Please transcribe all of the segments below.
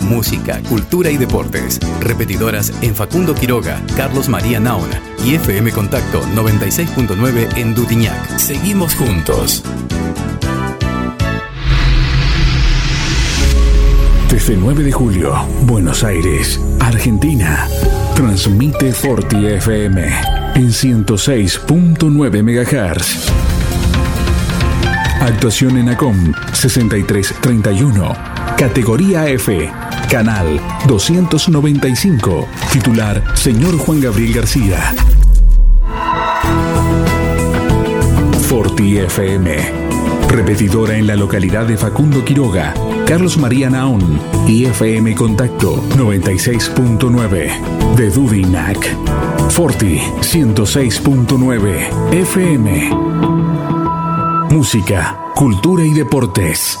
música, cultura y deportes. Repetidoras en Facundo Quiroga, Carlos María Naona y FM Contacto 96.9 en Dutiñac. Seguimos juntos. Desde 9 de julio, Buenos Aires, Argentina. Transmite Forti FM en 106.9 MHz. Actuación en ACOM 6331. Categoría F. Canal 295. Titular Señor Juan Gabriel García. Forti FM. Repetidora en la localidad de Facundo Quiroga, Carlos María Naón y FM Contacto 96.9 de Dudinac. Forti 106.9 FM. Música, cultura y deportes.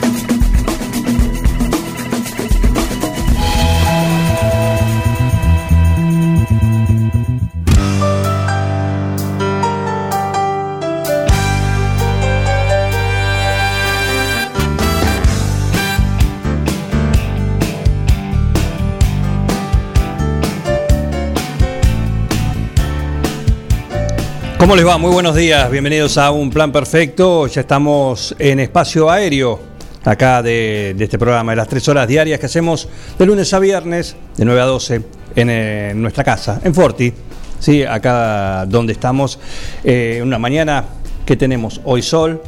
¿Cómo les va? Muy buenos días, bienvenidos a Un Plan Perfecto. Ya estamos en espacio aéreo, acá de, de este programa, de las tres horas diarias que hacemos de lunes a viernes, de 9 a 12, en, eh, nuestra casa, en Forti, ¿sí? acá donde estamos. Eh, una mañana que tenemos hoy sol,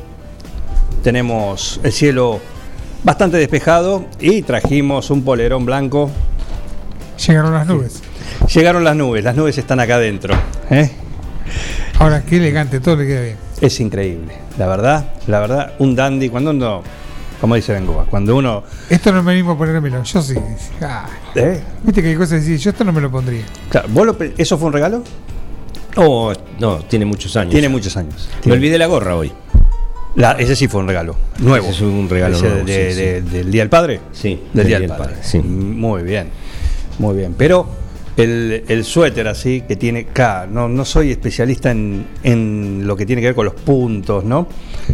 tenemos el cielo bastante despejado y trajimos un polerón blanco. Llegaron las nubes. Llegaron las nubes, las nubes están acá adentro. ¿eh? Ahora, qué elegante, todo le queda bien. Es increíble, la verdad, la verdad, un dandy, cuando uno, como dice Bengoa, cuando uno... Esto no me animo a ponérmelo, yo sí. Ah, ¿eh? Viste que hay cosas que decir, yo esto no me lo pondría. Claro, ¿vos lo ¿Eso fue un regalo? Oh, no, tiene muchos años. Tiene muchos años. Me olvidé la gorra hoy. La- ese sí fue un regalo, nuevo. Ese es un regalo Ese nuevo, de- sí, de- sí. ¿Del Día del Padre? Sí, del Día del Padre. sí. Muy bien, muy bien. Pero el, el suéter así que tiene K, no, no soy especialista en, en lo que tiene que ver con los puntos, ¿no?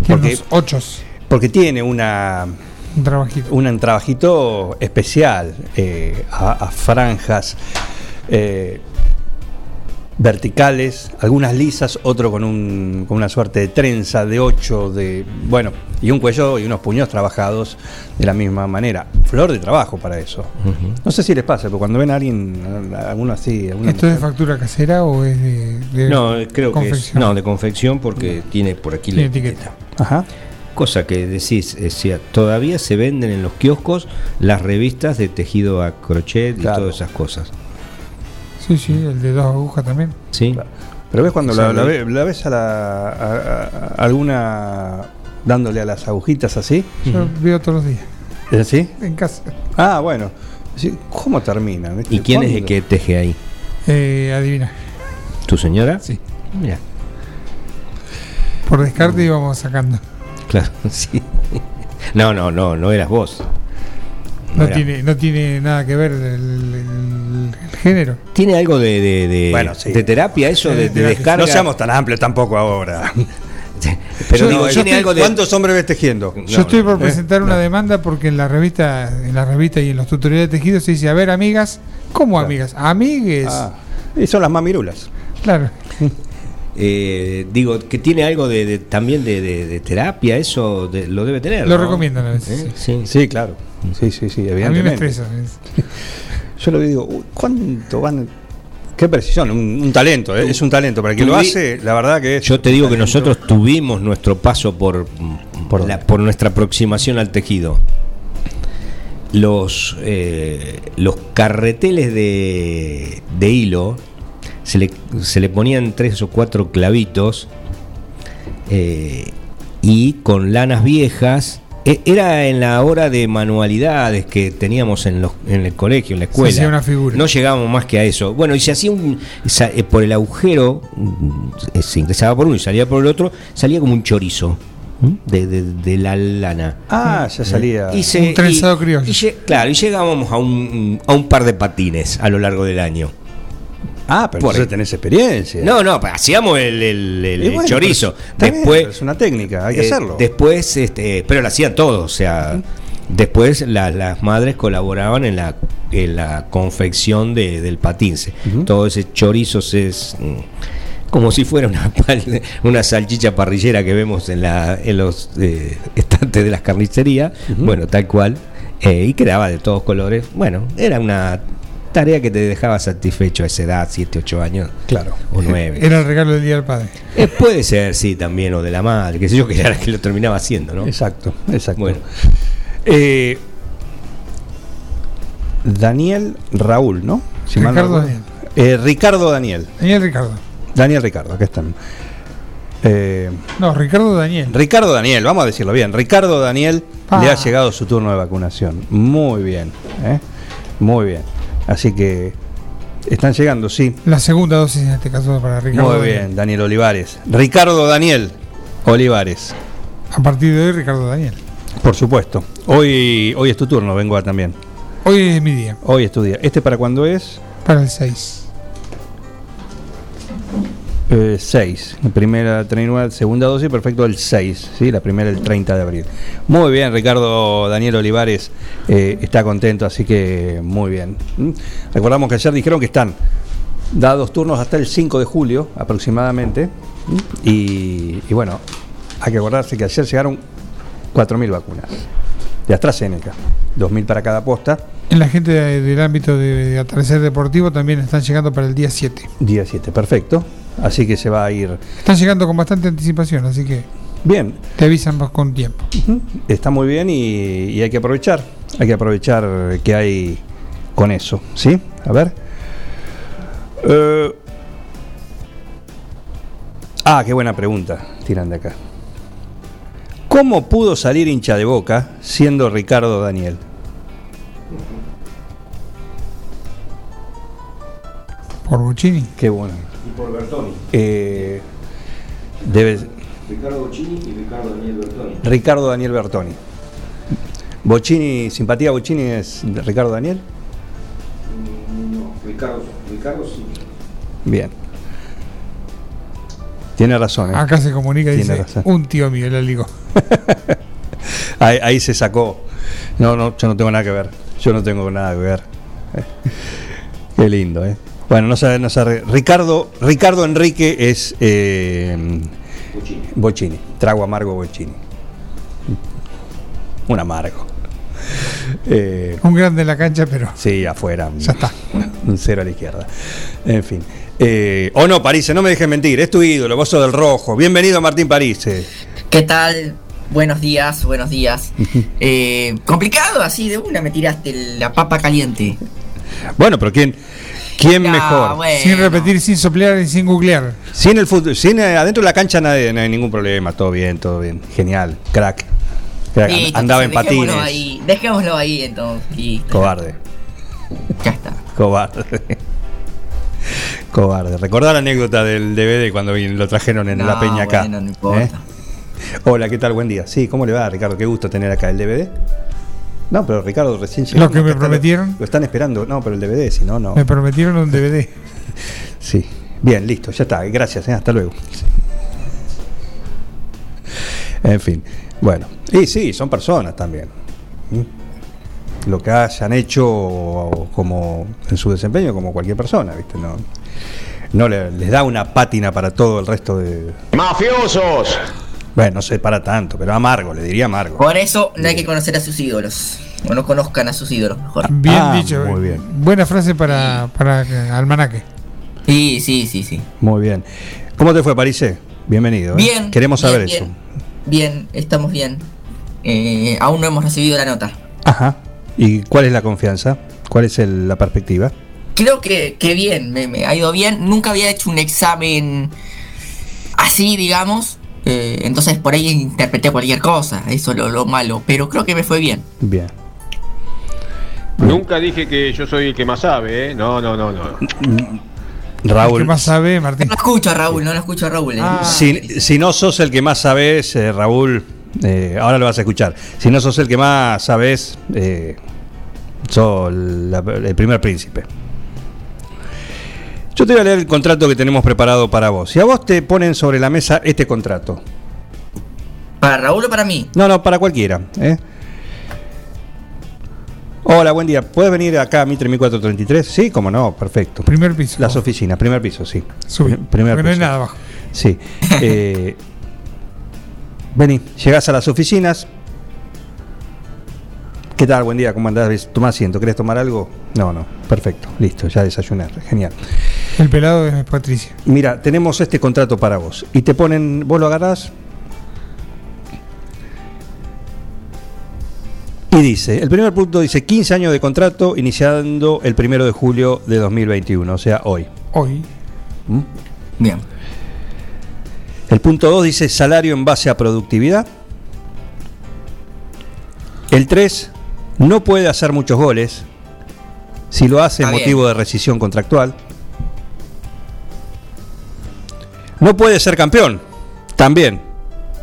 Porque, unos ochos, porque tiene una, un trabajito. un trabajito especial eh, a, a franjas eh, verticales, algunas lisas, otro con, un, con una suerte de trenza de 8, de bueno, y un cuello y unos puños trabajados de la misma manera. Flor de trabajo para eso. No sé si les pasa, pero cuando ven a alguien, a alguno así, a ¿Esto es de factura casera o es de, de No, creo que es. confección? No, de confección porque tiene por aquí la etiqueta. etiqueta. Ajá. Cosa que decís, es decir, todavía se venden en los kioscos las revistas de tejido a crochet y Claro. todas esas cosas. Sí, sí, el de dos agujas también. ¿Sí? Pero ves cuando O la, sea, la ve- la ves a, la, a- a- a alguna dándole a las agujitas así, Yo veo todos los días, ¿es así? en casa. Ah, bueno. ¿Cómo terminan? viste? ¿Y quién es el que teje ahí? Eh, adivina, ¿Tu señora? Sí. Mira, por descarte íbamos sacando. claro, sí. No, no, no, no eras vos. No tiene, no tiene nada que ver el, el- el género. ¿Tiene algo de, de, de- Bueno, sí. de terapia eso? De, de descarga? No seamos tan amplios tampoco ahora. Pero Yo- digo, yo ¿tiene estoy- algo de. ¿Cuántos hombres ves tejiendo? No, Yo estoy por eh, presentar una no. demanda porque en la revista, en la revista y en los tutoriales de tejido se dice, a ver, amigas, ¿cómo Claro. amigas? Amigues. Ah, y son las mamirulas. Claro. Eh, digo, que tiene algo de, de- también de, de- de terapia, eso de- lo debe tener. Lo ¿no? recomiendan a veces, ¿Eh? Sí. Sí, claro. Sí, sí, sí, A mí me evidentemente. estresa. es- Yo lo digo, ¿cuánto van? Qué precisión, un, un talento, ¿eh? es un talento. Para quien lo hace, la verdad que es. Yo te digo que nosotros tuvimos nuestro paso por, por, la- por nuestra aproximación al tejido. Los, eh, los carreteles de, de hilo se le, se le ponían tres o cuatro clavitos eh, y con lanas viejas era en la hora de manualidades que teníamos en, los, en el colegio, en la escuela. hacía una figura. No llegábamos más que a eso. Bueno, y se hacía un. eh, por el agujero, eh, se ingresaba por uno y salía por el otro, salía como un chorizo de, de- de la lana. Ah, ya salía. Y se- Un trenzado y- criollo. y claro, y llegábamos a un, a un par de patines a lo largo del año. Ah, pero Por entonces tenés experiencia. No, no, hacíamos el, el- el- Y el bueno, chorizo. pero está bien, Después, pero es una técnica, hay que eh, hacerlo. Después, este, pero lo hacían todos, o sea, después la- las madres colaboraban en la, en la confección de- del patince. Todo ese chorizo es mm, como si fuera una, una salchicha parrillera que vemos en, la, en los eh, estantes de las carnicerías. Bueno, tal cual. eh, y quedaba de todos colores. Bueno, era una tarea que te dejaba satisfecho a esa edad, 7, 8 años. Claro. O 9. Era el regalo del Día del Padre. Eh, puede ser, sí, también, o de la madre, que sé yo, que era la que lo terminaba haciendo, ¿no? Exacto, exacto. Bueno. Eh, Daniel Raúl, ¿no? Si mal no Ricardo. Eh, Ricardo Daniel. Daniel Ricardo. Daniel Ricardo, acá están. Eh, No, Ricardo Daniel. Ricardo Daniel, vamos a decirlo bien. Ricardo Daniel Ah. le ha llegado su turno de vacunación. Muy bien, ¿eh? muy bien. Así que están llegando, sí. La segunda dosis en este caso para Ricardo. Muy bien, Daniel Olivares. Ricardo Daniel Olivares, A partir de hoy, Ricardo Daniel. por supuesto. Hoy, hoy es tu turno, vengo a también. Hoy es mi día, Hoy es tu día. ¿Este para cuándo es? para el 6. 6. primera 39, segunda dosis, perfecto, el 6. ¿sí? La primera el 30 de abril. Muy bien, Ricardo Daniel Olivares eh, está contento, así que muy bien. ¿Mm? Recordamos que ayer dijeron que están dados turnos hasta el 5 de julio aproximadamente. ¿Mm? Y, y bueno, hay que acordarse que ayer llegaron 4.000 vacunas de AstraZeneca, 2.000 para cada posta. En la gente de- del ámbito de, de atardecer deportivo también están llegando para el día 7. Día 7, perfecto. Así que se va a ir Están llegando con bastante anticipación, así que bien. te avisan más con tiempo. Está muy bien y, y hay que aprovechar. Hay que aprovechar que hay con eso. ¿Sí? A ver. Eh, ah, qué buena pregunta. Tiran de acá. ¿Cómo pudo salir hincha de boca siendo Ricardo Daniel? Por Buccini. Qué bueno. Por Bertoni. Eh, debe, Ricardo Bochini y Ricardo Daniel Bertoni. Ricardo Daniel Bertoni. Bocini, simpatía Bocini es de Ricardo Daniel. No, Ricardo, Ricardo sí. Bien. Tiene razón. ¿eh? Acá se comunica y Tiene dice, razón. un tío mío ligó. Ahí, ahí se sacó. No, no, yo no tengo nada que ver. Yo no tengo nada que ver. Qué lindo, ¿eh? Bueno, no sabe, no sabe. Ricardo, Ricardo Enrique es eh, Bocini. Trago amargo Bocini. Un amargo. Eh, Un grande en la cancha, pero sí, afuera. ya está. Un cero a la izquierda. En fin. Eh, o no, París, no me dejes mentir. Es tu ídolo, vos sos del rojo. Bienvenido, Martín París. ¿Qué tal? Buenos días, buenos días. Eh, complicado, así de una me tiraste la papa caliente. Bueno, pero ¿quién, quién Ya, mejor? bueno. Sin repetir, sin soplear y sin googlear. Sin el fútbol, sin eh, adentro de la cancha nadie, no hay ningún problema, todo bien, todo bien, genial, crack. Andaba en entonces, dejémoslo patines. Ahí, dejémoslo ahí entonces. Cobarde, Ya está. cobarde. Cobarde. Recordá la anécdota del DVD cuando lo trajeron en No, la peña acá. bueno, no importa. ¿eh? Hola, ¿qué tal? Buen día. Sí, ¿cómo le va, Ricardo? Qué gusto tener acá el DVD. No, pero Ricardo recién llegó. Lo que me Están- prometieron. Lo están esperando. No, pero el DVD, si no, no. Me prometieron un DVD. Sí. Bien, listo, ya está. Gracias, ¿eh? hasta luego. En fin. Bueno. Y sí, son personas también. ¿Mm? Lo que hayan hecho como en su desempeño, como cualquier persona, ¿viste? No, no le- les da una pátina para todo el resto de. ¡Mafiosos! Bueno, no se para tanto, pero amargo, le diría amargo. Por eso no hay que conocer a sus ídolos. O no conozcan a sus ídolos mejor. Bien Ah, dicho. muy bien. Buena frase para, para almanaque. Sí, sí, sí, sí. Muy bien. ¿Cómo te fue, Parise? Bienvenido. ¿eh? Bien. Queremos saber bien, eso. Bien, bien, estamos bien. Eh, aún no hemos recibido la nota. Ajá. ¿Y cuál es la confianza? ¿Cuál es el- la perspectiva? Creo que, que bien, me, me ha ido bien. Nunca había hecho un examen así, digamos. Eh, entonces por ahí interpreté cualquier cosa, eso es lo, lo malo, pero creo que me fue bien. Bien. Nunca dije que yo soy el que más sabe, ¿eh? No, no, no, no. Raúl. ¿Qué más sabe, Martín? No lo escucho a Raúl, no lo escucho a Raúl. eh. Ah. Si, si no sos el que más sabes, eh, Raúl, eh, ahora lo vas a escuchar. Si no sos el que más sabes, eh, sos la- el primer príncipe. Yo te voy a leer el contrato que tenemos preparado para vos. Si a vos te ponen sobre la mesa este contrato, ¿Para Raúl o para mí? no, no, para cualquiera. ¿eh? Hola, buen día. ¿Puedes venir acá a Mitre 1433? Sí, cómo no, perfecto. Primer piso. Las oficinas, primer piso, sí. Subí. Primer porque no hay piso. nada abajo. Sí. Eh, vení, llegás a las oficinas. ¿Qué tal? Buen día, ¿cómo andás? Toma asiento, ¿querés tomar algo? No, no, perfecto, listo, ya desayunar, genial. El pelado es Patricia. Mira, tenemos este contrato para vos. Y te ponen, vos lo agarrás. Y dice, el primer punto dice 15 años de contrato iniciando el primero de julio de 2021, o sea, hoy. Hoy. ¿Mm? Bien. El punto 2 dice salario en base a productividad. El 3 no puede hacer muchos goles. Si lo hace, Está motivo de rescisión contractual. No puede ser campeón. También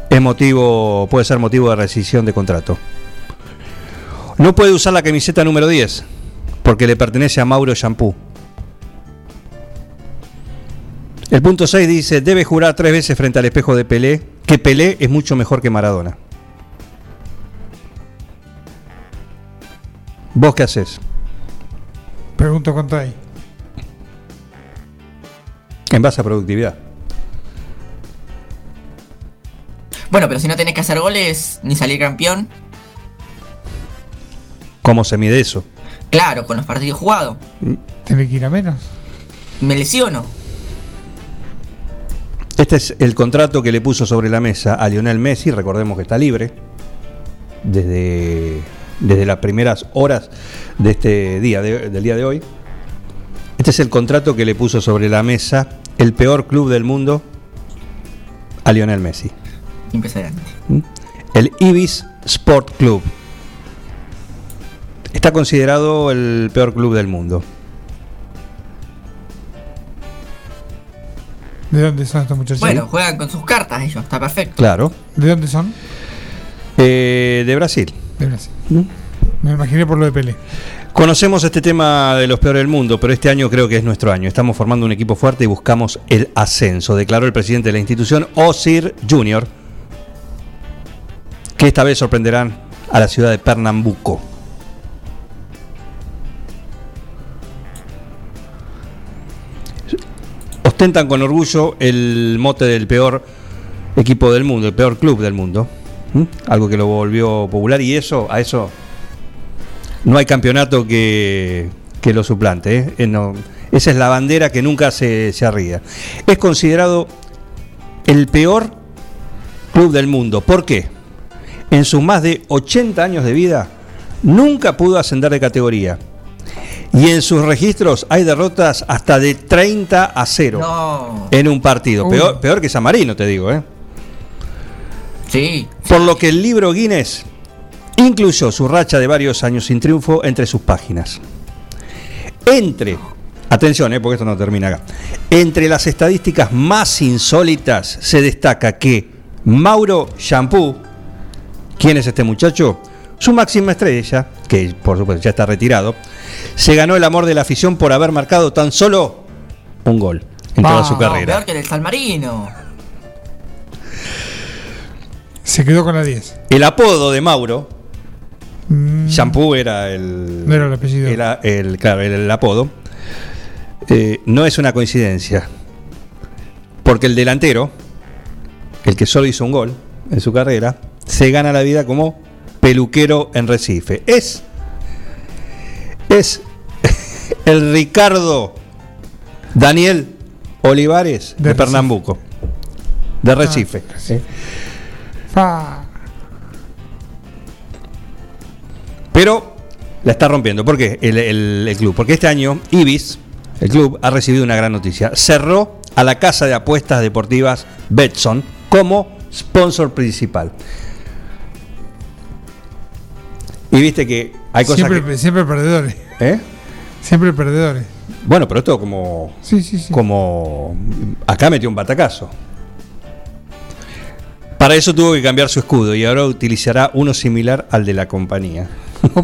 es motivo, puede ser motivo de rescisión de contrato. No puede usar la camiseta número 10 porque le pertenece a Mauro Shampoo. El punto 6 dice, debe jurar tres veces frente al espejo de Pelé que Pelé es mucho mejor que Maradona. ¿Vos qué haces? Pregunto cuánto hay. En base a productividad. Bueno, pero si no tenés que hacer goles ni salir campeón, ¿Cómo se mide eso? claro, con los partidos jugados. Tiene que ir a menos. Me lesiono. Este es el contrato que le puso sobre la mesa a Lionel Messi, recordemos que está libre desde, desde las primeras horas de este día, de- del día de hoy. Este es el contrato que le puso sobre la mesa el peor club del mundo a Lionel Messi. Impresionante. ¿Mm? El Ibis Sport Club. Está considerado el peor club del mundo. ¿De dónde son estos muchachos? Bueno, juegan con sus cartas ellos, está perfecto. Claro. ¿De dónde son? Eh, de Brasil. De Brasil. Me imaginé por lo de Pelé. Conocemos este tema de los peores del mundo, pero este año creo que es nuestro año. Estamos formando un equipo fuerte y buscamos el ascenso, declaró el presidente de la institución, Osir Jr., que esta vez sorprenderán a la ciudad de Pernambuco. Ostentan con orgullo el mote del peor equipo del mundo, el peor club del mundo. ¿Mm? Algo que lo volvió popular y eso, a eso no hay campeonato que, que lo suplante. ¿eh? Eh, no, esa es la bandera que nunca se, se arría. Es considerado el peor club del mundo. ¿Por qué? En sus más de 80 años de vida, nunca pudo ascender de categoría. Y en sus registros hay derrotas hasta de 30 a 0 No. en un partido. Peor, peor que San Marino, te digo. ¿eh? Sí. Por lo que el libro Guinness incluyó su racha de varios años sin triunfo entre sus páginas. Entre, atención, eh, porque esto no termina acá, entre las estadísticas más insólitas se destaca que Mauro Shampoo, ¿quién es este muchacho? Su máxima estrella, que por supuesto ya está retirado, se ganó el amor de la afición por haber marcado tan solo un gol en toda su carrera. peor que el San Marino. Se quedó con la 10. El apodo de Mauro Mm, Shampoo era el. No era el apellido. Era el, claro, era el apodo. Eh, no es una coincidencia. Porque el delantero, el que solo hizo un gol en su carrera, se gana la vida como peluquero en Recife. Es. Es el Ricardo Daniel Olivares de. Pernambuco. De Recife. Recife. ¿eh? Pero la está rompiendo. ¿Por qué el, el- el club? Porque este año Ibis, el club, ha recibido una gran noticia. Cerró a la casa de apuestas deportivas Betson como sponsor principal. Y viste que hay cosas Siempre, que- siempre perdedores. ¿eh? Siempre perdedores. Bueno, pero esto como Sí, sí, sí. como acá metió un batacazo. Para eso tuvo que cambiar su escudo y ahora utilizará uno similar al de la compañía.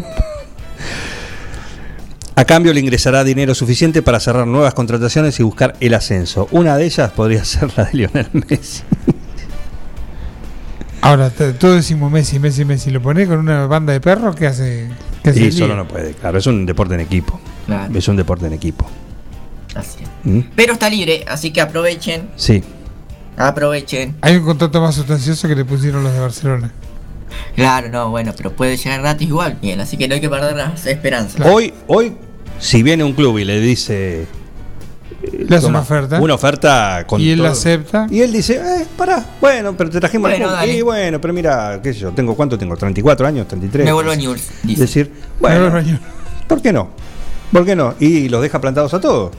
A cambio le ingresará dinero suficiente para cerrar nuevas contrataciones y buscar el ascenso. Una de ellas podría ser la de Lionel Messi. Ahora, t- todo decimos Messi, Messi, Messi. ¿Lo pone con una banda de perros? ¿Qué hace? ¿Qué hace Y el solo no puede, claro, es un deporte en equipo. Claro. Es un deporte en equipo. Así es. ¿Mm? Pero está libre, así que aprovechen, Sí. Aprovechen. Hay un contrato más sustancioso que le pusieron los de Barcelona. Claro, no, bueno, pero puede llegar gratis igual, bien, así que no hay que perder las esperanzas. Hoy, hoy, si viene un club y le dice. Le hace una oferta. Una oferta con y él todo. la acepta. Y él dice, eh, pará, bueno, pero te trajimos al Bueno, club. dale. Y bueno, pero mira, qué sé yo, tengo cuánto tengo, 34 años, 33. Me vuelvo a Es Newell's, dice. decir, bueno, ¿por qué no? ¿Por qué no? Y los deja plantados a todos.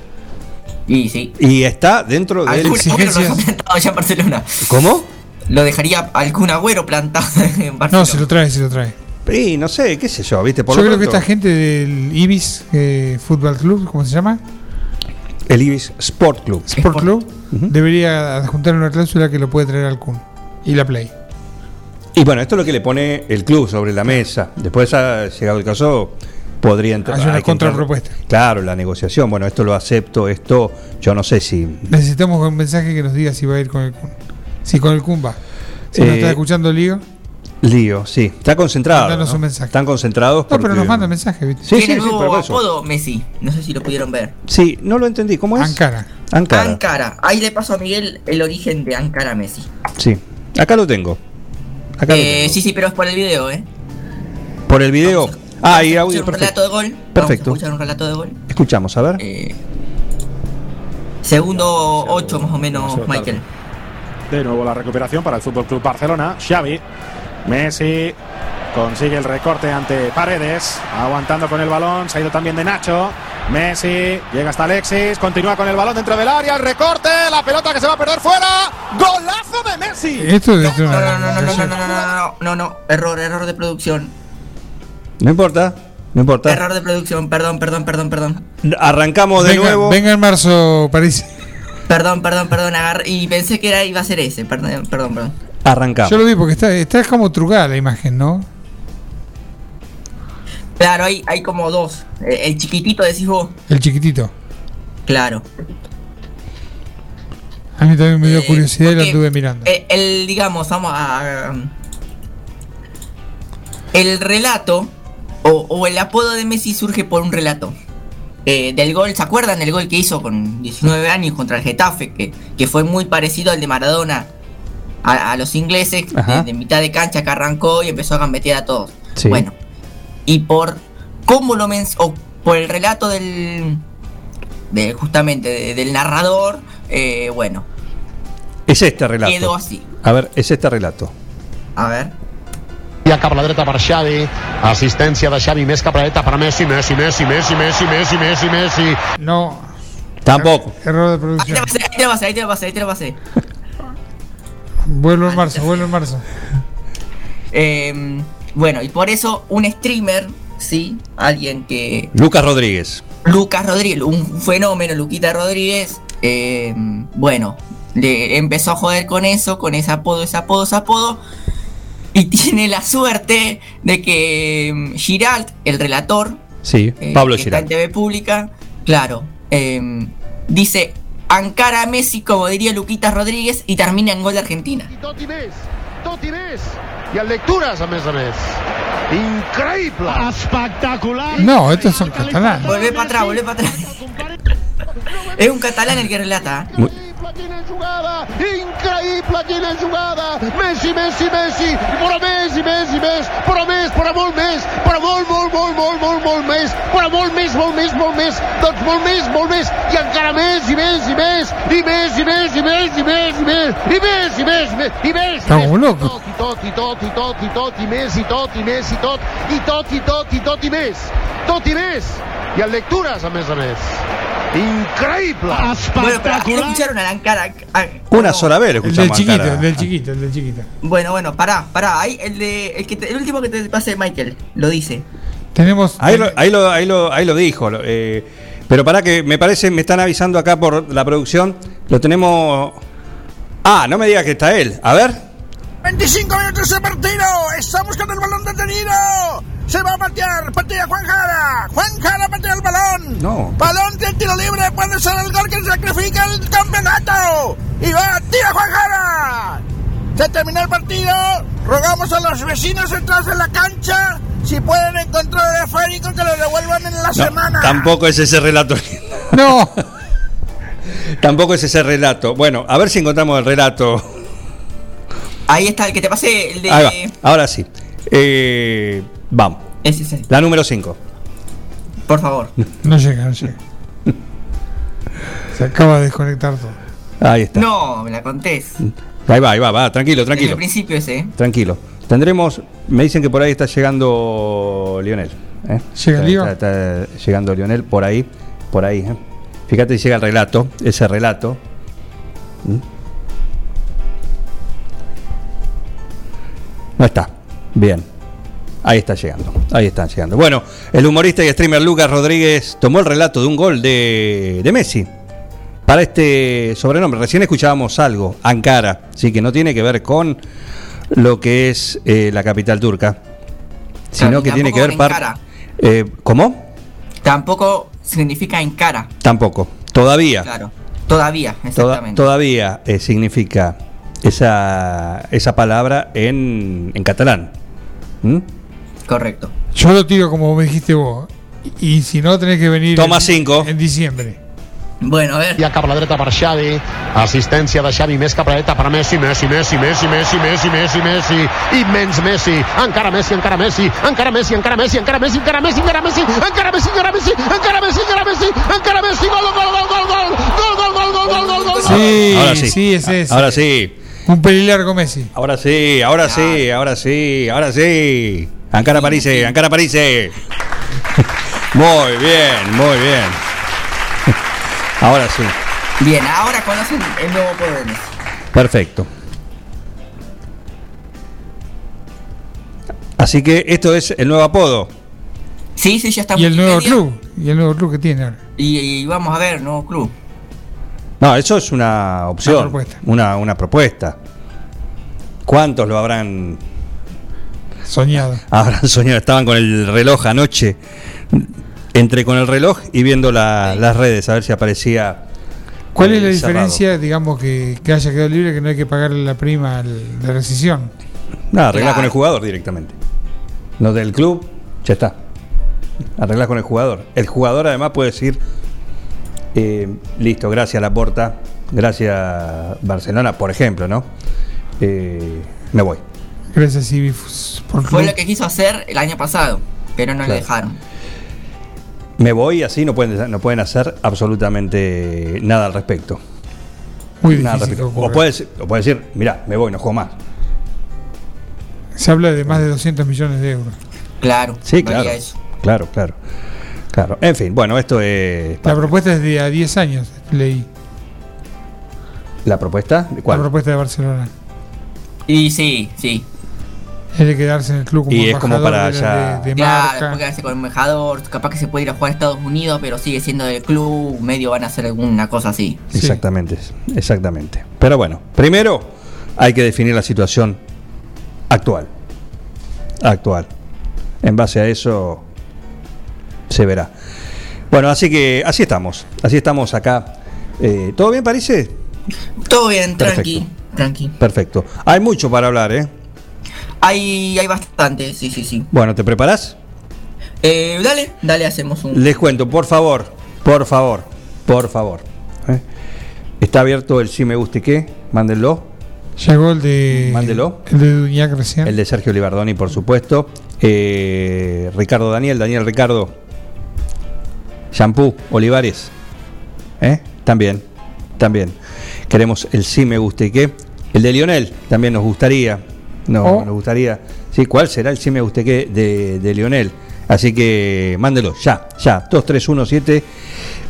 Y sí. Y está dentro lo plantado ya en Barcelona. ¿Cómo? Lo dejaría algún agüero plantado en Barcelona. No, se lo trae, se lo trae. Y no sé, qué sé yo, ¿viste? Por Yo lo creo que esta gente del Ibis eh, Fútbol Club, ¿cómo se llama? El Ibis Sport Club. Sport Club, debería adjuntar una cláusula que lo puede traer al Kun. Y la Play. Y bueno, esto es lo que le pone el club sobre la mesa. Después, ha llegado el caso, podría entrar. Hay una contrapropuesta. Claro, la negociación. Bueno, esto lo acepto, esto yo no sé si. Necesitamos un mensaje que nos diga si va a ir con el Kun. Si con el Kun va. Si nos Eh, está escuchando Lío. Lío, sí. Está concentrado. Mándanos ¿no? un mensaje. Están concentrados. No, pero nos manda mensaje, ¿viste? Sí, sí, Tiene sí, nuevo pero por eso. apodo Messi. No sé si lo pudieron ver. Sí, no lo entendí. ¿Cómo es? Ankara. Ankara. Ankara. Ahí le paso a Miguel el origen de Ankara Messi. Sí. Acá lo tengo. Acá lo Eh, tengo. sí, sí, pero es por el video, ¿eh? Por el video. Ah, y audio, escuchar un relato perfecto. de gol. Vamos a Perfecto. escuchar un relato de gol. Escuchamos, a ver. Eh, segundo 8 más o menos, Michael. De nuevo la recuperación para el Fútbol Club Barcelona. Xavi, Messi consigue el recorte ante Paredes, aguantando con el balón. Se ha ido también de Nacho. Messi llega hasta Alexis, continúa con el balón dentro del área. El recorte, la pelota que se va a perder fuera. ¡Golazo de Messi! Esto es No, no, no, no, no, no, no, no, no, no, no, error, error de producción. No importa. No importa. Error de producción, perdón, perdón, perdón, perdón. Arrancamos de venga, nuevo. venga en marzo, París. Perdón, perdón, perdón, agarré y pensé que era iba a ser ese, perdón, perdón, perdón. Arrancamos. Yo lo vi porque está, está como trucada la imagen, ¿no? Claro, hay, hay como dos. El chiquitito decís vos. El chiquitito. Claro. A mí también me dio Eh, curiosidad y lo anduve mirando. el, digamos, vamos a. um, El relato o, o el apodo de Messi surge por un relato. Eh, del gol, ¿se acuerdan del gol que hizo con 19 años contra el Getafe? Que, que fue muy parecido al de Maradona a, a los ingleses, Ajá. de, de mitad de cancha que arrancó y empezó a gambetear a todos. Sí. Bueno, y por cómo lo men o por el relato del. de justamente de- del narrador, eh, bueno, Es este relato. quedó así. A ver, es este relato. A ver. Ja cap a la dreta per Xavi, assistència de Xavi més cap a la dreta per Messi, Messi, Messi, Messi, Messi, Messi, Messi, Messi. No. Tampoco. Error de Ahí te producción. ahí te la pasé, ahí te la pasé, ahí te la pasé. Vuelvo en marzo, vuelvo en marzo. Eh, bueno, y por eso un streamer, sí, alguien que. Lucas Rodríguez. Lucas Rodríguez, un fenómeno, Luquita Rodríguez, eh, bueno, le empezó a joder con eso, con ese apodo, ese apodo, ese apodo. Y tiene la suerte de que mm, Giralt, el relator, Sí, eh, Pablo que está en. TV pública, claro, eh, dice Ankara a Messi, como diría Luquita Rodríguez, y termina en gol de Argentina. I tot i més, tot i més. I en lectures, a més a més. Increïble. Espectacular. No, estos son catalanes. Volvé para atrás, volvé para atrás. es un catalán el que relata. ¿eh? Muy- Quina jugada, increïble quina jugada, Messi, Messi, Messi, però més i més i més, però més, però molt més, però molt, molt, molt, molt, molt, molt més, però molt més, molt més, molt més, doncs molt més, molt més, i encara més i més i més, i més i més i més i més i més, i més i més i més, i més, como loco. i tot, i tot, i tot, i tot, i més, i tot, i més, i tot, i tot, i tot, i tot, i més, tot i més, i en lectures, a més a més. Increíble. Bueno, pero ¿no escucharon a Ankara? Una sola vez lo El del escuchamos. chiquito, Ankara. el del chiquito, el del chiquito. Bueno, bueno, pará, pará. Ahí el de. El, que te- el último que te pase Michael, lo dice. Tenemos. Ahí lo, ahí lo, ahí lo, ahí lo dijo. lo- eh, pero para que me parece, me están avisando acá por la producción. Lo tenemos. Ah, no me diga que está él. A ver. 25 minutos de partido. Estamos con el balón detenido. Se va a patear. Patea Juan Jara. Juan Jara patea el balón. No. Balón de tiro libre. Puede ser el gol que sacrifica el campeonato. Y va. Tira Juan Jara. Se terminó el partido. Rogamos a los vecinos detrás de la cancha. Si pueden encontrar el esférico que lo devuelvan en la No, semana. tampoco es ese relato. No. tampoco es ese relato. Bueno, a ver si encontramos el relato. Ahí está, el que te pasé, el de. Ahora sí. Eh, vamos. Ese. La número 5. Por favor. No llega, no llega. Se acaba de desconectar todo. Ahí está. No, me la contés. Ahí va, ahí va, va. Tranquilo, Desde el tranquilo. principio ese, ¿eh? Tranquilo. Tendremos, me dicen que por ahí está llegando Lionel. ¿eh? ¿Llega está, está llegando Lionel por ahí, por ahí. ¿eh? Fíjate si llega el relato, ese relato. ¿Mm? No está. Bien. Ahí está llegando. Ahí están llegando. Bueno, el humorista y streamer Lucas Rodríguez tomó el relato de un gol de, de Messi. Para este sobrenombre, recién escuchábamos algo, Ankara, sí que no tiene que ver con lo que es eh, la capital turca, sino que tiene que ver tampoco par- Ankara. Eh, ¿Cómo? Tampoco significa en cara. Tampoco. Todavía. Claro. Todavía, Toda- exactamente. todavía eh, significa esa, esa palabra en, en catalán. ¿Mm? Correcto. Yo lo tiro como me dijiste vos. Y, y si no, tenés que venir. Toma en- cinco. En diciembre. Bueno, a ver. Ja cap a la dreta per Xavi, assistència de Xavi més cap a la dreta per Messi, Messi, Messi, Messi, Messi, Messi, Messi, Messi, immens Messi, encara Messi, encara Messi, encara Messi, encara Messi, encara Messi, encara Messi, encara Messi, encara Messi, encara Messi, encara Messi, encara Messi, encara Messi, gol, gol, gol, gol, gol, gol, gol, gol, gol, gol, gol, gol. Sí, Ahora sí. sí, es ese. Ahora sí. Un pelilargo Messi. Ahora sí, ahora sí, ahora sí, ahora sí. Ankara París, Ankara París. Muy bien, muy bien. Ahora sí. Bien, ahora conocen el nuevo poder. Perfecto. Así que esto es el nuevo apodo. Sí, sí, ya está Y el nuevo club. Y el nuevo club que tiene ahora. Y, y vamos a ver, nuevo club. No, eso es una opción. Una propuesta. Una, una propuesta. ¿Cuántos lo habrán, Soñado. habrán soñado? Estaban con el reloj anoche. Entre con el reloj y viendo la- las redes, a ver si aparecía. ¿Cuál es la cerrado. diferencia, digamos, que, que haya quedado libre, que no hay que pagarle la prima al- de rescisión? Nada, arreglás Claro. con el jugador directamente. Lo del club, ya está. Arreglás con el jugador. El jugador además puede decir, eh, listo, gracias Laporta, gracias Barcelona, por ejemplo, ¿no? Eh, me voy. Gracias, por Fue lo que quiso hacer el año pasado, pero no Claro. le dejaron. Me voy así no pueden, no pueden hacer absolutamente nada al respecto. Muy Nada difícil. respecto. O ocurra. puede, o puede decir, mirá, me voy, no juego más. Se habla de más de 200 millones de euros. Claro, Sí, claro. eso. Claro, claro. Claro. En fin, bueno, esto es. La propuesta es de a 10 años, leí. ¿La propuesta? ¿De ¿Cuál? La propuesta de Barcelona. Y sí, sí. Es de quedarse en el club como Y es como para de, ya- de- de Claro, marca. quedarse con el embajador, capaz que se puede ir a jugar a Estados Unidos, pero sigue siendo del club, medio van a hacer alguna cosa así. Sí. Exactamente, exactamente. Pero bueno, primero hay que definir la situación actual. Actual. En base a eso se verá. Bueno, así que así estamos. Así estamos acá. Eh, ¿Todo bien, parece? Todo bien, Perfecto. tranqui, tranqui. Perfecto. Hay mucho para hablar, ¿eh? Hay, hay bastante, sí, sí, sí. Bueno, ¿te preparás? Eh, dale, dale, hacemos un... Les cuento, por favor, por favor, por favor. ¿eh? Está abierto el si me gusta y qué, mándenlo. Llegó el de. Mándelo. El de Duñac recién. El de Sergio Libardoni, por supuesto. Eh, Ricardo Daniel, Daniel Ricardo. Shampoo, Olivares. ¿Eh? También, también. Queremos el sí me gusta y qué. El de Lionel también nos gustaría. No, Oh. nos gustaría. Sí, ¿cuál será el sí me gusta y qué de, de Lionel? Así que mándelo, ya, ya. 2317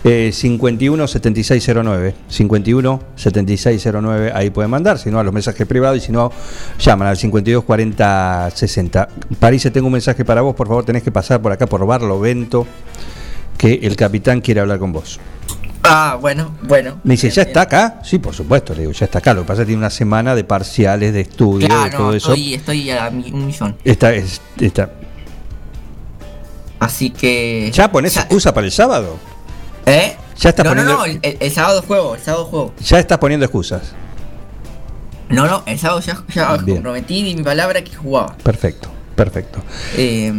Eh, 51 7609. 51 7609. Ahí pueden mandar, si no a los mensajes privados y si no, llaman al 52 40 60. París, tengo un mensaje para vos, por favor, tenés que pasar por acá por Barlovento, que el capitán quiere hablar con vos. Ah, bueno, bueno. Me dice, ¿ya está acá? Sí, por supuesto, le digo, ya está acá. Lo que pasa es que tiene una semana de parciales, de estudio, de Claro, todo no, eso. estoy, estoy a mi- un millón. Esta es, esta. Así que. ¿Ya pones excusa para el sábado? ¿Eh? Ya estás no, poniendo. no, no, el, el- sábado juego, el sábado juego. Ya estás poniendo excusas. No, no, el sábado ya, ya Bien. comprometí di mi palabra que jugaba. Perfecto, perfecto. Eh,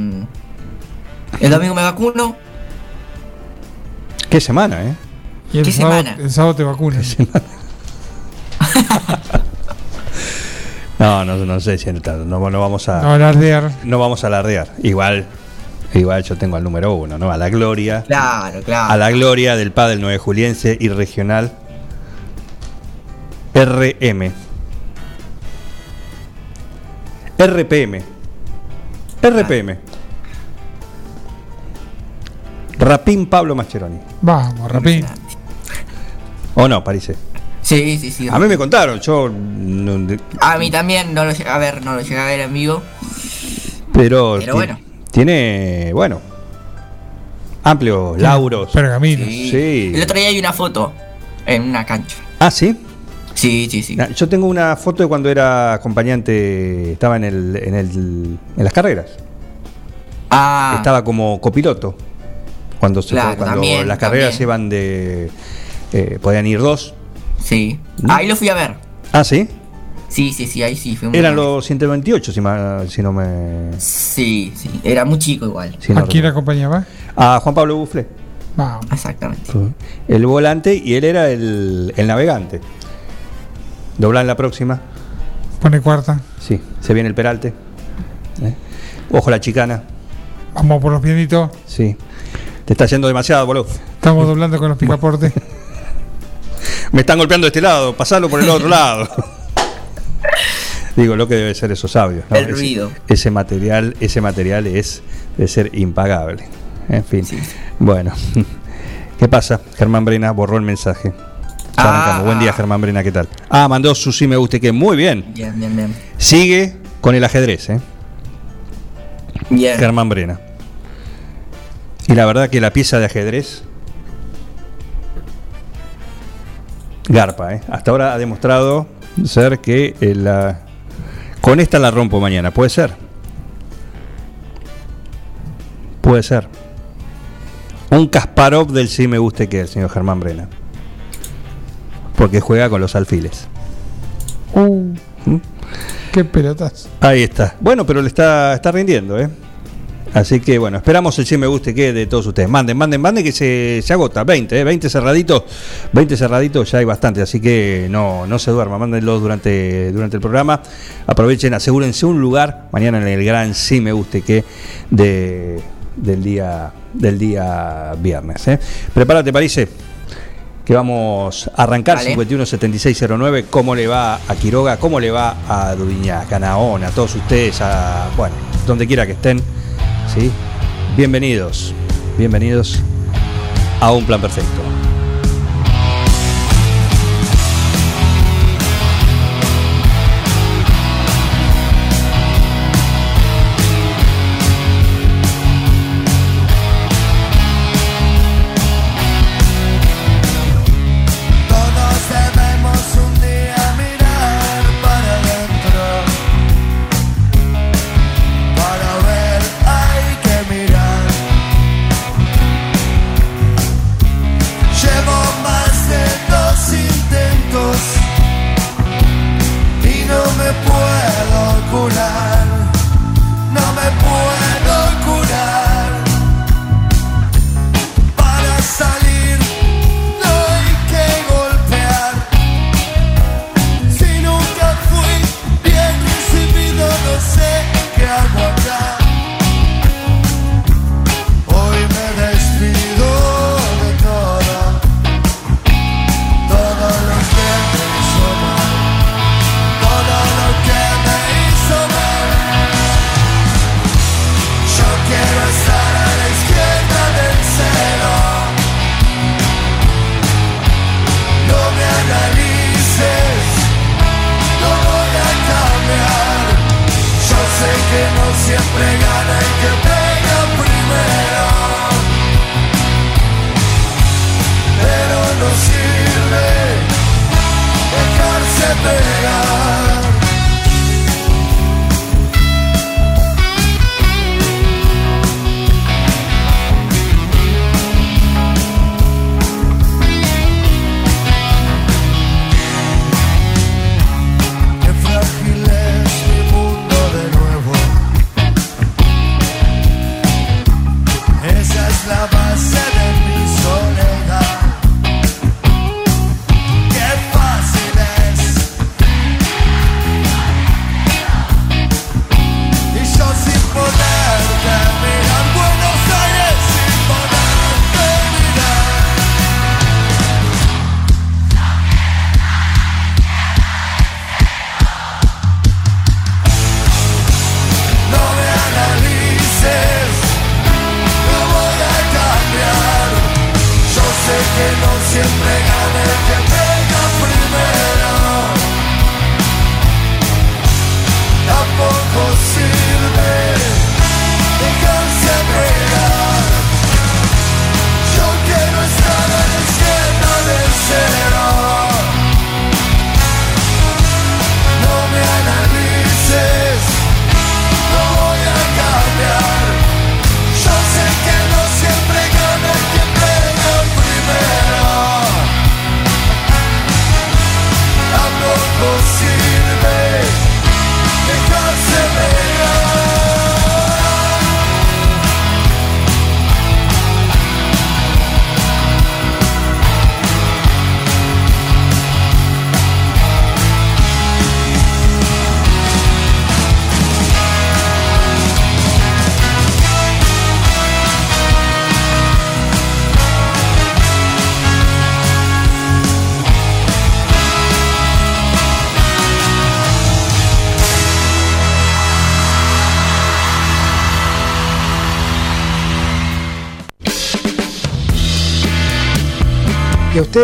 el domingo me vacuno. Qué semana, ¿eh? Y el ¿Qué sábado, semana? el sábado te vacunan. No, no, no sé si no, no, no vamos a. No alardear. No vamos a alardear. Igual, igual yo tengo al número uno, ¿no? A la gloria. Claro, claro. A la gloria del padre 9 Juliense y regional RM. RPM. RPM. Rapín Pablo Mascheroni. Vamos, rapín. ¿O no, Parise? Sí, sí, sí. A mí me contaron, yo. no- de- A mí también no lo a ver, no lo llegué a ver en vivo. Pero, Pero bueno. tiene, bueno, amplios lauros. Pergaminos. Sí. El otro día hay una foto en una cancha. Ah, sí. Sí, sí, sí. Ah, Yo tengo una foto de cuando era acompañante, estaba en, el, en, el, en las carreras. Ah, Estaba como copiloto. Cuando, se, Claro, cuando también, las carreras también. iban de. Eh, podían ir dos. sí. Ahí lo fui a ver. Ah, sí. Sí, sí, sí, ahí sí. Fue muy Eran los 128, si, si no me. Sí, sí. Era muy chico igual. si no ¿A quién recuerdo. acompañaba? A Juan Pablo Buflé. Vamos. Exactamente. El volante y él era el, el navegante. Doblan la próxima. Pone cuarta. Sí, se viene el peralte. ¿Eh? Ojo la chicana. Vamos por los pianitos. Sí. Te está yendo demasiado, boludo. Estamos doblando con los picaportes. Me están golpeando de este lado, pasarlo por el otro lado. Digo, lo que debe ser esos sabios. ¿no? El Ese- ruido. Ese, material, ese material es de ser impagable. En fin. Sí. Bueno. ¿Qué pasa? Germán Brena borró el mensaje. Ah. Buen día, Germán Brena, ¿qué tal? Ah, mandó su sí me guste que muy bien. Bien, bien, bien. Sigue con el ajedrez, ¿eh? Bien. Germán Brena. Y la verdad que la pieza de ajedrez. Garpa, ¿eh? Hasta ahora ha demostrado ser que eh, la. Con esta la rompo mañana, ¿puede ser? Puede ser. Un Kasparov del sí me guste que el señor Germán Brena. Porque juega con los alfiles. Uh, qué pelotas. Ahí está. Bueno, pero le está, está rindiendo, ¿eh? Así que bueno, esperamos el sí me guste que de todos ustedes. Manden, manden, manden que se, se agota. 20, ¿eh? 20 cerraditos. 20 cerraditos ya hay bastante. Así que no, no se duerma. Mándenlos durante, durante el programa. Aprovechen, asegúrense un lugar mañana en el gran sí me guste que de, del, día, del día viernes. ¿eh? Prepárate, Parise. Que vamos a arrancar Vale. 517609. ¿Cómo le va a Quiroga? ¿Cómo le va a Dudiñac, a Naón, a todos ustedes? A, bueno, donde quiera que estén. Bienvenidos, bienvenidos a Un Plan Perfecto.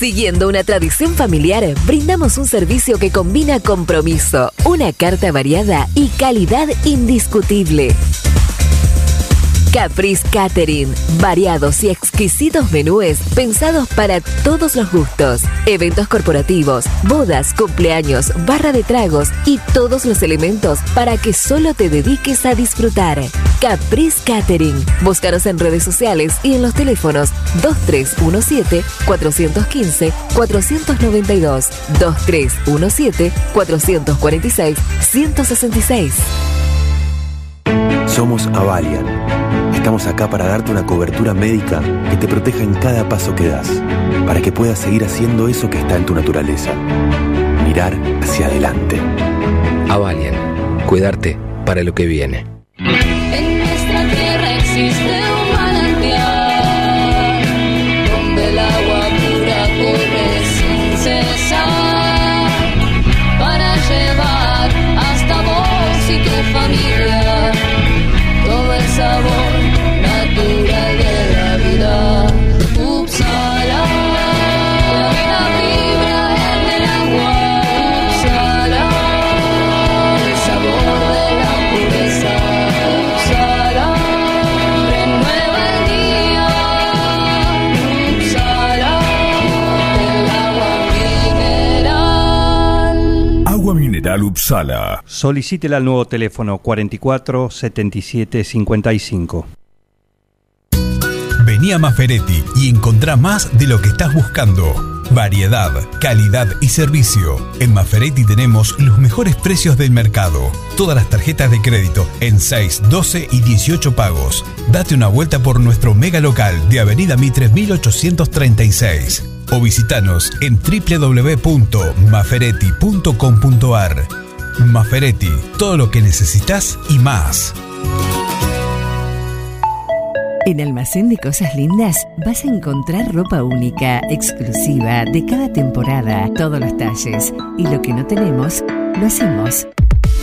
Siguiendo una tradición familiar, brindamos un servicio que combina compromiso, una carta variada y calidad indiscutible. Caprice Catering, variados y exquisitos menúes pensados para todos los gustos. Eventos corporativos, bodas, cumpleaños, barra de tragos y todos los elementos para que solo te dediques a disfrutar. Caprice Catering. Búscanos en redes sociales y en los teléfonos 2317-415-492, 2317-446-166. Somos Avalian. Estamos acá para darte una cobertura médica que te proteja en cada paso que das, para que puedas seguir haciendo eso que está en tu naturaleza. Mirar hacia adelante. Avalian, cuidarte para lo que viene. Upsala. Solicítela al nuevo teléfono 44 77 55. Vení a Maferetti y encontrá más de lo que estás buscando. Variedad, calidad y servicio. En Maferetti tenemos los mejores precios del mercado. Todas las tarjetas de crédito en 6, 12 y 18 pagos. Date una vuelta por nuestro mega local de Avenida Mitre 1836 o visitanos en www.maferetti.com.ar. Maferetti, todo lo que necesitas y más. En Almacén de Cosas Lindas vas a encontrar ropa única, exclusiva, de cada temporada, todos los talles. Y lo que no tenemos, lo hacemos.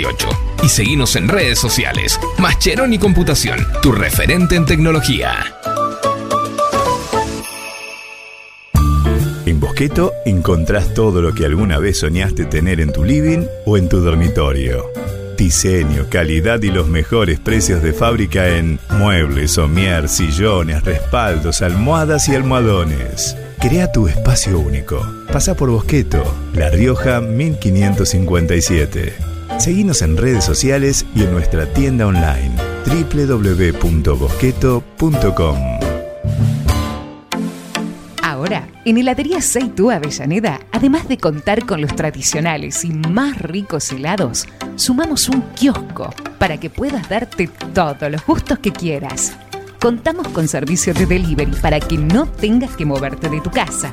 1278 y seguinos en redes sociales. Mascheroni Computación, tu referente en tecnología. En Bosqueto encontrás todo lo que alguna vez soñaste tener en tu living o en tu dormitorio. Diseño, calidad y los mejores precios de fábrica en muebles, somier, sillones, respaldos, almohadas y almohadones. Crea tu espacio único. Pasa por Bosqueto, La Rioja 1557. Seguinos en redes sociales y en nuestra tienda online www.bosqueto.com. Ahora, en Heladería Seitú Avellaneda, además de contar con los tradicionales y más ricos helados, sumamos un kiosco para que puedas darte todos los gustos que quieras. Contamos con servicio de delivery para que no tengas que moverte de tu casa.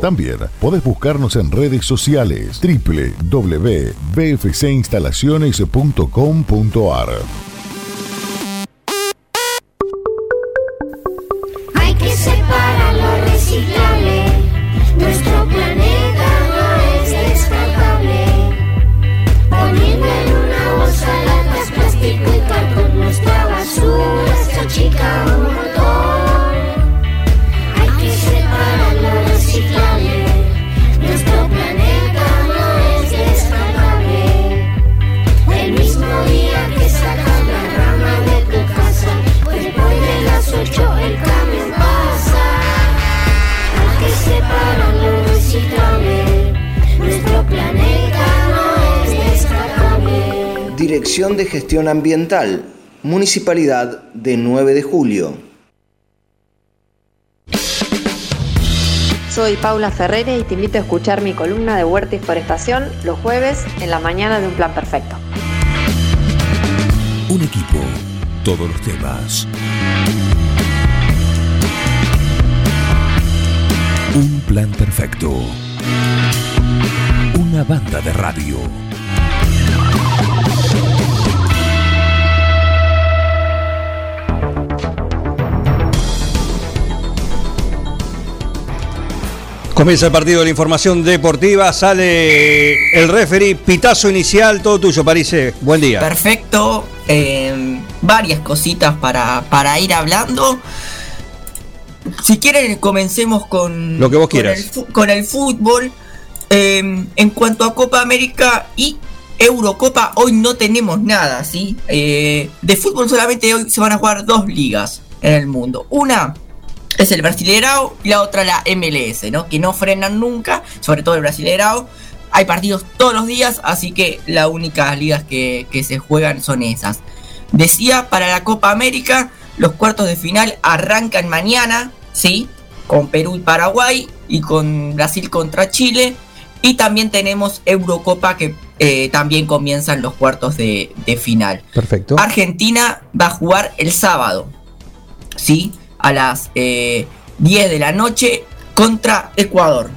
También podés buscarnos en redes sociales www.bfcinstalaciones.com.ar. Nuestro planeta no es descartable. Dirección de Gestión Ambiental, Municipalidad de 9 de Julio. Soy Paula Ferrere y te invito a escuchar mi columna de Huerta y Forestación los jueves en la mañana de Un Plan Perfecto. Un equipo, todos los temas. Plan perfecto. Una banda de radio. Comienza el partido de la información deportiva, sale el referee, pitazo inicial, todo tuyo, Parise. Buen día. Perfecto. eh, varias cositas para, para ir hablando. Si quieren, comencemos con. Lo que vos con quieras. el Con el, fútbol. Eh, en cuanto a Copa América y Eurocopa, hoy no tenemos nada, ¿sí? Eh, de fútbol solamente hoy se van a jugar dos ligas en el mundo. Una es el Brasileirao y la otra la MLS, ¿no? Que no frenan nunca, sobre todo el Brasileirao. Hay partidos todos los días, así que las únicas ligas que, que se juegan son esas. Decía, para la Copa América, los cuartos de final arrancan mañana, ¿sí? Con Perú y Paraguay y con Brasil contra Chile. Y también tenemos Eurocopa que eh, también comienzan los cuartos de, de final. Perfecto. Argentina va a jugar el sábado, ¿sí? A las eh, 10 de la noche contra Ecuador.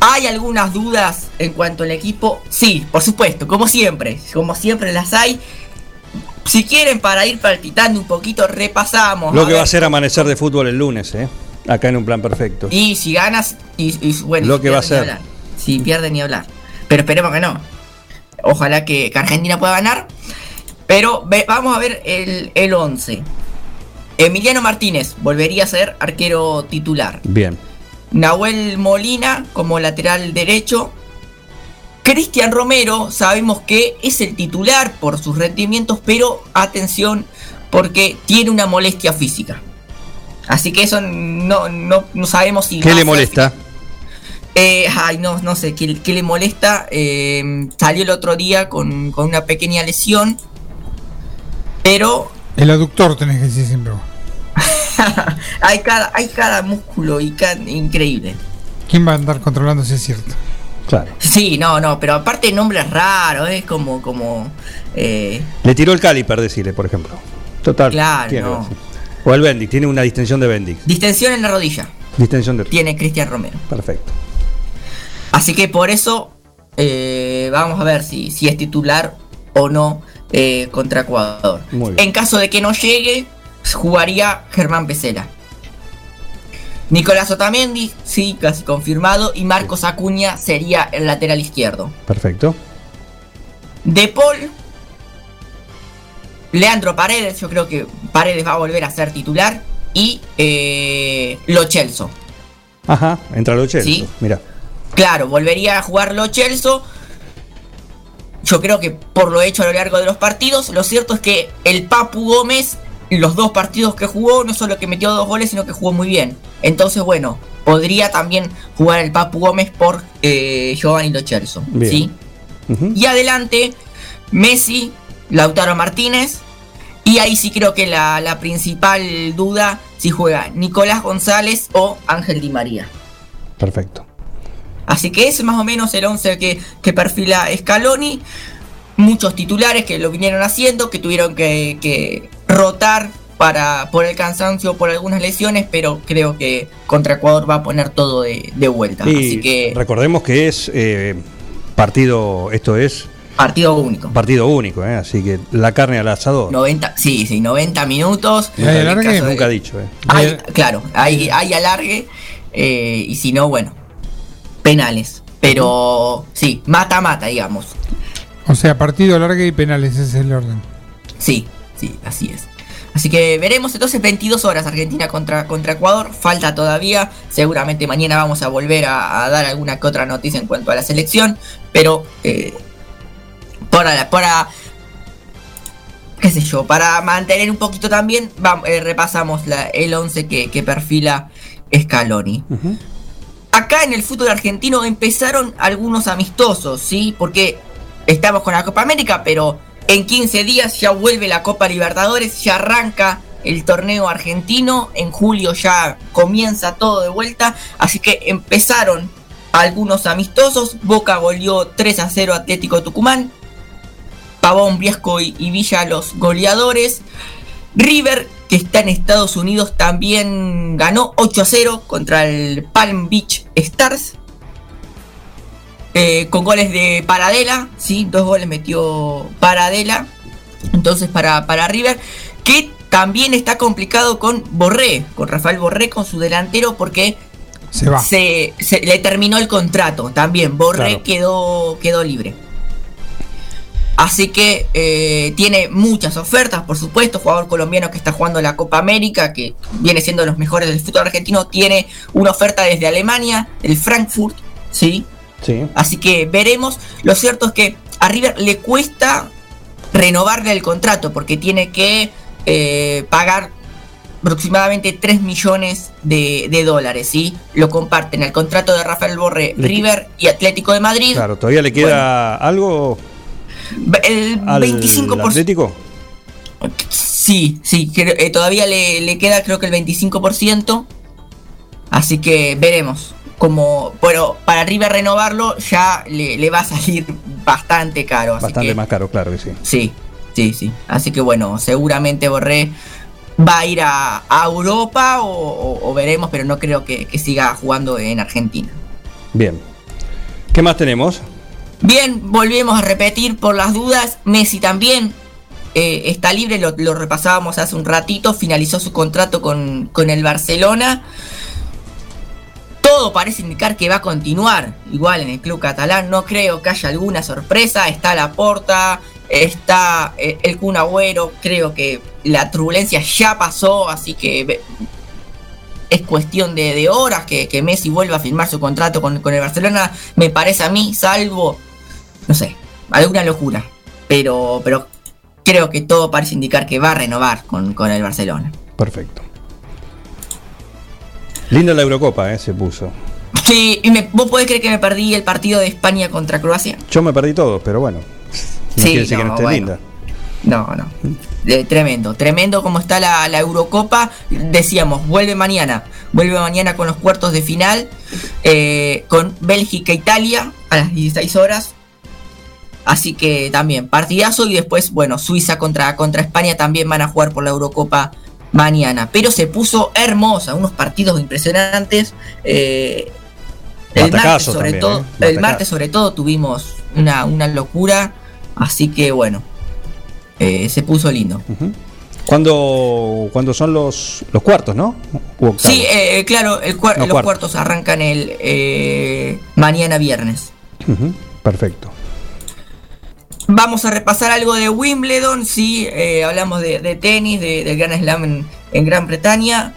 ¿Hay algunas dudas en cuanto al equipo? Sí, por supuesto, como siempre, como siempre las hay. Si quieren, para ir palpitando un poquito, repasamos. Lo a que va a ser amanecer de fútbol el lunes, ¿eh? Acá en un plan perfecto. Y si ganas, y, y bueno, Lo si que va a ser. hablar. Si pierden ni hablar. Pero esperemos que no. Ojalá que, que Argentina pueda ganar. Pero ve- vamos a ver el, el 11. Emiliano Martínez volvería a ser arquero titular. Bien. Nahuel Molina como lateral derecho. Cristian Romero sabemos que es el titular por sus rendimientos, pero atención porque tiene una molestia física. Así que eso no, no, no sabemos si... ¿Qué le molesta? eh, ay, no, no sé, ¿qué, qué le molesta? Eh, salió el otro día con, con una pequeña lesión. Pero El aductor tenés que decir siempre hay cada, hay cada músculo y cada, increíble. ¿Quién va a andar controlando si es cierto? Claro. Sí, no, no, pero aparte nombre es raro, es como, como, eh, Le tiró el caliper, decirle, por ejemplo. Total. Claro, tiene, no. O el Bendix, tiene una distensión de Bendix. distensión en la rodilla. Distensión de. Tiene Cristian Romero. Perfecto. Así que por eso eh, vamos a ver si, si es titular o no eh, contra Ecuador. Muy bien. En caso de que no llegue, jugaría Germán Pesela. Nicolás Otamendi, sí, casi confirmado. Y Marcos Acuña sería el lateral izquierdo. Perfecto. De Paul, Leandro Paredes, yo creo que Paredes va a volver a ser titular. Y eh, Lo Celso. Ajá, entra los Chelsea. Sí. Mira. Claro, volvería a jugar Lo Celso. Yo creo que por lo hecho a lo largo de los partidos, lo cierto es que el Papu Gómez, los dos partidos que jugó, no solo que metió dos goles, sino que jugó muy bien. Entonces, bueno, podría también jugar el Papu Gómez por eh, Giovanni Lo Celso. ¿sí? Y adelante, Messi, Lautaro Martínez. Y ahí sí creo que la, la principal duda si juega Nicolás González o Ángel Di María. Perfecto. Así que ese es más o menos el 11 que, que perfila Scaloni. Muchos titulares que lo vinieron haciendo, que tuvieron que, que rotar para, por el cansancio, por algunas lesiones, pero creo que contra Ecuador va a poner todo de, de vuelta. Y Así que recordemos que es eh, partido, esto es partido único. partido único, ¿eh? así que la carne al asador. 90, sí, sí, 90 minutos. Caso de- nunca dicho. ¿eh? Hay- claro, hay, hay alargue. eh, y si no, bueno, penales. Pero sí, mata-mata, digamos. O sea, partido largo y penales, ese es el orden. Sí, sí, así es. Así que veremos entonces 22 horas Argentina contra, contra Ecuador. Falta todavía. Seguramente mañana vamos a volver a, a dar alguna que otra noticia en cuanto a la selección. Pero eh, para, para qué sé yo, para mantener un poquito también, vam- eh, repasamos la- el 11 que, que perfila Scaloni. Acá en el fútbol argentino empezaron algunos amistosos, ¿sí? Porque estamos con la Copa América, pero en 15 días ya vuelve la Copa Libertadores, ya arranca el torneo argentino, en julio ya comienza todo de vuelta, así que empezaron algunos amistosos, Boca goleó 3 a 0 a Atlético Tucumán, Pavón, Briasco y, y Villa los goleadores, River, que está en Estados Unidos, también ganó 8 a 0 contra el Palm Beach Stars. Eh, con goles de Paradela, sí, dos goles metió Paradela. Entonces para, para River, que también está complicado con Borré, con Rafael Borré, con su delantero, porque Se va. se, se- le terminó el contrato también. Borré Claro. quedó, quedó libre. Así que eh, tiene muchas ofertas, por supuesto. Jugador colombiano que está jugando la Copa América, que viene siendo de los mejores del fútbol argentino, tiene una oferta desde Alemania, el Frankfurt, ¿sí? Sí. Así que veremos. Lo cierto es que a River le cuesta renovarle el contrato porque tiene que eh, pagar aproximadamente 3 millones de, de dólares, ¿sí? Lo comparten el contrato de Rafael Borré, Le- River y Atlético de Madrid. Claro, todavía le queda algo El al 25%. Atlético. Sí, sí, creo- eh, todavía le, le queda creo que el 25%. Así que veremos. Como, pero para River renovarlo ya le, le va a salir bastante caro. Así Bastante que, más caro, claro que sí. Sí, sí, sí. Así que bueno, seguramente Borré va a ir a, a Europa o, o- o veremos, pero no creo que, que siga jugando en Argentina. Bien. ¿Qué más tenemos? Bien, volvemos a repetir por las dudas. Messi también eh, está libre, lo, lo repasábamos hace un ratito. Finalizó su contrato con, con el Barcelona. Todo parece indicar que va a continuar igual en el club catalán. No creo que haya alguna sorpresa. Está la porta, está eh, el Kun Agüero. Creo que la turbulencia ya pasó, así que es cuestión de, horas que, que Messi vuelva a firmar su contrato con, con el Barcelona. Me parece a mí, salvo, no sé, alguna locura. Pero, pero creo que todo parece indicar que va a renovar con, con el Barcelona. Perfecto. Linda la Eurocopa, ¿eh? Se puso. Sí, y me- ¿vos podés creer que me perdí el partido de España contra Croacia? Yo me perdí todo, pero bueno. No Sí, decir que no no, esté bueno. linda. No, no. Eh, tremendo, tremendo como está la, la Eurocopa. Decíamos, vuelve mañana. Vuelve mañana con los cuartos de final. eh, con Bélgica e Italia a las 16 horas. Así que también, partidazo. Y después, bueno, Suiza contra, contra España también van a jugar por la Eurocopa mañana. Pero se puso hermosa, unos partidos impresionantes. eh, el martes, sobre también, todo, ¿eh? el martes sobre todo tuvimos una, una locura. Así que bueno, eh, se puso lindo. ¿Cuándo, cuándo son los, los cuartos, no? Sí, eh, claro, el cuar- No, los cuarto. cuartos arrancan el eh, mañana viernes. Perfecto. Vamos a repasar algo de Wimbledon, sí, eh, hablamos de, tenis, de- del Gran Slam en, Gran Bretaña.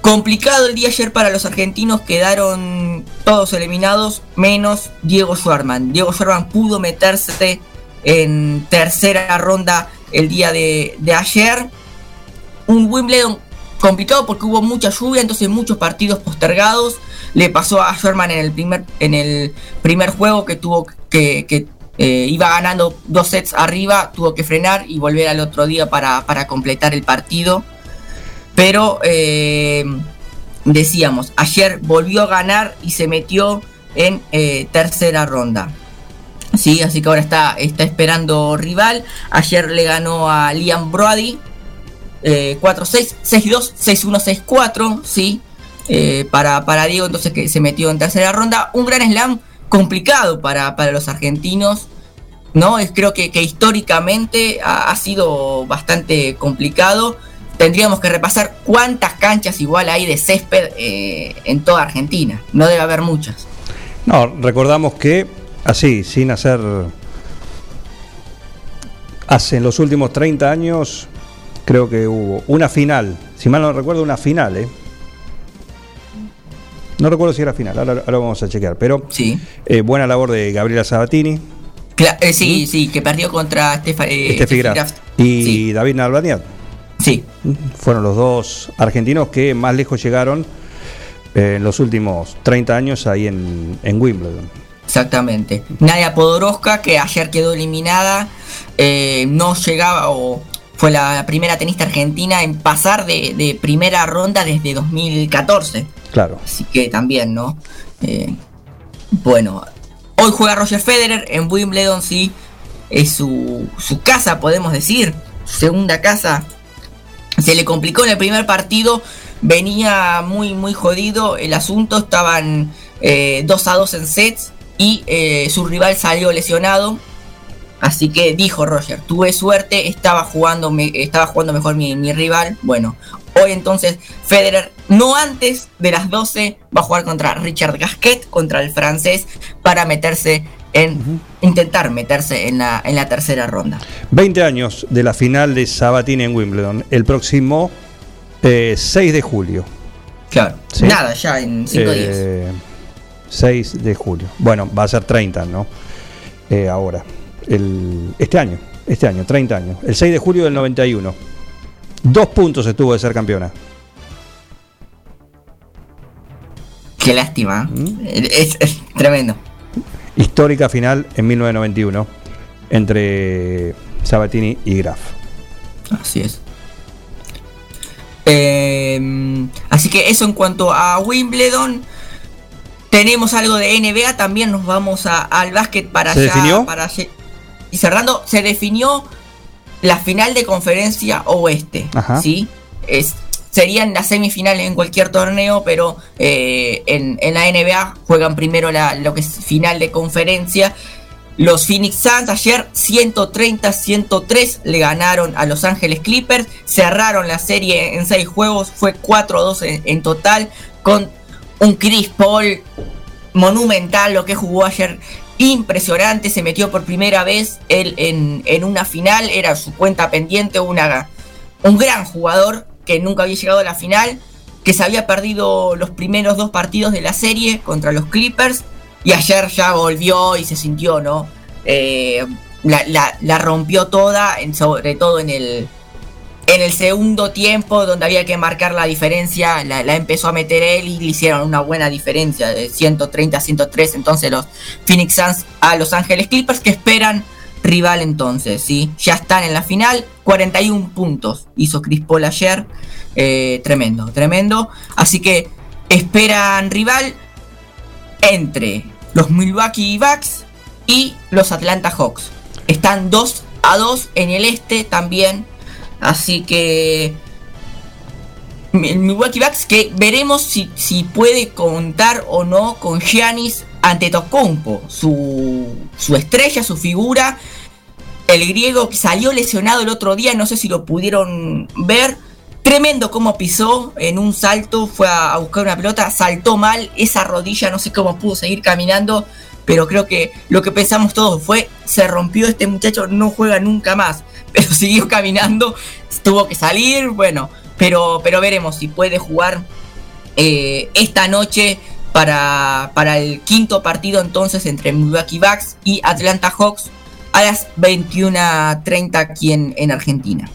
Complicado el día ayer para los argentinos, quedaron todos eliminados, menos Diego Schwarman. Diego Schwarman pudo meterse en tercera ronda el día de, ayer. Un Wimbledon complicado porque hubo mucha lluvia, entonces muchos partidos postergados. Le pasó a Sherman en el primer, en el primer juego que tuvo que, eh, iba ganando dos sets arriba, tuvo que frenar y volver al otro día para, para completar el partido. Pero eh, decíamos, ayer volvió a ganar y se metió en eh, tercera ronda. Sí, así que ahora está, está esperando rival. Ayer le ganó a Liam Brody. eh, 4-6, 6-2, 6-1, 6-4. Sí. eh, para, para Diego, entonces que se metió en tercera ronda. Un gran slam complicado para, para los argentinos. ¿no? Es, creo que, que históricamente ha, sido bastante complicado. Tendríamos que repasar cuántas canchas igual hay de césped eh, en toda Argentina. No debe haber muchas. No, recordamos que así, sin hacer. Hace en los últimos 30 años, creo que hubo una final. Si mal no recuerdo, una final, ¿eh? No recuerdo si era final, ahora, ahora vamos a chequear. Pero sí. buena labor de Gabriela Sabatini, Cla- eh, sí, sí, que perdió contra Stefa- eh, Steffi Graf Graf. y David Nalbandian. Sí. Fueron los dos argentinos que más lejos llegaron eh, en los últimos 30 años ahí en, en Wimbledon. Exactamente. Nadia Podoroska, que ayer quedó eliminada, eh, no llegaba o fue la primera tenista argentina en pasar de, de primera ronda desde 2014. Claro. Así que también, ¿no? Eh, bueno, hoy juega Roger Federer en Wimbledon, sí. Es su, su casa, podemos decir. Su segunda casa. Se le complicó en el primer partido. Venía muy, muy jodido el asunto. Estaban 2 a 2 en sets. Y eh, su rival salió lesionado. Así que dijo Roger, tuve suerte, estaba jugando, me- estaba jugando mejor mi, mi rival. Bueno, hoy entonces Federer, no antes de las 12, va a jugar contra Richard Gasquet, contra el francés, para meterse en, intentar meterse en la, en la tercera ronda. 20 años de la final de Sabatini en Wimbledon, el próximo eh, 6 de julio. Claro, Sí. nada, ya en 5 días. Eh, 6 de julio. Bueno, va a ser 30, ¿no? Eh, ahora. El, este año. Este año, 30 años. El 6 de julio del 91. Dos puntos estuvo de ser campeona. Qué lástima. Mm. Es, es tremendo. Histórica final en 1991 entre Sabatini y Graf. Así es. Eh, así que eso en cuanto a Wimbledon. Tenemos algo de NBA, también nos vamos a- al básquet para ¿Se allá. definió? Para. Y cerrando, se definió la final de conferencia oeste. Ajá. ¿sí? Es, serían las semifinales en cualquier torneo, pero eh, en, en la NBA juegan primero la, lo que es final de conferencia. Los Phoenix Suns ayer 130-103 le ganaron a Los Ángeles Clippers, cerraron la serie en 6 juegos, fue 4-2 en, en total, con un Chris Paul monumental lo que jugó ayer, impresionante, se metió por primera vez él en, en una final, era su cuenta pendiente, una, un gran jugador que nunca había llegado a la final, que se había perdido los primeros dos partidos de la serie contra los Clippers y ayer ya volvió y se sintió, ¿no? Eh, la, la- la rompió toda, en- sobre todo en el, en el segundo tiempo, donde había que marcar la diferencia, la, empezó a meter él y le hicieron una buena diferencia de 130 a 103. Entonces, los Phoenix Suns a Los Ángeles Clippers que esperan rival entonces, ¿sí? Ya están en la final, 41 puntos hizo Chris Paul ayer. Eh, tremendo, tremendo. Así que esperan rival entre los Milwaukee Bucks y los Atlanta Hawks. Están 2 a 2 en el este también. Así que Milwaukee Bucks que veremos si, si puede contar o no con Giannis Antetokounmpo, su, su estrella, su figura. El griego que salió lesionado el otro día, no sé si lo pudieron ver. Tremendo como pisó en un salto, fue a, a buscar una pelota, saltó mal, esa rodilla, no sé cómo pudo seguir caminando, pero creo que lo que pensamos todos fue, se rompió este muchacho, no juega nunca más, pero siguió caminando, tuvo que salir, bueno, pero, pero veremos si puede jugar eh, esta noche para, para el quinto partido entonces entre Milwaukee Bucks y Atlanta Hawks a las 21.30 aquí en, en Argentina.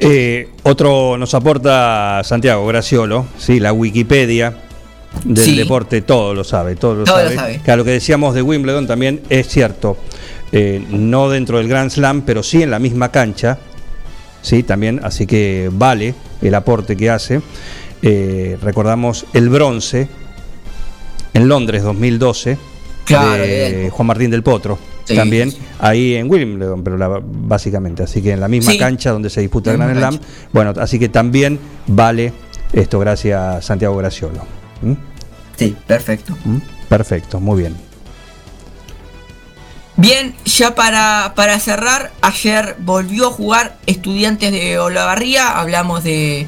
Eh, otro nos aporta Santiago Graciolo, sí, la Wikipedia del Sí. deporte, todo lo sabe, todo lo Todo lo sabe. sabe. Que a lo que decíamos de Wimbledon también es cierto, eh, no dentro del Grand Slam, pero sí en la misma cancha, sí, también, así que vale el aporte que hace. Eh, recordamos el bronce en Londres 2012 Claro, de bien. Juan Martín del Potro. Sí, también sí. ahí en Wimbledon, pero la- básicamente, así que en la misma Sí. cancha donde se disputa el Grand Slam. Bueno, así que también vale esto, gracias Santiago Graciolo. ¿Mm? Sí, perfecto. ¿Mm? Perfecto, muy bien. Bien, ya para, para cerrar, ayer volvió a jugar Estudiantes de Olavarría, hablamos de,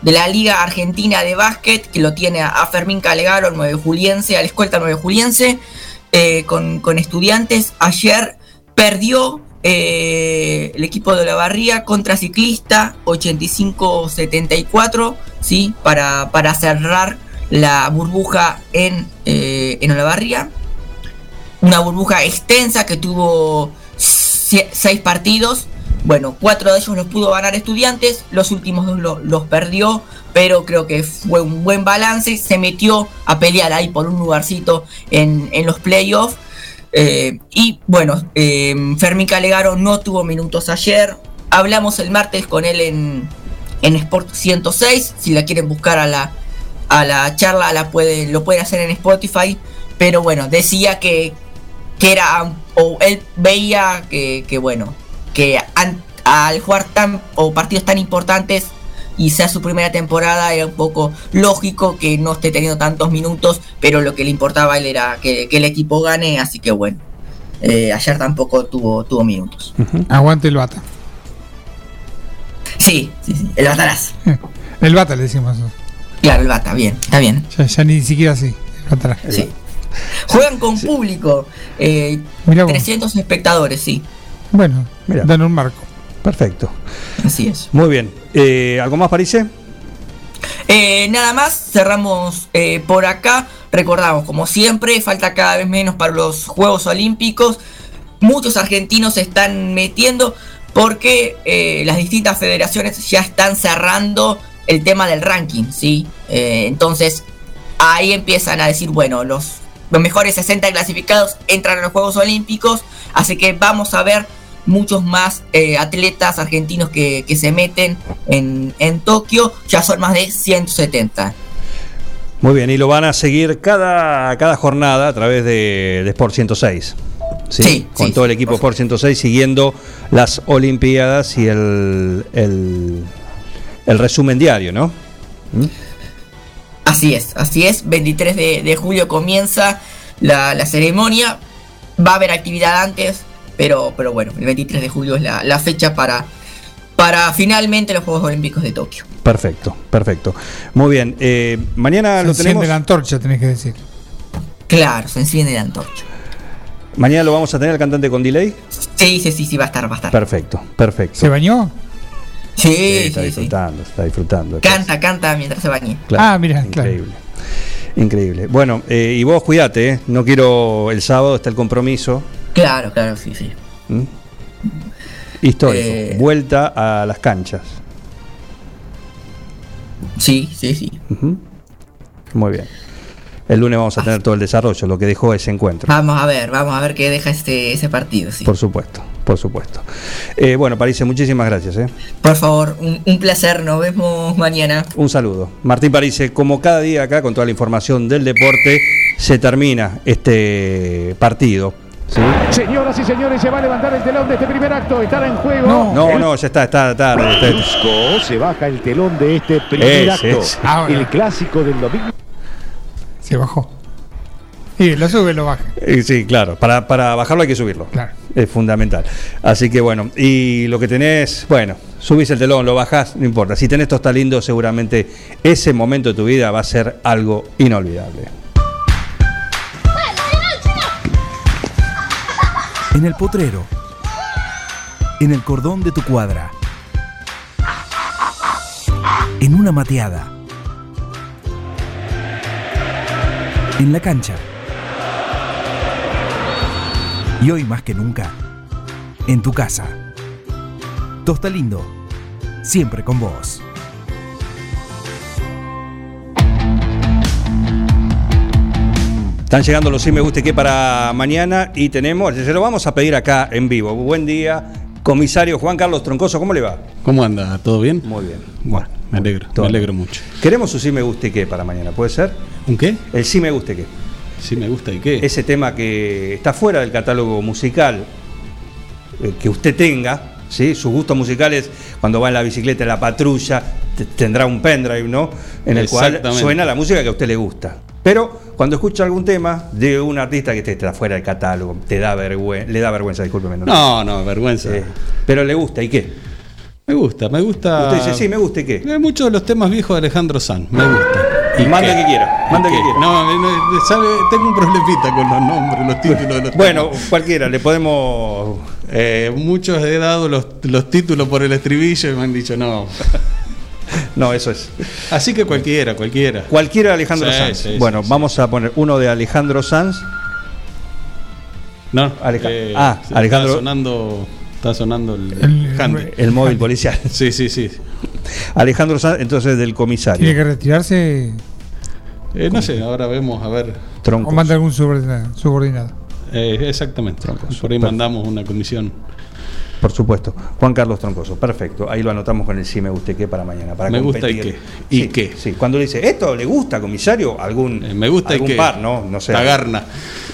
de la Liga Argentina de Básquet, que lo tiene a, Fermín Calegaro, el 9 Juliense, al escolta 9 Juliense, eh, con, con Estudiantes. Ayer perdió eh, el equipo de Olavarría contra Ciclista, 85-74, ¿sí? Para, para cerrar la burbuja en, eh, en Olavarría una burbuja extensa que tuvo seis partidos. Bueno, cuatro de ellos los pudo ganar estudiantes, los últimos dos lo- los perdió, pero creo que fue un buen balance. Se metió a pelear ahí por un lugarcito en, en los playoffs. Eh, y bueno, eh, Fermín Calegaro no tuvo minutos ayer. Hablamos el martes con él en, en Sport 106. Si la quieren buscar a la, a la charla, la puede, lo pueden hacer en Spotify. Pero bueno, decía que, que era, o él veía que, que bueno, que an- al jugar tan, o partidos tan importantes y sea su primera temporada, era un poco lógico que no esté teniendo tantos minutos, pero lo que le importaba a él era que, que el equipo gane, así que bueno. eh, ayer tampoco tuvo, tuvo minutos. Aguante el bata. Sí, sí, sí, el batarazo. El bata le decimos. Claro, el bata, bien, está bien. Ya, ya ni siquiera así. Sí. Juegan con público, eh, Mirá vos. 300 espectadores, sí. Bueno, Mira. dan un marco. Perfecto. Así es. Muy bien. Eh, ¿Algo más, Parise? Eh, nada más, cerramos eh, por acá. Recordamos, como siempre, falta cada vez menos para los Juegos Olímpicos. Muchos argentinos se están metiendo porque eh, las distintas federaciones ya están cerrando el tema del ranking, ¿sí? Eh, entonces, ahí empiezan a decir, bueno, los, los mejores 60 clasificados entran a los Juegos Olímpicos, así que vamos a ver muchos más eh, atletas argentinos que, que se meten en, en Tokio, ya son más de 170. Muy bien, y lo van a seguir cada, cada jornada a través de, de Sport 106. ¿sí? Sí, Con sí, todo el equipo Sport 106 siguiendo las Olimpiadas y el, el, el resumen diario, ¿no? ¿Mm? Así es, así es. 23 de, de julio comienza la, la ceremonia. Va a haber actividad antes, pero, pero bueno, el 23 de julio es la, la fecha para, para finalmente los Juegos Olímpicos de Tokio. Perfecto, perfecto. Muy bien, eh, mañana Se lo enciende tenemos. la antorcha, tenés que decir. Claro, se enciende la antorcha. Mañana lo vamos a tener el cantante con delay. Sí, sí, sí, sí, va a estar, va a estar. Perfecto, perfecto. ¿Se bañó? Sí, está sí, sí. disfrutando, está disfrutando. Canta, canta mientras se bañe. Claro, Ah, mira, claro. increíble. Increíble. Bueno, eh, y vos cuídate, ¿eh? no quiero el sábado está el compromiso. Claro, claro, sí, sí. ¿Mm? Histórico. Eh. Vuelta a las canchas. Sí, sí, sí. Muy bien. El lunes vamos a tener todo el desarrollo, lo que dejó ese encuentro. Vamos a ver, vamos a ver qué deja este, ese partido, sí. Por supuesto, por supuesto. Eh, bueno, París, muchísimas gracias. ¿eh? Por favor, un, un placer, nos vemos mañana. Un saludo. Martín París, como cada día acá, con toda la información del deporte, se termina este partido. ¿sí? Señoras y señores, se va a levantar el telón de este primer acto. Estará en juego. No, no, ya está, está tarde. está- se baja el telón de este primer Ese, acto. El clásico del domingo. Se bajó. Sí, lo sube, lo baja. Eh, Sí, claro, para, para bajarlo hay que subirlo. Claro. Es fundamental. Así que bueno, y lo que tenés, bueno, subís el telón, lo bajás, no importa. Si tenés Tosta Lindo, seguramente ese momento de tu vida va a ser algo inolvidable. En el potrero. En el cordón de tu cuadra. En una mateada. En la cancha. Y hoy más que nunca, en tu casa. Tosta Lindo, siempre con vos. Están llegando los sí me guste que para mañana y tenemos, se lo vamos a pedir acá en vivo. Buen día, comisario Juan Carlos Troncoso, ¿cómo le va? ¿Cómo anda? ¿Todo bien? Muy bien. Bueno, me alegro, me alegro mucho. Queremos su sí me guste qué para mañana, ¿puede ser? ¿Un qué? El sí me guste qué. Sí me gusta y qué. Ese tema que está fuera del catálogo musical eh, que usted tenga, ¿sí? sus gustos musicales, cuando va en la bicicleta, en la patrulla, te- tendrá un pendrive, ¿no? En el cual suena la música que a usted le gusta. Pero cuando escucha algún tema de un artista que está fuera del catálogo, te da vergüenza, le da vergüenza, discúlpeme. No, no, vergüenza. Eh, pero le gusta, ¿y qué? Me gusta, me gusta. Usted dice, sí, me gusta, ¿y qué? Eh, Muchos de los temas viejos de Alejandro Sanz, me gusta. Manda qué? que quiera, manda ¿Y que quiera. No, no, sabe, tengo un problemita con los nombres, los títulos de los Bueno, cualquiera, le podemos. Eh, muchos he dado los, los títulos por el estribillo y me han dicho no. No, eso es. Así que cualquiera, cualquiera. Cualquiera de Alejandro Sí, Sanz. sí, bueno, sí. vamos a poner uno de Alejandro Sanz. No, Aleja- eh, ah, está Alejandro. sonando, está sonando el, El-. El móvil policial. Sí, sí, sí. Alejandro Sanz, entonces del comisario. Tiene que retirarse Eh, no sé, ahora vemos a ver. Troncos. o manda algún subordinado. subordinado. Eh, exactamente. Por ahí mandamos una comisión. Por supuesto. Juan Carlos Troncoso, perfecto. Ahí lo anotamos con el sí me guste qué para mañana. Para Me gusta y qué. ¿Y Sí, qué? Sí, cuando le dice, ¿esto le gusta, comisario? Algún, Eh, me gusta y qué. par, ¿no? No sé. Tagarna.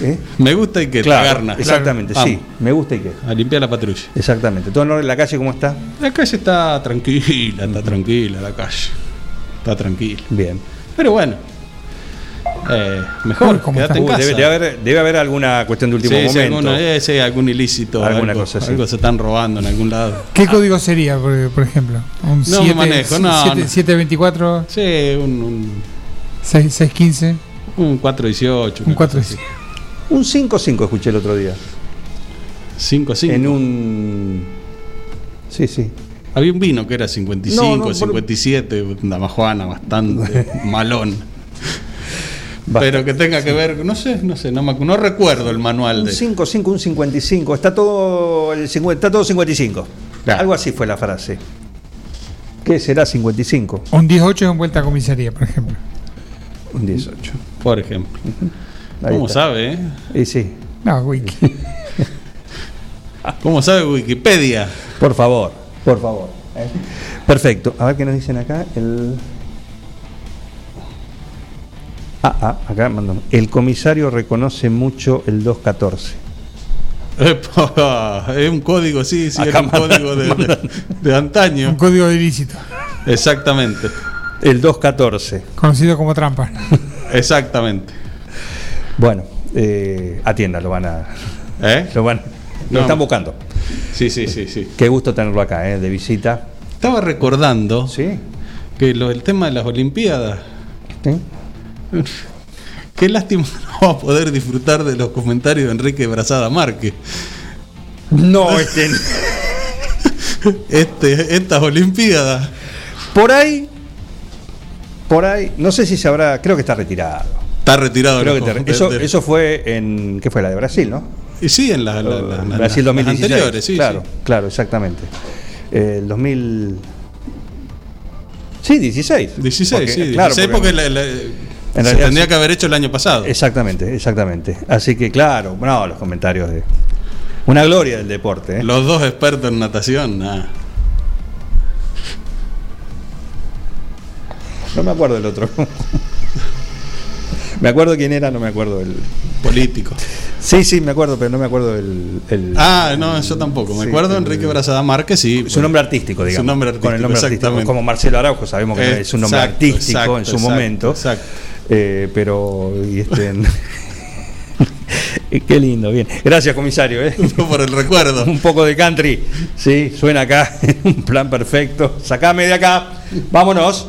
¿Eh? Me gusta y que Claro, tagarna. exactamente, sí. Me gusta y qué. A limpiar la patrulla. Exactamente. ¿Todo en orden? la calle cómo está? La calle está tranquila, está tranquila la calle. Está tranquila. Bien. Pero bueno, Eh, mejor, ¿Cómo quédate en Uy, casa. debe, debe haber, debe haber alguna cuestión de último Sí, sí, momento. alguno- eh, sí, algún ilícito, Alguna algo, cosa así. algo se están robando en algún lado. ¿Qué código sería, por, por ejemplo? ¿Un No 7, me manejo, no, no. 724, Sí, un, un, 6, 615, un 418. un 418. Un 5-5 escuché el otro día. 5-5. En un. Sí, sí. Había un vino que era 55, No, no, por- 57, una majuana bastante malón. Pero que tenga que ver, no sé, no sé, no, me- no recuerdo el manual Un de. 5-5, un 55. Está todo, el 50, está todo 55. Claro. Algo así fue la frase. ¿Qué será 55? Un 18 en vuelta a comisaría, por ejemplo. Un 18. Por ejemplo. Ahí ¿Cómo está. sabe, eh? Y sí. No, wiki. ¿Cómo sabe Wikipedia? Por favor, por favor. ¿eh? Perfecto. A ver qué nos dicen acá. El... Ah, ah, acá mandan. El comisario reconoce mucho el 214. Epa, es un código, sí, sí, Acá era un mandan- código de, de- de antaño. Un código ilícito, Exactamente, El 214. conocido como trampa. exactamente. Bueno, eh, atienda, lo van a. ¿Eh? Lo, van, lo No. están buscando. Sí, sí, sí, sí. Qué gusto tenerlo acá, eh, de visita. Estaba recordando Sí. que lo, el tema de las Olimpiadas, ¿Sí? Qué lástima no vamos a poder disfrutar de los comentarios de Enrique Brazada Márquez. No, este. Este, estas Olimpiadas. Por ahí. Por ahí. No sé si se habrá. Creo que está retirado. Está retirado Creo que eso, eso fue en. ¿Qué fue? La de Brasil, ¿no? Y sí, en la- la- la- la- Brasil las 2016. anteriores, sí, claro, sí. claro, exactamente. Eh, El 2000. Sí, 16. 16, Porque, sí, claro, 16 porque, la- se tendría que haber hecho el año pasado. Exactamente, exactamente. Así que, claro, no, los comentarios de. Una gloria del deporte. ¿eh? Los dos expertos en natación, nada. No me acuerdo del otro. me acuerdo quién era, no me acuerdo el. Político. Sí, sí, me acuerdo, pero no me acuerdo el. el- Ah, no, yo tampoco. Me Sí, acuerdo el- Enrique Brazada Márquez, sí. Su nombre artístico, digamos. Su nombre artístico, Con el nombre artístico. Como Marcelo Araujo, sabemos que es un nombre Exacto, artístico exacto, en su exacto, momento. exacto. Eh, pero. y este, Qué lindo, bien. Gracias, comisario. ¿eh? Por el recuerdo. Un poco de country. Sí, suena acá. Un plan perfecto. Sacame de acá. Vámonos.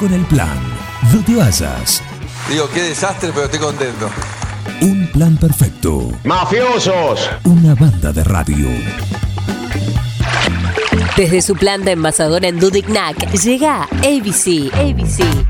Con el plan. No te vayas. Digo, qué desastre, pero estoy contento. Un plan perfecto. ¡Mafiosos! Una banda de radio. Desde su planta envasadora en Dudignac llega ABC. ABC.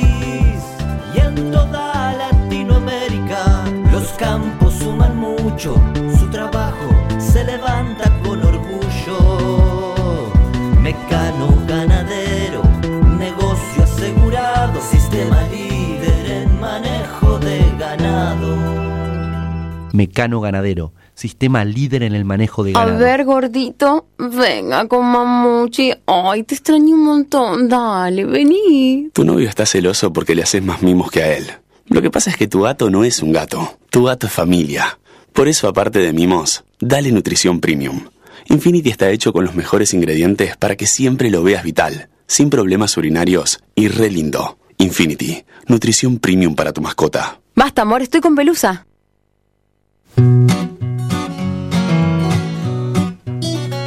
Los campos suman mucho, su trabajo se levanta con orgullo. Mecano ganadero, negocio asegurado, sistema líder en manejo de ganado. Mecano Ganadero, sistema líder en el manejo de A ganado. ver, gordito, venga con mamuchi. Ay, te extraño un montón. Dale, vení. Tu novio está celoso porque le haces más mimos que a él. Lo que pasa es que tu gato no es un gato. Tu gato es familia. Por eso, aparte de mimos, dale nutrición premium. Infinity está hecho con los mejores ingredientes para que siempre lo veas vital, sin problemas urinarios y re lindo. Infinity, nutrición premium para tu mascota. Basta, amor, estoy con pelusa.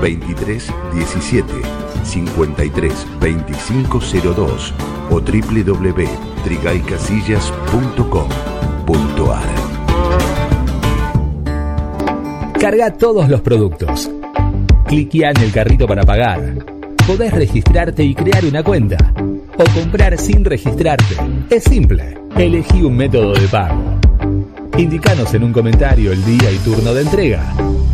23 17 53 2502 o www.trigaycasillas.com.ar Carga todos los productos. Cliquea en el carrito para pagar. Podés registrarte y crear una cuenta. O comprar sin registrarte. Es simple. Elegí un método de pago. Indicanos en un comentario el día y turno de entrega.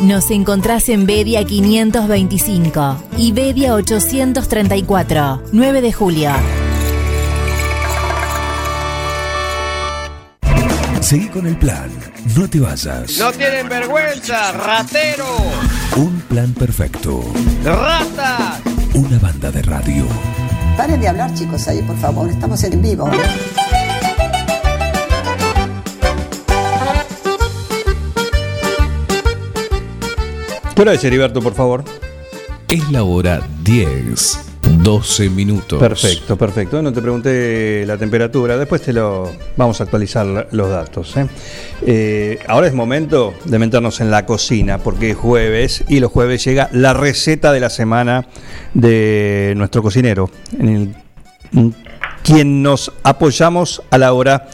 Nos encontrás en Bedia 525 y Bedia 834, 9 de julio. Seguí con el plan, no te vayas. No tienen vergüenza, ratero. Un plan perfecto. Rata. Una banda de radio. Paren de hablar chicos ahí, por favor, estamos en vivo. ¿Qué hora es, Heriberto, por favor? Es la hora 10. 12 minutos. Perfecto, perfecto. No te pregunté la temperatura, después te lo vamos a actualizar los datos. ¿eh? Eh, ahora es momento de meternos en la cocina, porque es jueves y los jueves llega la receta de la semana de nuestro cocinero, en el- en quien nos apoyamos a la hora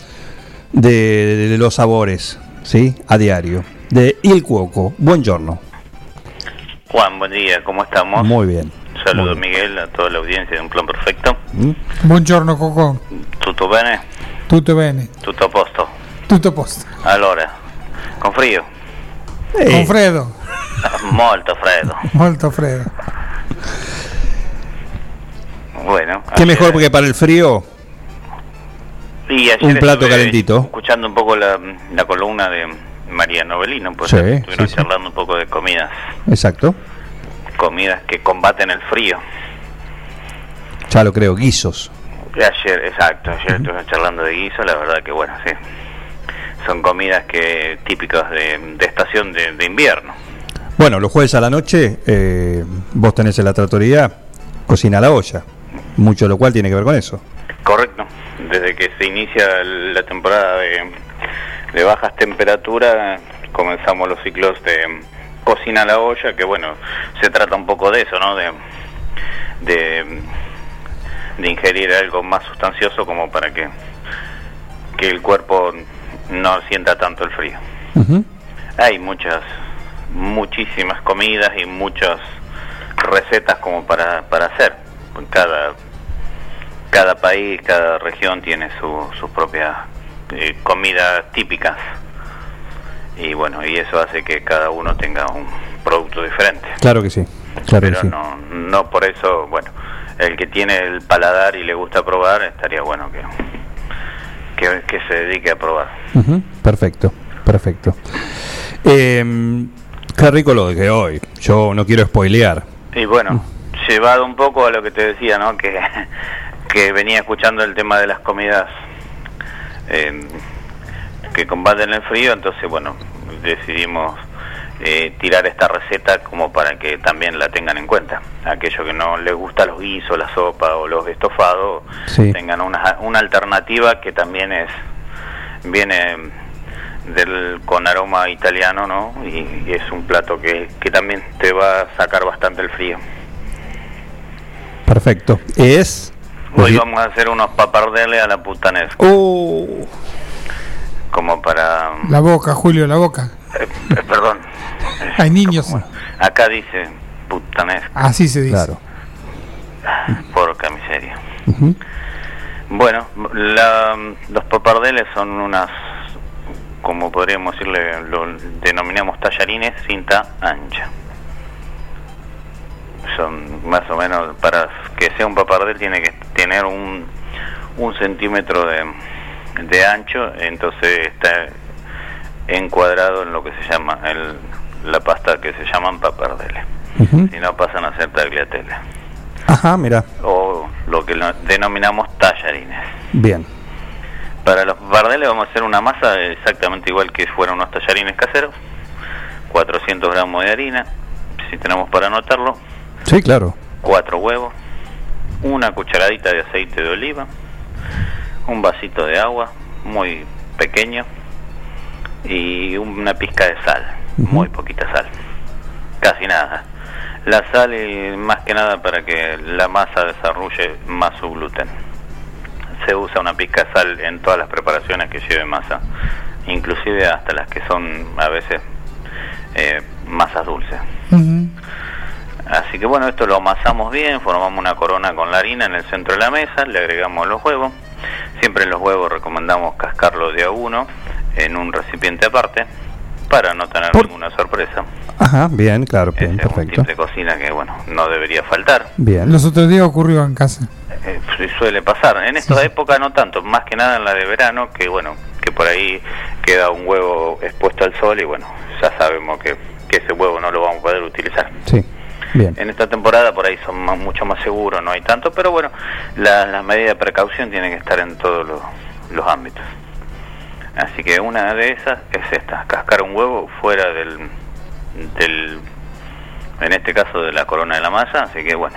de, de los sabores, ¿sí? A diario. De Il Cuoco. Buongiorno. Juan, buen día, ¿cómo estamos? Muy bien. Saludos Miguel, a toda la audiencia de Un Plan Perfecto. Buongiorno Coco. Tutto bene? Tutto bene. Tutto a posto? Tutto a posto. Allora, con frío? Con freddo. Molto freddo. Molto freddo. Bueno. ¿Qué ayer- mejor que para el frío? y ayer un plato calentito? Escuchando un poco la, la columna de María Novelino, pues Sí, estuvieron sí, sí. charlando un poco de comidas, Exacto. comidas que combaten el frío. Ya lo creo, guisos. Ayer, exacto, ayer estuvimos charlando de guiso, la verdad que bueno, sí. Son comidas que típicas de, de estación de, de invierno. Bueno, los jueves a la noche, eh, vos tenés en la tratoría cocina a la olla. Mucho de lo cual tiene que ver con eso. Correcto. Desde que se inicia la temporada de, de bajas temperaturas, comenzamos los ciclos de cocina a la olla, que bueno, se trata un poco de eso, ¿no? De, de, de ingerir algo más sustancioso como para que, que el cuerpo no sienta tanto el frío. Hay muchas, muchísimas comidas y muchas recetas como para, para hacer. Cada, cada país, cada región tiene su, sus propias eh, comidas típicas. Y bueno, y eso hace que cada uno tenga un producto diferente. Claro que sí. Claro que Pero sí. no, no por eso, bueno, el que tiene el paladar y le gusta probar, estaría bueno que, que, que se dedique a probar. Perfecto, perfecto. Eh, qué rico lo de que hoy. Yo no quiero spoilear. Y bueno, llevado un poco a lo que te decía, ¿no? Que, que venía escuchando el tema de las comidas eh, que combaten el frío, entonces, bueno, decidimos eh, tirar esta receta como para que también la tengan en cuenta. Aquellos que no les gusta los guisos, la sopa o los estofados, Sí. tengan una, una alternativa que también es viene del con aroma italiano, ¿no? Y, y es un plato que, que también te va a sacar bastante el frío. Perfecto. Es. Hoy vamos a hacer unos papardeles a la putanesca, Oh, como para... La boca, Julio, la boca. eh, eh, perdón, Hay niños. acá dice putanesca, Así se dice. Claro. porca miseria. Bueno, la- los papardeles son unas, como podríamos decirle, lo denominamos tallarines cinta ancha. Son más o menos, para que sea un papardel tiene que tener un, un centímetro de, de ancho, entonces está encuadrado en lo que se llama el, la pasta que se llaman papardeles. Ujú. Si no pasan a ser tagliatelle Ajá, mira. o lo que denominamos tallarines. Bien. Para los papardeles vamos a hacer una masa exactamente igual que fueran unos tallarines caseros. 400 gramos de harina, si tenemos para anotarlo. Sí, claro. Cuatro huevos. Una cucharadita de aceite de oliva. Un vasito de agua, muy pequeño. Y una pizca de sal, muy poquita sal. Casi nada. La sal y más que nada para que la masa desarrolle más su gluten. Se usa una pizca de sal en todas las preparaciones que lleve masa, inclusive hasta las que son a veces eh, masas dulces. Así que bueno, esto lo amasamos bien, formamos una corona con la harina en el centro de la mesa, le agregamos los huevos. Siempre los huevos recomendamos cascarlos de a uno en un recipiente aparte para no tener ninguna sorpresa. Ajá, bien, claro, bien, Es un perfecto. tip de cocina que bueno, no debería faltar. Bien. Los otros días ocurrió en casa. Eh, sí suele pasar. En esta época no tanto, más que nada en la de verano, que bueno, que por ahí queda un huevo expuesto al sol y bueno, ya sabemos que, que ese huevo no lo vamos a poder utilizar. Sí. Bien. En esta temporada por ahí son más- mucho más seguros, no hay tanto, pero bueno, la- las medidas de precaución tienen que estar en todos los, los ámbitos. Así que una de esas es esta, cascar un huevo fuera del, del en este caso de la corona de la masa, así que bueno,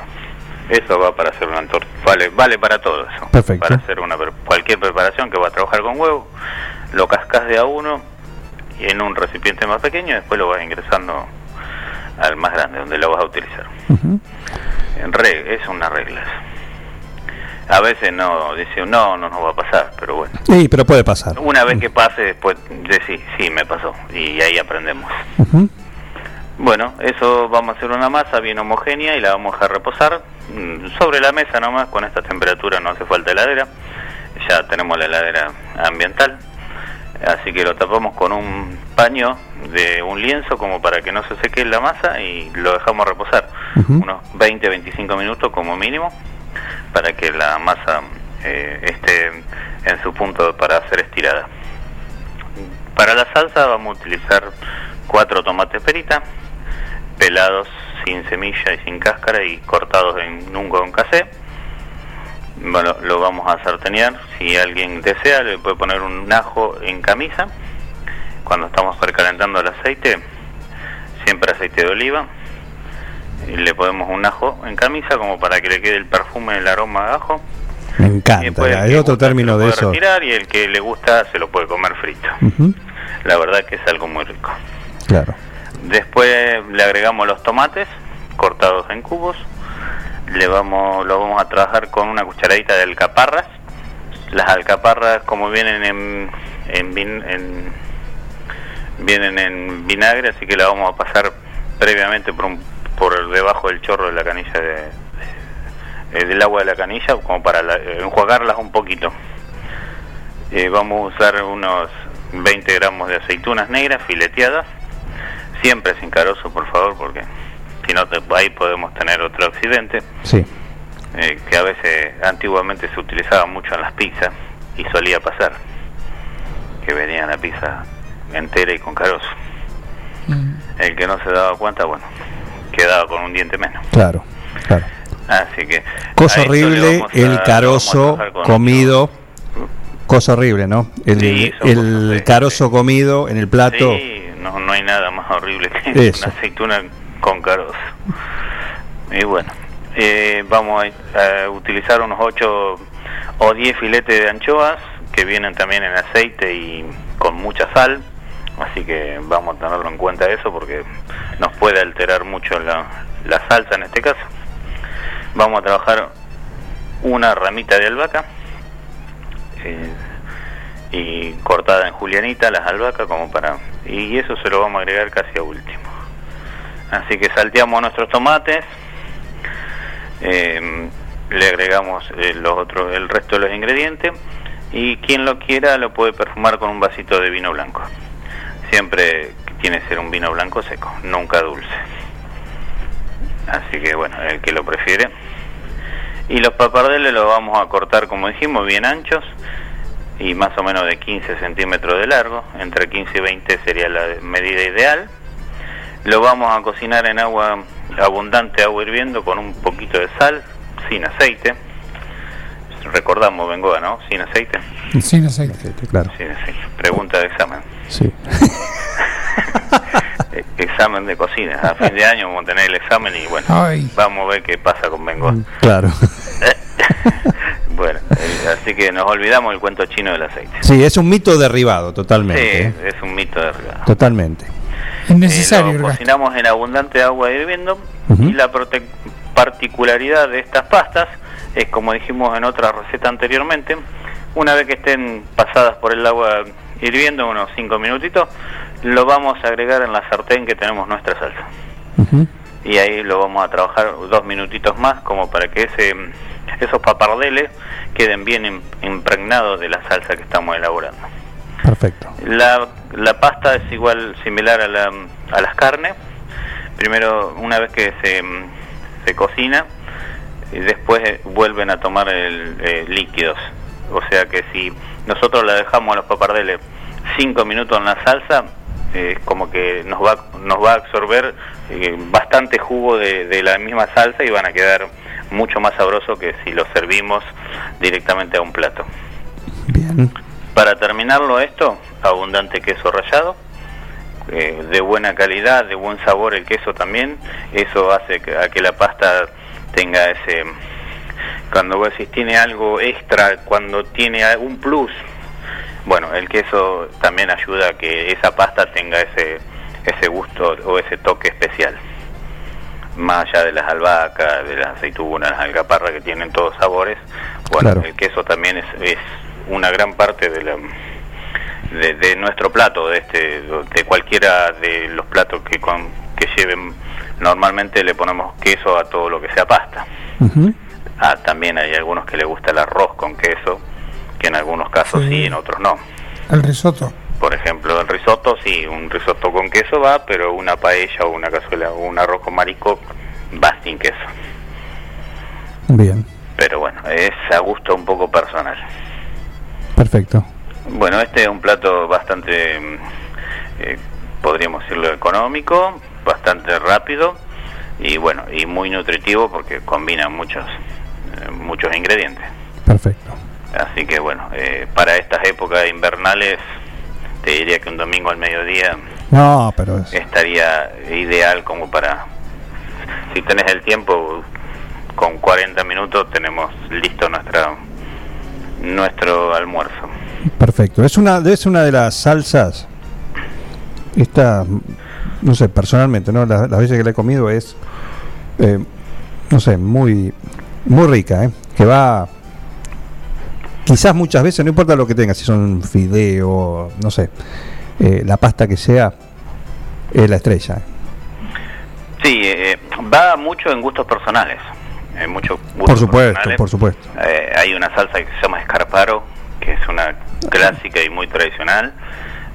eso va para hacer una torta, vale, vale para todo eso. Perfecto. Para hacer una cualquier preparación que va a trabajar con huevo, lo cascas de a uno y en un recipiente más pequeño, después lo vas ingresando al más grande, donde lo vas a utilizar. En re- es una regla. eso. A veces no, dice, no, no nos va a pasar, pero bueno. Sí, pero puede pasar. Una vez que pase, después decís, sí, me pasó, y ahí aprendemos. Bueno, eso vamos a hacer una masa bien homogénea y la vamos a dejar reposar mm, sobre la mesa nomás, con esta temperatura no hace falta heladera, ya tenemos la heladera ambiental, así que lo tapamos con un paño de un lienzo como para que no se seque la masa y lo dejamos reposar unos 20-25 minutos como mínimo para que la masa eh, esté en su punto para ser estirada. Para la salsa vamos a utilizar cuatro tomates perita, pelados sin semilla y sin cáscara y cortados en un con casé. Bueno, lo vamos a sartenear. Si alguien desea, le puede poner un ajo en camisa. Cuando estamos precalentando el aceite, siempre aceite de oliva. Y le ponemos un ajo en camisa como para que le quede el perfume, el aroma de ajo. Me encanta. después el Hay otro gusta término de eso. retirar y el que le gusta se lo puede comer frito. La verdad que es algo muy rico. Claro. Después le agregamos los tomates cortados en cubos. Le vamos, lo vamos a trabajar con una cucharadita de alcaparras. Las alcaparras, como vienen en, vienen en vinagre, así que la vamos a pasar previamente por, un- por debajo del chorro de la canilla de, eh, del agua de la canilla, como para la- eh, enjuagarlas un poquito. Eh, vamos a usar unos 20 gramos de aceitunas negras fileteadas, siempre sin carozo, por favor, porque si no, ahí podemos tener otro accidente, Sí. eh, que a veces antiguamente se utilizaba mucho en las pizzas y solía pasar, que venía la pizza entera y con carozo. El que no se daba cuenta, bueno, quedaba con un diente menos. Claro. Claro. Así que... Cosa horrible, el a carozo comido. Cosa horrible, ¿no? El, Sí, el carozo comido en el plato. Sí, no, no hay nada más horrible que Eso. una aceituna con carozo. Y bueno, eh, vamos a, a utilizar unos 8 o 10 filetes de anchoas que vienen también en aceite y con mucha sal. Así que vamos a tenerlo en cuenta eso porque nos puede alterar mucho la, la salsa en este caso. Vamos a trabajar una ramita de albahaca eh, y cortada en julianita las albahacas como para y eso se lo vamos a agregar casi a último así que salteamos nuestros tomates eh, le agregamos eh, los otros el resto de los ingredientes y quien lo quiera lo puede perfumar con un vasito de vino blanco. Siempre tiene que ser un vino blanco seco nunca dulce. Así que bueno el que lo prefiere. Y los papardeles los vamos a cortar como dijimos bien anchos y más o menos de 15 centímetros de largo, entre 15 y 20 sería la medida ideal. Lo vamos a cocinar en agua abundante, agua hirviendo, con un poquito de sal, sin aceite. Recordamos, Bengoa, ¿no? Sin aceite. Sin aceite. Claro. Sin aceite. Pregunta de examen. Sí. Eh, examen de cocina. A fin de año vamos a tener el examen y bueno, Ay. vamos a ver qué pasa con Bengoa. Claro. Bueno, eh, así que nos olvidamos el cuento chino del aceite. Sí, es un mito derribado, totalmente. ¿eh? Sí, es un mito de regalo. Innecesario Eh, el lo cocinamos en abundante agua hirviendo y la prote- particularidad de estas pastas es como dijimos en otra receta anteriormente, una vez que estén pasadas por el agua hirviendo unos 5 minutitos, lo vamos a agregar en la sartén que tenemos nuestra salsa. Y ahí lo vamos a trabajar dos minutitos más como para que ese esos papardeles queden bien im- impregnados de la salsa que estamos elaborando. Perfecto. La, la pasta es igual, similar a, la, a las carnes. Primero, una vez que se, se cocina, y después eh, vuelven a tomar el, eh, líquidos. O sea que si nosotros la dejamos a los papardeles cinco minutos en la salsa, eh, como que nos va, nos va a absorber eh, bastante jugo de, de la misma salsa y van a quedar mucho más sabrosos que si los servimos directamente a un plato. Bien. Para terminarlo esto, abundante queso rallado, eh, de buena calidad, de buen sabor el queso también, eso hace que, a que la pasta tenga ese, cuando vos decís tiene algo extra, cuando tiene un plus, bueno, el queso también ayuda a que esa pasta tenga ese, ese gusto o ese toque especial. Más allá de las albahacas, de las aceitunas, las alcaparras que tienen todos sabores, bueno, Claro. el queso también es, es una gran parte de la de, de nuestro plato, de este, de cualquiera de los platos que con, que lleven, normalmente le ponemos queso a todo lo que sea pasta. Ah, también hay algunos que le gusta el arroz con queso, que en algunos casos sí, Sí. en otros no. El risotto. Por ejemplo, el risotto, sí, un risotto con queso va, pero una paella o una cazuela o un arroz con marisco va sin queso. Bien, Pero bueno, es a gusto un poco personal. Perfecto. Bueno, este es un plato bastante, mm, eh, podríamos decirlo, económico, bastante rápido y bueno, y muy nutritivo porque combina muchos, eh, muchos ingredientes. Perfecto. Así que bueno, eh, para estas épocas invernales, te diría que un domingo al mediodía No, pero es, estaría ideal como para, si tenés el tiempo, con 40 minutos tenemos listo nuestra nuestro almuerzo. perfecto. Es una, es una de las salsas. Esta, no sé, personalmente, ¿no? Las, las veces que la he comido es, eh, no sé, muy, muy rica, ¿eh? Que va. Quizás muchas veces, no importa lo que tenga, si son fideo, no sé, eh, la pasta que sea, es la estrella. ¿eh? Sí, eh, va mucho en gustos personales. Hay mucho gustos Por supuesto, por supuesto. Eh, hay una salsa que se llama escarparo, que es una clásica y muy tradicional.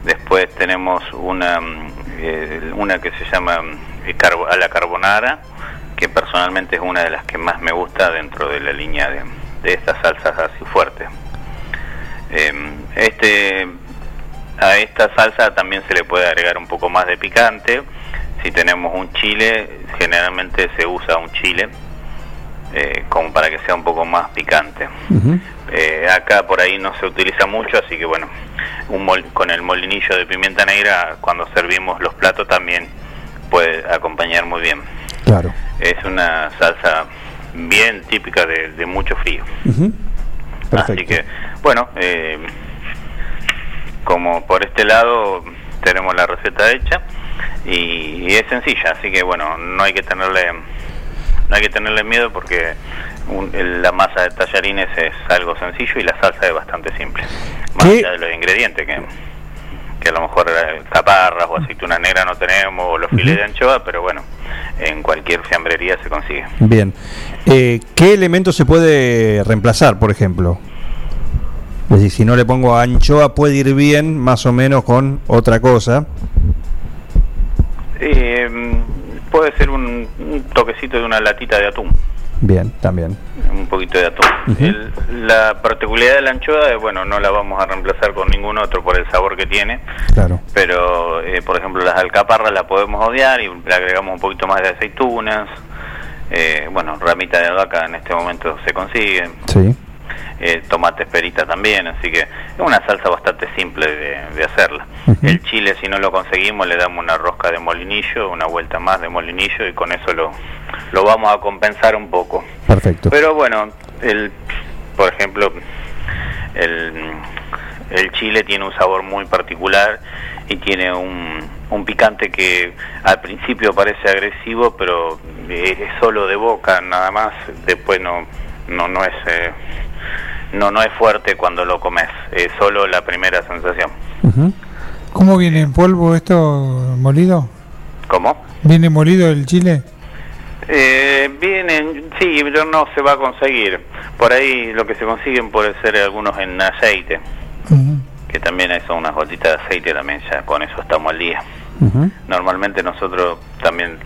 Después tenemos una, mm, eh, una que se llama mm, a la carbonara, que personalmente es una de las que más me gusta dentro de la línea de, de estas salsas así fuertes. Eh, este, a esta salsa también se le puede agregar un poco más de picante. Si tenemos un chile, generalmente se usa un chile eh, como para que sea un poco más picante. Eh, acá por ahí no se utiliza mucho, así que bueno, un mol- con el molinillo de pimienta negra cuando servimos los platos también puede acompañar muy bien. Claro. Es una salsa bien típica de, de mucho frío. Así que, bueno, eh, como por este lado tenemos la receta hecha y, y es sencilla, así que bueno, no hay que tenerle no hay que tenerle miedo porque un- el- la masa de tallarines es algo sencillo y la salsa es bastante simple. Más ¿Qué? allá de los ingredientes que, que a lo mejor eh, caparras o aceituna negra no tenemos o los filetes de anchoa, pero bueno, en cualquier fiambrería se consigue. Bien. Eh, ¿Qué elemento se puede reemplazar, por ejemplo? Es decir, si no le pongo anchoa, puede ir bien más o menos con otra cosa. Eh, puede ser un, un toquecito de una latita de atún, Bien, también. un poquito de atún. El- la particularidad de la anchoa es, bueno, no la vamos a reemplazar con ningún otro por el sabor que tiene, Claro. pero eh, por ejemplo las alcaparras la podemos odiar y le agregamos un poquito más de aceitunas. Eh, bueno, ramita de albahaca en este momento se consigue. Sí. Eh, tomate perita también, así que es una salsa bastante simple de, de hacerla. El chile, si no lo conseguimos, le damos una rosca de molinillo, una vuelta más de molinillo y con eso lo, lo vamos a compensar un poco. Perfecto. Pero bueno, el, por ejemplo, el, el chile tiene un sabor muy particular y tiene un, un picante que al principio parece agresivo, pero es solo de boca nada más, después no, no, no es... eh, no, no es fuerte cuando lo comes, es solo la primera sensación. ¿Cómo viene en polvo esto molido? ¿Cómo? ¿Viene molido el chile? Eh, vienen, sí, pero no se va a conseguir. Por ahí lo que se consiguen puede ser algunos en aceite, que también hay son unas gotitas de aceite también, ya con eso estamos al día. Normalmente nosotros también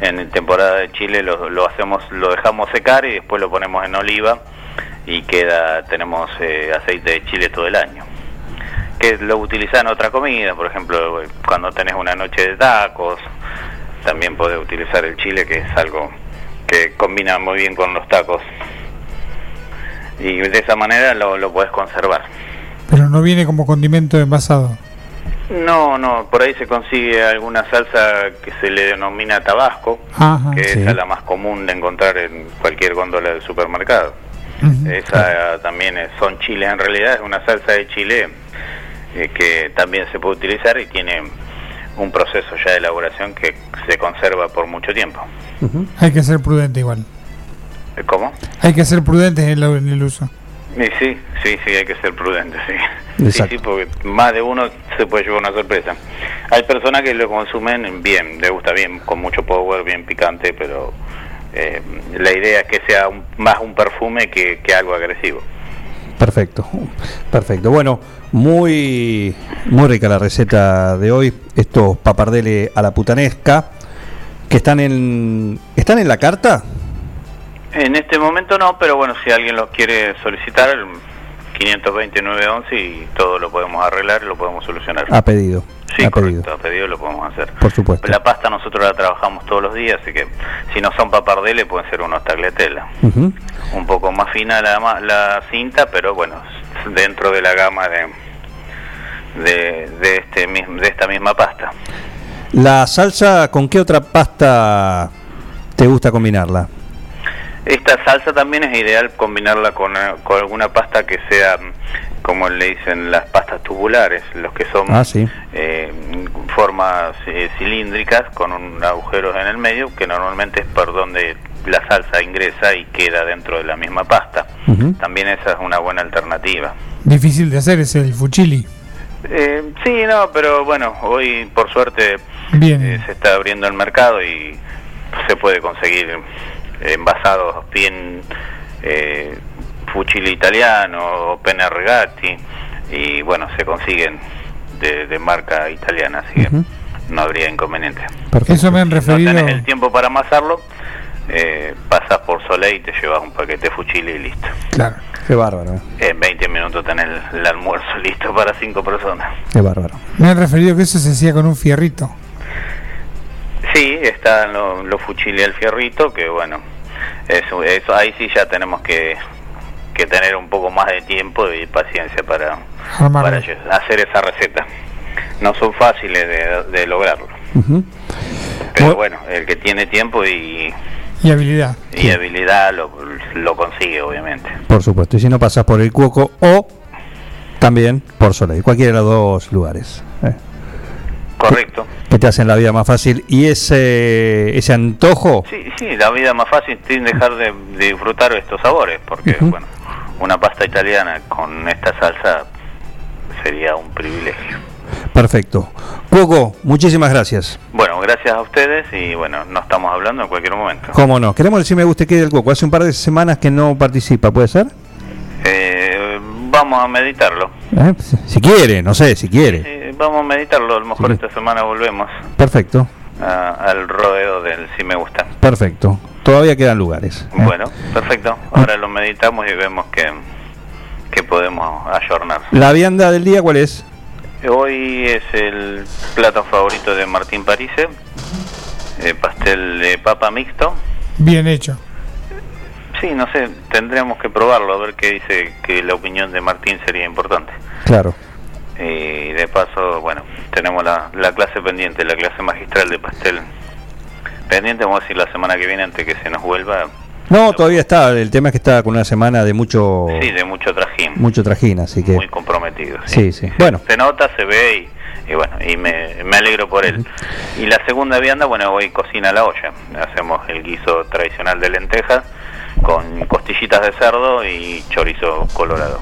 en temporada de Chile lo, lo hacemos, lo dejamos secar y después lo ponemos en oliva y queda, tenemos eh, aceite de chile todo el año. que lo utilizás en otra comida, por ejemplo, cuando tenés una noche de tacos, también podés utilizar el chile, que es algo que combina muy bien con los tacos. Y de esa manera lo, lo podés conservar. Pero no viene como condimento envasado. No, no, por ahí se consigue alguna salsa que se le denomina tabasco, Ajá. que Sí. es la más común de encontrar en cualquier góndola del supermercado. Esa también es- son chiles, en realidad es una salsa de chile eh, que también se puede utilizar y tiene un proceso ya de elaboración que se conserva por mucho tiempo. Hay que ser prudente igual. Eh, ¿Cómo? Hay que ser prudentes en, el- en el uso. Y sí, sí, sí, hay que ser prudente, sí. Sí, sí, porque más de uno se puede llevar una sorpresa. Hay personas que lo consumen bien, les gusta bien, con mucho power, bien picante, pero eh, la idea es que sea un- más un perfume que, que algo agresivo. Perfecto, perfecto. Bueno, muy, muy rica la receta de hoy. Estos papardele a la putanesca que están en, están en la carta. En este momento no, pero bueno, si alguien los quiere solicitar, el 529.11 y todo lo podemos arreglar, lo podemos solucionar. A pedido. Sí, a correcto, pedido. a pedido lo podemos hacer. Por supuesto. La pasta nosotros la trabajamos todos los días, así que si no son papardeles pueden ser unos tagliatella. Ujú. Un poco más fina la, la cinta, pero bueno, dentro de la gama de de, de este de esta misma pasta. La salsa, ¿con qué otra pasta te gusta combinarla? Esta salsa también es ideal combinarla con, eh, con alguna pasta que sea, mm, como le dicen, las pastas tubulares, los que son Ah, sí. eh, formas eh, cilíndricas con un agujeros en el medio, que normalmente es por donde la salsa ingresa y queda dentro de la misma pasta. También esa es una buena alternativa. Difícil de hacer es el fuchili. Eh, sí, no, pero bueno, hoy por suerte Bien. eh, se está abriendo el mercado y se puede conseguir envasados bien fuchili italiano o penne regatti y bueno, se consiguen de, de marca italiana, así que no habría inconveniente. Eso me han Si referido. no tenés el tiempo para amasarlo, eh, pasas por Soleil y te llevas un paquete de fuchili y listo. Claro. Qué bárbaro, En 20 minutos tenés el, el almuerzo listo para cinco personas. qué bárbaro. Me han referido que eso se hacía con un fierrito. Sí, están los lo fuchili al fierrito, que bueno, eso, eso ahí sí ya tenemos que, que tener un poco más de tiempo y paciencia para, para hacer esa receta. No son fáciles de, de lograrlo, Ujú. pero bueno, el que tiene tiempo y, Y habilidad. y habilidad lo, lo consigue, obviamente. Por supuesto. Y si no pasas por el Cuoco o también por Soleil, cualquiera de los dos lugares. eh, Correcto. que te hacen la vida más fácil. Y ese, ese antojo, Sí, sí, la vida más fácil sin dejar de, de disfrutar estos sabores, porque bueno, una pasta italiana con esta salsa sería un privilegio. perfecto. Cuoco, muchísimas gracias. Bueno, gracias a ustedes y bueno, nos estamos hablando en cualquier momento. ¿Cómo no? Queremos decir me guste que del Cuoco. Hace un par de semanas que no participa, ¿puede ser? Eh, vamos a meditarlo. Eh, Si quiere, no sé, si quiere. Eh, vamos a meditarlo, a lo mejor esta semana volvemos Perfecto, a- al rodeo del si me gusta. perfecto. Todavía quedan lugares. eh. Bueno, perfecto. Ahora lo meditamos y vemos que, que podemos ayornar. La vianda del día, ¿cuál es? Hoy es el plato favorito de Martín Parise, eh, pastel de papa mixto. Bien hecho. Sí, no sé, tendríamos que probarlo, a ver qué dice que la opinión de Martín sería importante. Claro. Y de paso, bueno, tenemos la, la clase pendiente, la clase magistral de pastel pendiente, vamos a decir la semana que viene antes que se nos vuelva. No, todavía está. El tema es que está con una semana de mucho Sí, de mucho trajín, mucho trajín, así que muy comprometido. sí, sí. Bueno, Se nota, se ve y, y bueno, y me, me alegro por él. Y la segunda vianda, bueno, hoy cocina la olla. Hacemos el guiso tradicional de lentejas con costillitas de cerdo y chorizo colorado.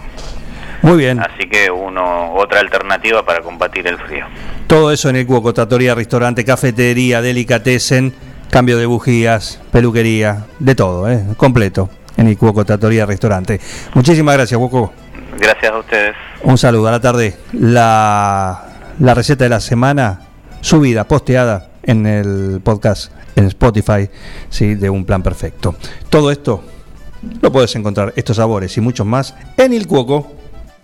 Muy bien. Así que uno otra alternativa para combatir el frío. Todo eso en el Cuoco, trattoria, restaurante, cafetería, delicatessen, cambio de bujías, peluquería, de todo, ¿eh? completo en el Cuoco, trattoria, restaurante. Muchísimas gracias, Cuoco. Gracias a ustedes. Un saludo a la tarde. La, la receta de la semana subida, posteada en el podcast en Spotify, sí, de un plan perfecto. Todo esto lo puedes encontrar, estos sabores y muchos más, en el Cuoco.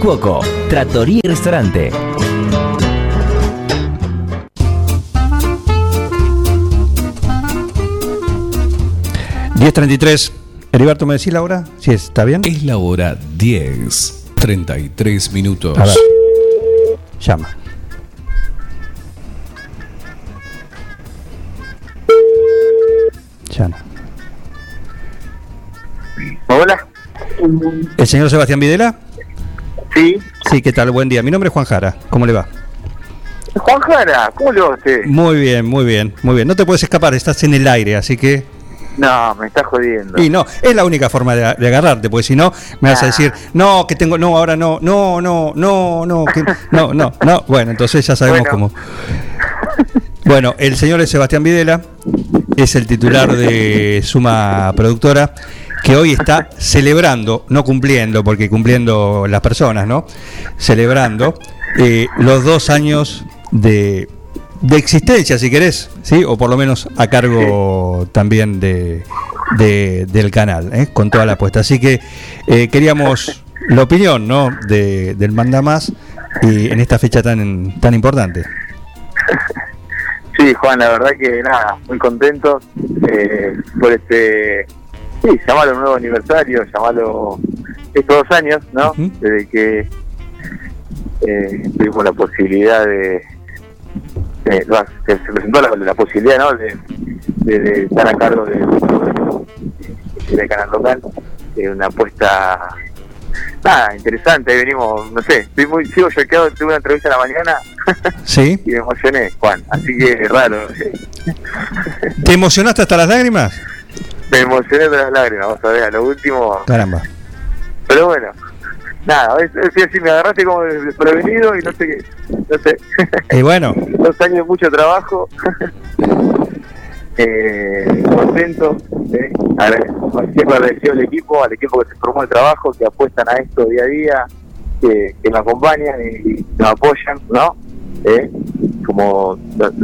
Cuoco, Trattoria y Restaurante. 10.33. Heriberto, ¿me decís la hora? Si está bien. Es la hora 10, 33 minutos. A ver. Llama. Llama. Hola. ¿El señor Sebastián Videla? Sí. Sí, ¿qué tal? Buen día. Mi nombre es Juan Jara. ¿Cómo le va? Juan Jara, ¿cómo le va a usted? Muy bien, muy bien, muy bien. No te puedes escapar, estás en el aire, así que... No, me está jodiendo. Y no, es la única forma de, de agarrarte, porque si no, me vas a Ah. decir, no, que tengo, no, ahora no, no, no, no, no, que- no, no, no. Bueno, entonces ya sabemos Bueno. cómo. Bueno, el señor es Sebastián Videla, es el titular de Suma Productora, que hoy está celebrando, no cumpliendo, porque cumpliendo las personas, ¿no? Celebrando eh, los dos años de, de existencia, si querés, ¿sí? O por lo menos a cargo también de, de- del canal, ¿eh? con toda la apuesta. Así que eh, queríamos la opinión, ¿no? De, del Mandamás y en esta fecha tan, tan importante. Sí, Juan, la verdad que nada, muy contento eh, por este, sí, llamarlo nuevo aniversario, llamarlo estos dos años, ¿no? Desde que eh, tuvimos la posibilidad de, se, se presentó la, la posibilidad, ¿no? De, de- estar a cargo de, canal local, eh, una apuesta nada, interesante, ahí venimos, no sé, estoy muy, sigo choqueado, tuve una entrevista en la mañana ¿Sí? y me emocioné, Juan, así que raro, ¿Te emocionaste hasta las lágrimas? Me emocioné de las lágrimas, vamos a ver, a lo último, Caramba. pero bueno, nada, es, es me agarraste como desprevenido y no sé qué, no sé, Y bueno, dos años de mucho trabajo, eh, contento, eh, siempre agradecido al equipo, al equipo que se formó el trabajo, que apuestan a esto día a día, que, que me acompañan y, y nos apoyan, ¿no? Eh, como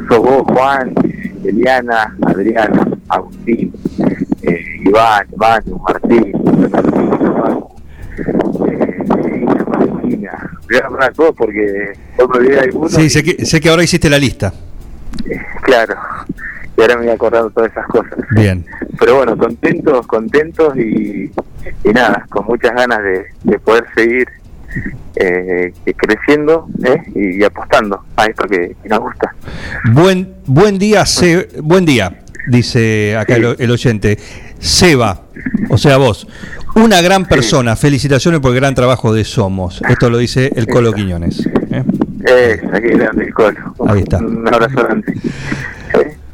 sos vos, Juan, Eliana, Adriana, Agustín, eh, Iván, Iván, Martín, Valentina. Voy a nombrar todos porque me olvidé de algunos sí, sé que, sé que ahora hiciste la lista. Claro, y ahora me voy acordando todas esas cosas. Bien. Pero bueno, contentos, contentos y, y nada, con muchas ganas de, de poder seguir eh, creciendo ¿eh? y, y apostando a esto que, que nos gusta. Buen, buen día, Se- buen día, dice acá el, el oyente. Seba, o sea vos, una gran persona, felicitaciones por el gran trabajo de Somos. Esto lo dice el Colo Quiñones. ¿eh? Aquí grande el colo. Ahí está. Un abrazo grande.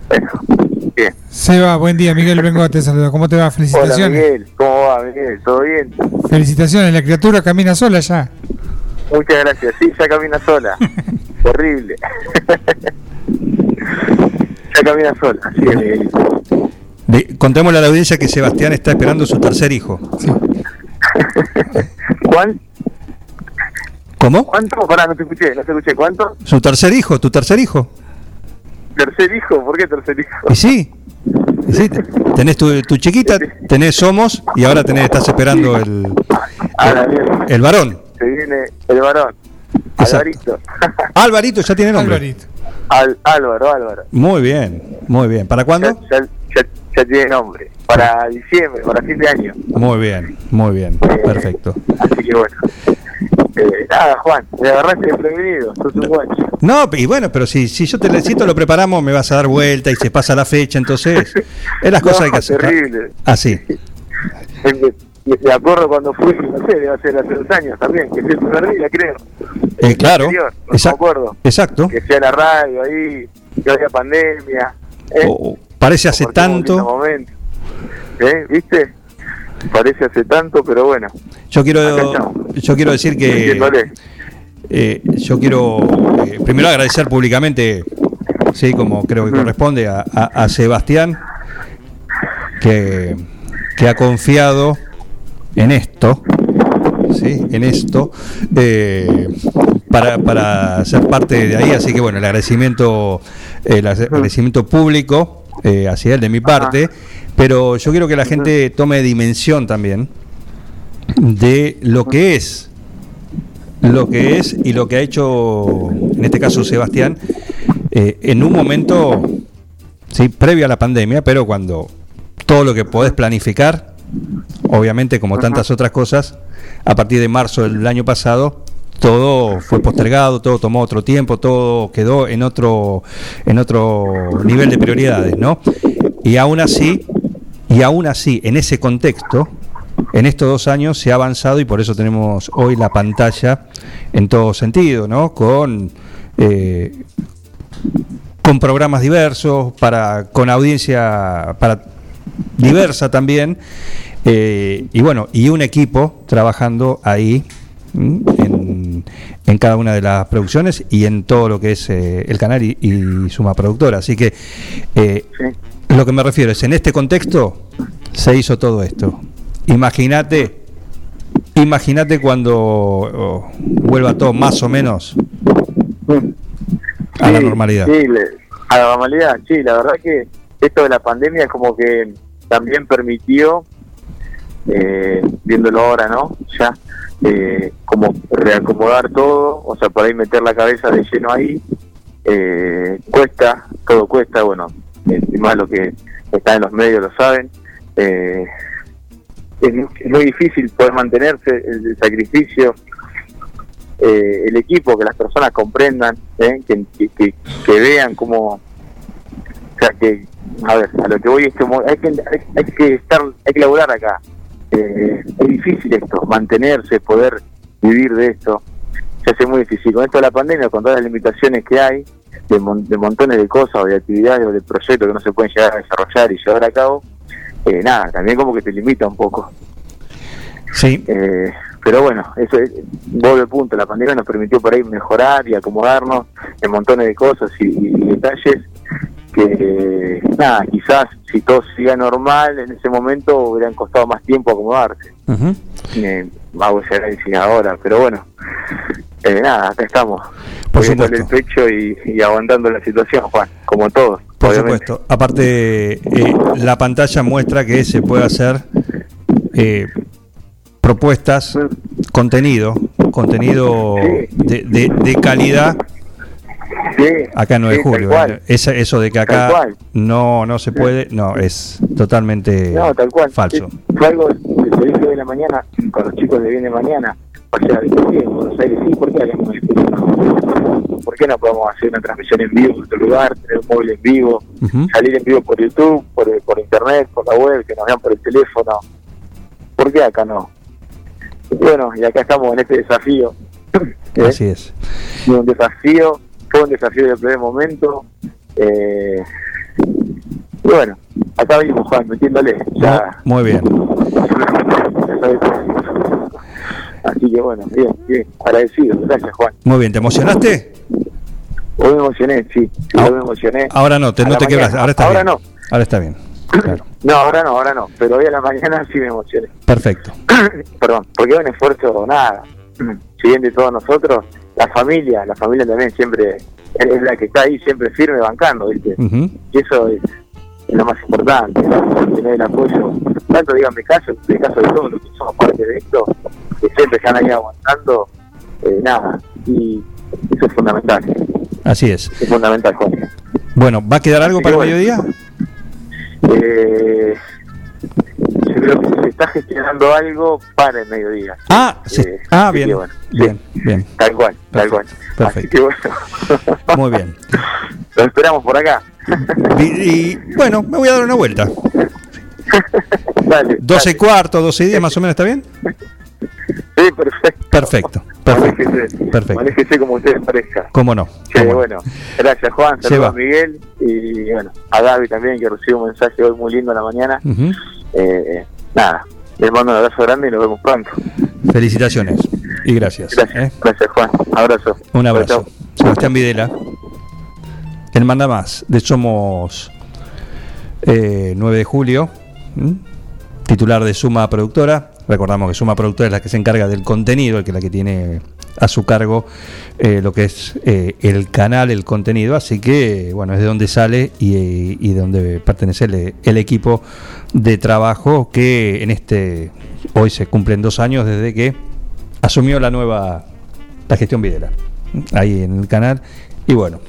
Bueno, bien. Seba, buen día. Miguel Vengo te saluda. ¿Cómo te va? Hola Felicitaciones. Miguel, ¿cómo va Miguel? ¿Todo bien? Felicitaciones. La criatura camina sola ya. Muchas gracias. Sí, ya camina sola. Horrible. ya camina sola. Miguel. De- contémosle a la audiencia que Sebastián está esperando su tercer hijo. ¿Cuál? ¿Cómo? ¿Cuánto? Pará, no te escuché, no te escuché. ¿Cuánto? Su tercer hijo, tu tercer hijo. ¿Tercer hijo? ¿Por qué tercer hijo? Y sí, y sí, te- tenés tu, tu chiquita, tenés Somos y ahora tenés, estás esperando el, A la mierda. el varón. Se viene el varón. Exacto. Alvarito. Alvarito ya tiene nombre. Al, Álvaro, Álvaro. Muy bien, muy bien. ¿Para cuándo? Ya, ya, ya tiene nombre. Para diciembre, para fin de año. Muy bien, muy bien, perfecto. Así que bueno. Eh, nada, Juan, me agarraste desprevenido. Sos un guacho. No, y bueno, pero si, si yo te esto lo preparamos, me vas a dar vuelta y se pasa la fecha, entonces es las cosas No, hay que hacer. terrible. Así. Me, me- acuerdo cuando fui, no sé, debe ser hace dos años también, que fui primer día, creo. Eh, claro. No Exacto. me acuerdo. Exacto. Que fui a la radio ahí, que había pandemia. ¿eh? Oh, parece hace tanto. momento. ¿Eh? ¿Viste? Parece hace tanto, pero bueno. Yo quiero, yo quiero decir que eh, yo quiero eh, primero agradecer públicamente, sí, como creo que corresponde, a, a- a Sebastián, que, que ha confiado en esto, sí, en esto, eh, para, para ser parte de ahí. Así que bueno, el agradecimiento, el agradecimiento público eh, hacia él de mi parte, pero yo quiero que la gente tome dimensión también de lo que es lo que es y lo que ha hecho en este caso Sebastián eh, en un momento sí previo a la pandemia pero cuando todo lo que podés planificar obviamente como tantas otras cosas a partir de marzo del año pasado todo fue postergado, todo tomó otro tiempo, todo quedó en otro en otro nivel de prioridades, ¿no? Y aún así, y aún así, en ese contexto, en estos dos años se ha avanzado y por eso tenemos hoy la pantalla en todo sentido, ¿no? Con eh, con programas diversos, para con audiencia para diversa también, eh, y bueno, y un equipo trabajando ahí en, en cada una de las producciones y en todo lo que es eh, el canal y, y Suma Productora. Así que eh, lo que me refiero es, en este contexto se hizo todo esto. Imagínate, imagínate cuando oh, vuelva todo más o menos a la normalidad. Sí, le- a la normalidad, sí, la verdad que esto de la pandemia es como que también permitió, eh, viéndolo ahora, ¿no? Ya, eh, como reacomodar todo, o sea, por ahí meter la cabeza de lleno ahí, eh, cuesta, todo cuesta, bueno, más lo que está en los medios lo saben. eh, es, mu- es muy difícil poder mantenerse, el, el sacrificio, eh, el equipo, que las personas comprendan, ¿eh? que, que, vean cómo, o sea, que, a ver, a lo que voy es que hay que, hay, hay que estar, hay que laburar acá. Eh, es difícil esto, mantenerse, poder vivir de esto, se hace muy difícil. Con esto de la pandemia, con todas las limitaciones que hay, de, mon- de montones de cosas, o de actividades, o de proyectos que no se pueden llegar a desarrollar y llevar a cabo, eh, nada, también como que te limita un poco. Sí. Eh, pero bueno, eso es, vuelve el punto, la pandemia nos permitió por ahí mejorar y acomodarnos en montones de cosas y, y detalles que, nada, quizás si todo siga normal en ese momento hubieran costado más tiempo acomodarse. Eh, hago ese análisis ahora, pero bueno, eh, nada, acá estamos. Por poniéndole el pecho y, y aguantando la situación, Juan, como todos. Por obviamente. supuesto. Aparte, eh, la pantalla muestra que se puede hacer eh, propuestas, contenido, contenido de, de- de calidad acá en 9 de sí, tal julio. ¿eh? Esa- eso de que acá no no se puede, no, es totalmente No, tal cual. falso. Fue algo que se dijo en la mañana con los chicos de Bien de Mañana. O sea, sí, en Buenos Aires sí, ¿por qué no no? ¿Por qué no podemos hacer una transmisión en vivo en otro lugar, tener un móvil en vivo, salir en vivo por YouTube, por, por internet, por la web, que nos vean por el teléfono? ¿Por qué acá no? Bueno, y acá estamos en este desafío. ¿eh? Así es. Y un desafío, fue un desafío del primer momento. Eh, y bueno, acá venimos, Juan, metiéndole. Ya, Muy bien. Así que bueno, bien, bien, agradecido. Gracias, Juan. Muy bien, ¿te emocionaste? Hoy me emocioné, sí, hoy me emocioné. Ahora no, te, no te quebras, ahora está Ahora bien. no. Ahora está bien. Claro. No, ahora no, ahora no, pero hoy a la mañana sí me emocioné. Perfecto. Perdón, porque es un esfuerzo, nada. Si bien de todos nosotros, la familia, la familia también siempre es la que está ahí siempre firme bancando, ¿viste? Y eso es, lo más importante, tener el apoyo, tanto diga en mi caso, en el caso de todos los que somos parte de esto, que siempre están ahí aguantando, eh, nada, y eso es fundamental, Así es. es fundamental, Juan. Bueno, ¿va a quedar algo Así para el mediodía? Eh, yo creo que se está gestionando algo para el mediodía. Ah, sí. Eh, ah, así bien. que bueno, Bien, bien. tal cual, tal cual. Así Perfecto. que bueno, Muy bien. lo esperamos por acá. Y, y, bueno, me voy a dar una vuelta. Dale, 12 y cuarto, 12 y 10 más o menos, ¿está bien? Sí, perfecto. Perfecto, perfecto. Manéjese, Perfecto. manéjese como ustedes parezca. ¿Cómo no? Che, ¿Cómo no? bueno, gracias Juan, Se saludos va. a Miguel y bueno, a Gaby también que recibió un mensaje hoy muy lindo en la mañana. Ujú. Eh, nada, les mando un abrazo grande y nos vemos pronto. Felicitaciones. y gracias. Gracias, ¿eh? gracias Juan. Abrazo. Un abrazo. Sebastián Videla. El manda más de Somos eh, 9 de julio, ¿m? titular de Suma Productora. Recordamos que Suma Productora es la que se encarga del contenido, el que la que tiene a su cargo eh, lo que es eh, el canal, el contenido. Así que, bueno, es de donde sale y, de donde pertenece el, equipo de trabajo que en este hoy se cumplen dos años desde que asumió la nueva la gestión Videla ahí en el canal y bueno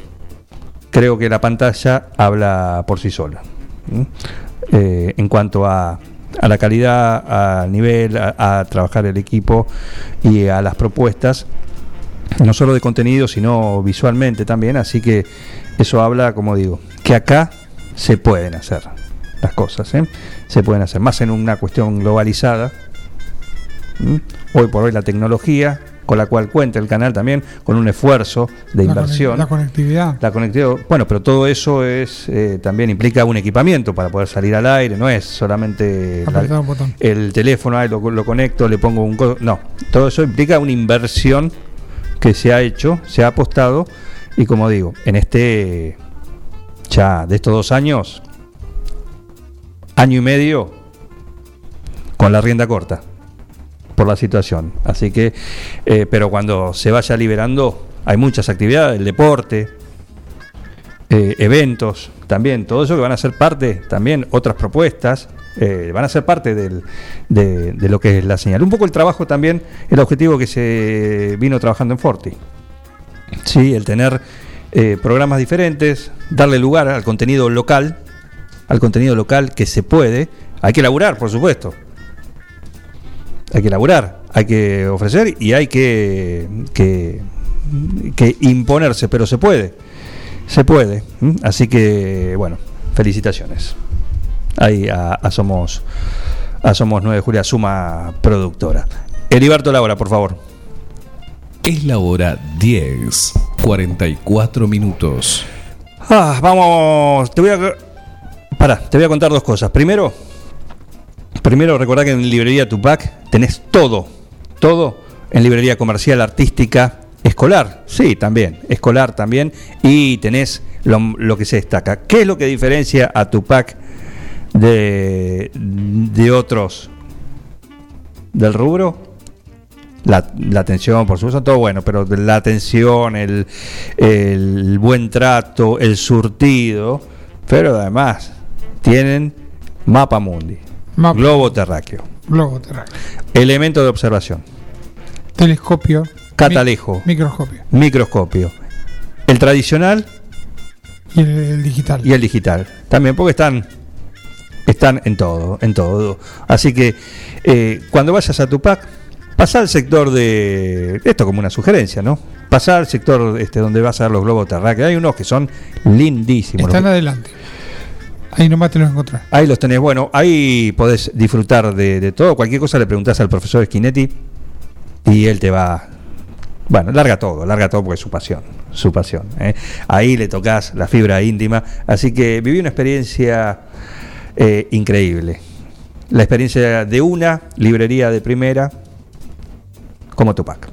creo que la pantalla habla por sí sola. Eh, en cuanto a, a la calidad al nivel a, trabajar el equipo y a las propuestas no solo de contenido sino visualmente también así que eso habla como digo que acá se pueden hacer las cosas ¿eh? se pueden hacer más en una cuestión globalizada hoy por hoy la tecnología con la cual cuenta el canal también con un esfuerzo de La inversión La conectividad. la conectividad, bueno, pero todo eso es eh, también implica un equipamiento para poder salir al aire, no es solamente la- un botón. el teléfono, ahí lo, lo conecto, le pongo un no, todo eso implica una inversión que se ha hecho, se ha apostado y como digo, en este ya de estos dos años, año y medio con la rienda corta por la situación. Así que, eh, pero cuando se vaya liberando, hay muchas actividades, el deporte, eh, eventos, también, todo eso que van a ser parte, también otras propuestas, eh, van a ser parte del- de, lo que es la señal. Un poco el trabajo también, el objetivo que se vino trabajando en Forti. Sí, el tener eh, programas diferentes, darle lugar al contenido local, al contenido local que se puede. Hay que laburar, por supuesto. Hay que laburar, hay que ofrecer y hay que, que, que imponerse, pero se puede. Se puede. Así que, bueno, felicitaciones. Ahí a, a Somos a Somos 9 de Julio, a Suma Productora. Heriberto Laura, por favor. Es la hora 10, 44 minutos. Ah, vamos, te voy a Pará, te voy a contar dos cosas. Primero, primero recordá que en librería Tupac tenés todo, todo en librería comercial, artística, escolar, sí, también, escolar también, y tenés lo, lo que se destaca. ¿Qué es lo que diferencia a Tupac de, de otros del rubro? La, la atención, por supuesto, todo bueno, pero la atención, el, el buen trato, el surtido, pero además tienen mapa mundi, Mapa. globo terráqueo, Globo terráqueo. elemento de observación, Telescopio. catalejo, mi- microscopio. microscopio, el tradicional Y el, el digital. y el digital, también porque están están en todo, en todo. Así que eh, cuando vayas a Tupac, pasá al sector de esto como una sugerencia, ¿no? Pasá al sector este donde vas a ver los globos terráqueos. Hay unos que son lindísimos. Están adelante. Ahí nomás te los encontrás. Ahí los tenés. Bueno, ahí podés disfrutar de, todo. Cualquier cosa le preguntás al profesor Schinetti y él te va. Bueno, larga todo, larga todo porque es su pasión, su pasión. ¿eh? Ahí le tocas la fibra íntima. Así que viví una experiencia eh, increíble. La experiencia de una librería de primera como Tupac.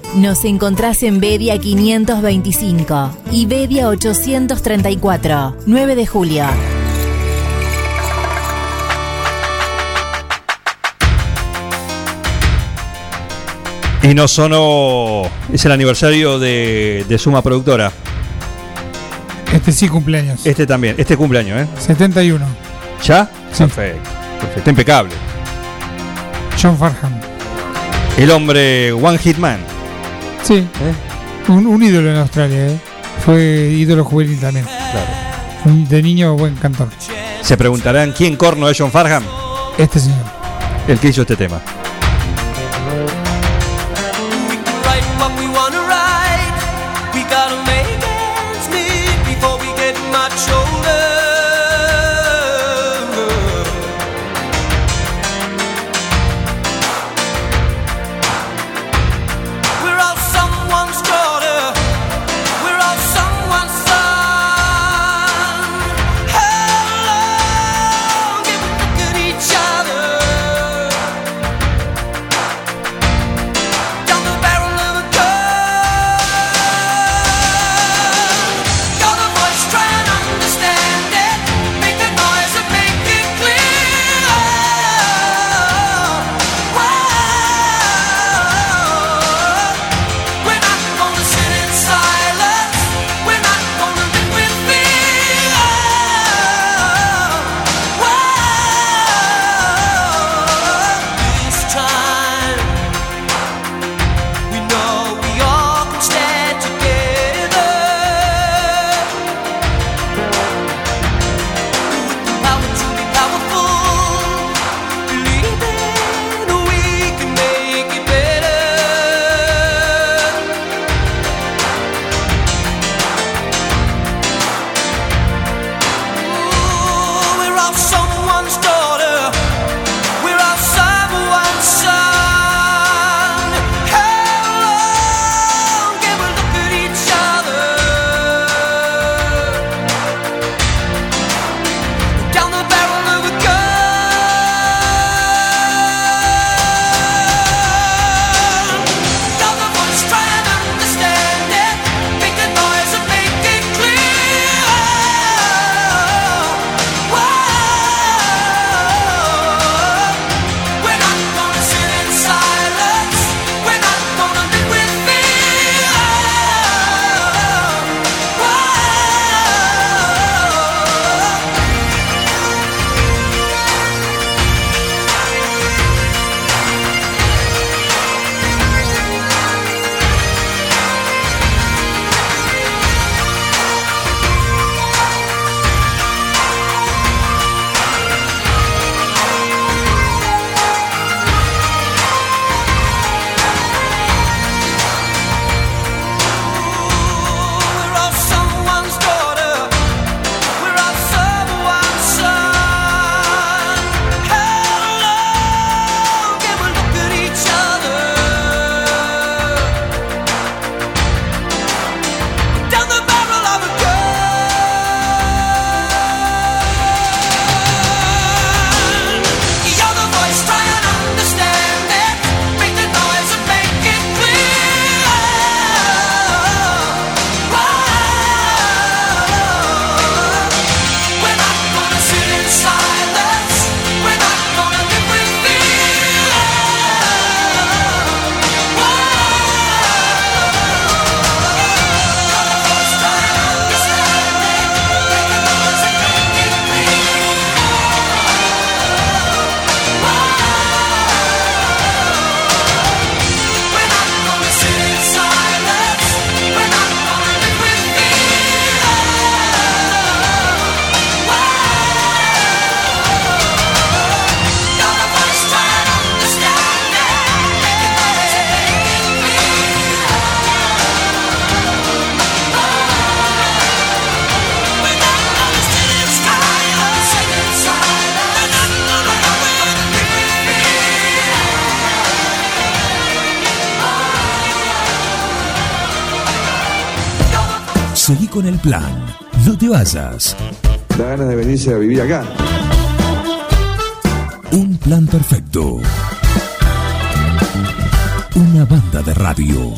Nos encontrás en Bedia 525 y Bedia 834, 9 de julio. Y no sonó. Es el aniversario de, de Suma Productora. Este sí cumpleaños. Este también, este cumpleaños, ¿eh? 71. ¿Ya? Perfecto. Perfecto. Impecable. John Farham. El hombre One Hit Man. Sí. Un, un ídolo en Australia, ¿eh? Fue ídolo juvenil también. De niño, buen cantor. Se preguntarán quién corno es John Farham. Este señor. El que hizo este tema. Con el plan. No te vayas. Da ganas de venirse a vivir acá. Un plan perfecto. Una banda de radio.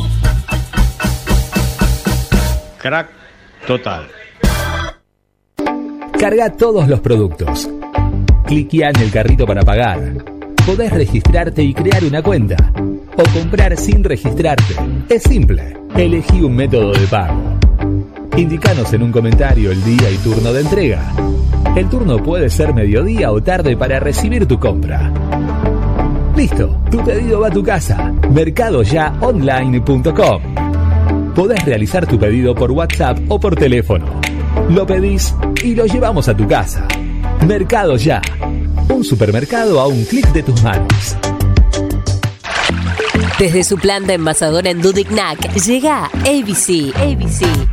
Crack total. Carga todos los productos. Cliquea en el carrito para pagar. Podés registrarte y crear una cuenta. O comprar sin registrarte. Es simple. Elegí un método de pago. Indicanos en un comentario el día y turno de entrega. El turno puede ser mediodía o tarde para recibir tu compra. Listo, tu pedido va a tu casa. Mercadoyaonline.com. Podés realizar tu pedido por WhatsApp o por teléfono. Lo pedís y lo llevamos a tu casa. Mercado Ya. Un supermercado a un clic de tus manos. Desde su planta envasadora en Dudignac llega ABC. ABC.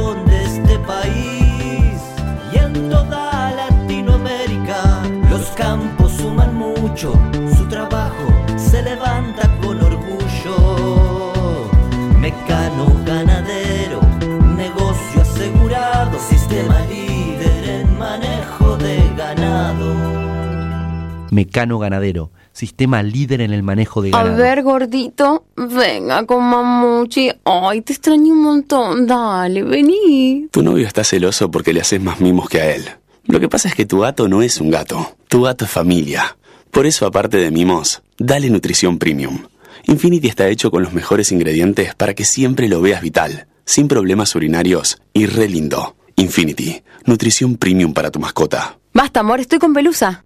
Los campos suman mucho, su trabajo se levanta con orgullo. Mecano ganadero, negocio asegurado, sistema líder en manejo de ganado. Mecano Ganadero, sistema líder en el manejo de A ganado. ver, gordito, venga con mamuchi. Ay, te extraño un montón. Dale, vení. Tu novio está celoso porque le haces más mimos que a él. Lo que pasa es que tu gato no es un gato. Tu gato es familia. Por eso, aparte de mimos, dale nutrición premium. Infinity está hecho con los mejores ingredientes para que siempre lo veas vital, sin problemas urinarios y re lindo. Infinity, nutrición premium para tu mascota. Basta, amor, estoy con pelusa.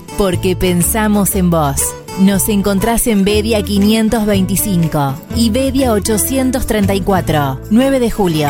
porque pensamos en vos. Nos encontrás en Bedia 525 y Bedia 834, 9 de julio.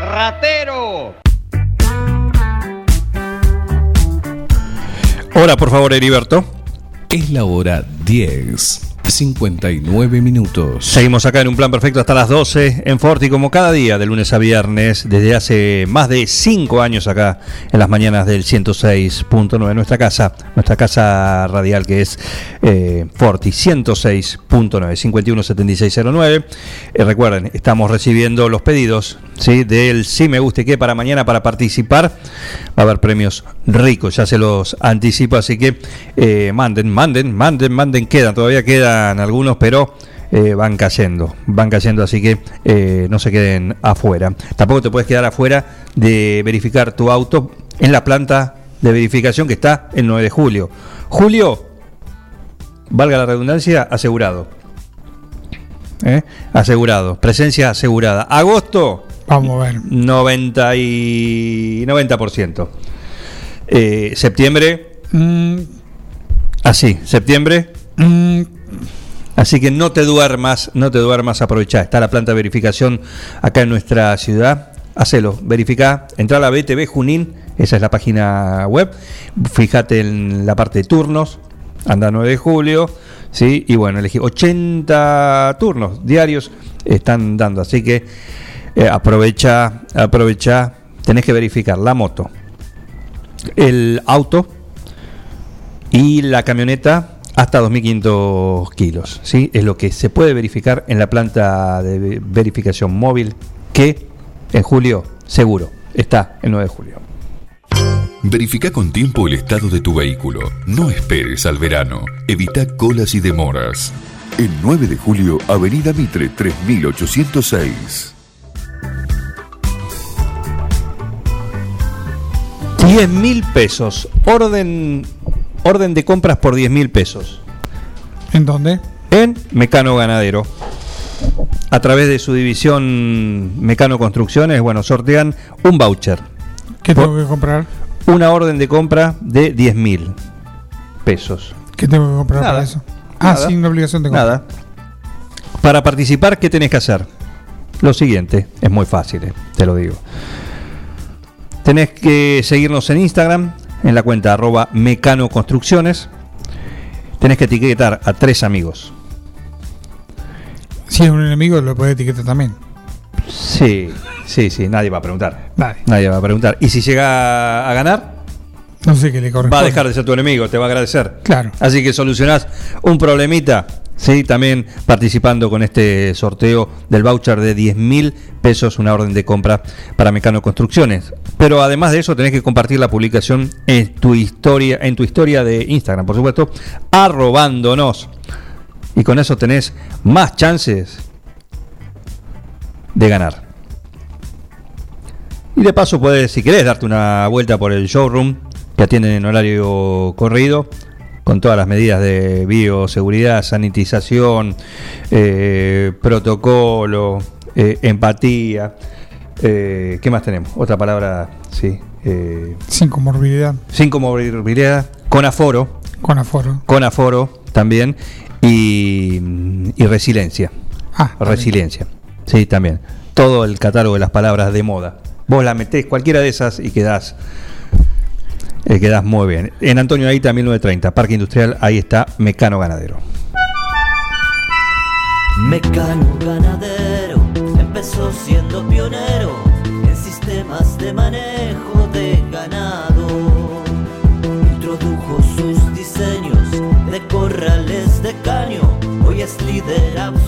Ratero! Hora, por favor, Heriberto. Es la hora 10. 59 minutos. Seguimos acá en un plan perfecto hasta las 12 en Forti, como cada día, de lunes a viernes, desde hace más de 5 años acá en las mañanas del 106.9, nuestra casa, nuestra casa radial que es eh, Forti 106.9, 517609. Eh, recuerden, estamos recibiendo los pedidos ¿sí? del Si Me Guste Que para mañana para participar. Va a haber premios ricos, ya se los anticipo, así que eh, manden, manden, manden, manden, quedan, todavía quedan algunos, pero eh, van cayendo, van cayendo, así que eh, no se queden afuera. Tampoco te puedes quedar afuera de verificar tu auto en la planta de verificación que está el 9 de julio. Julio, valga la redundancia, asegurado. ¿Eh? Asegurado, presencia asegurada. Agosto, Vamos a ver. 90 y 90%. Eh, septiembre, Mm, así, septiembre. mm, Así que no te duermas, no te duermas, aprovechá. Está la planta de verificación acá en nuestra ciudad. Hacelo, verifica, entra a la BTV Junín, esa es la página web. Fíjate en la parte de turnos, anda 9 de julio, ¿sí? Y bueno, elegí 80 turnos diarios están dando, así que eh, aprovecha, aprovecha, tenés que verificar la moto, el auto y la camioneta hasta 2.500 kilos. ¿sí? Es lo que se puede verificar en la planta de verificación móvil que en julio seguro está el 9 de julio. Verifica con tiempo el estado de tu vehículo. No esperes al verano. Evita colas y demoras. El 9 de julio, Avenida Mitre 3806. 10 mil pesos. Orden, orden de compras por 10 mil pesos. ¿En dónde? En Mecano Ganadero. A través de su división Mecano Construcciones, bueno, sortean un voucher. ¿Qué tengo que comprar? Una orden de compra de 10 mil pesos. ¿Qué tengo que comprar Nada. para eso? Ah, Nada. sin obligación de compra. Nada. Para participar, ¿qué tenés que hacer? Lo siguiente, es muy fácil, eh, te lo digo. Tenés que seguirnos en Instagram, en la cuenta arroba Mecano Construcciones. Tenés que etiquetar a tres amigos. Si es un enemigo, lo puede etiquetar también. Sí, sí, sí, nadie va a preguntar. Vale. Nadie va a preguntar. Y si llega a ganar, No sé qué le corresponde. va a dejar de ser tu enemigo, te va a agradecer. Claro. Así que solucionás un problemita, sí, también participando con este sorteo del voucher de 10 mil pesos, una orden de compra para Mecano Construcciones. Pero además de eso, tenés que compartir la publicación en tu historia, en tu historia de Instagram, por supuesto, arrobándonos. Y con eso tenés más chances de ganar. Y de paso puedes, si querés, darte una vuelta por el showroom que atienden en horario corrido, con todas las medidas de bioseguridad, sanitización, eh, protocolo, eh, empatía. eh, ¿Qué más tenemos? Otra palabra, sí. Sin comorbilidad. sin comorbilidad, con aforo, Con aforo. con aforo también, y, y resiliencia. Ah, resiliencia. Sí, también. Todo el catálogo de las palabras de moda. Vos la metés cualquiera de esas y quedás, eh, quedás muy bien. En Antonio ahí también 930, Parque Industrial, ahí está Mecano Ganadero. Mecano ganadero empezó siendo pionero en sistemas de manejo de ganado. Introdujo sus diseños de corrales de caño, hoy es líder absoluto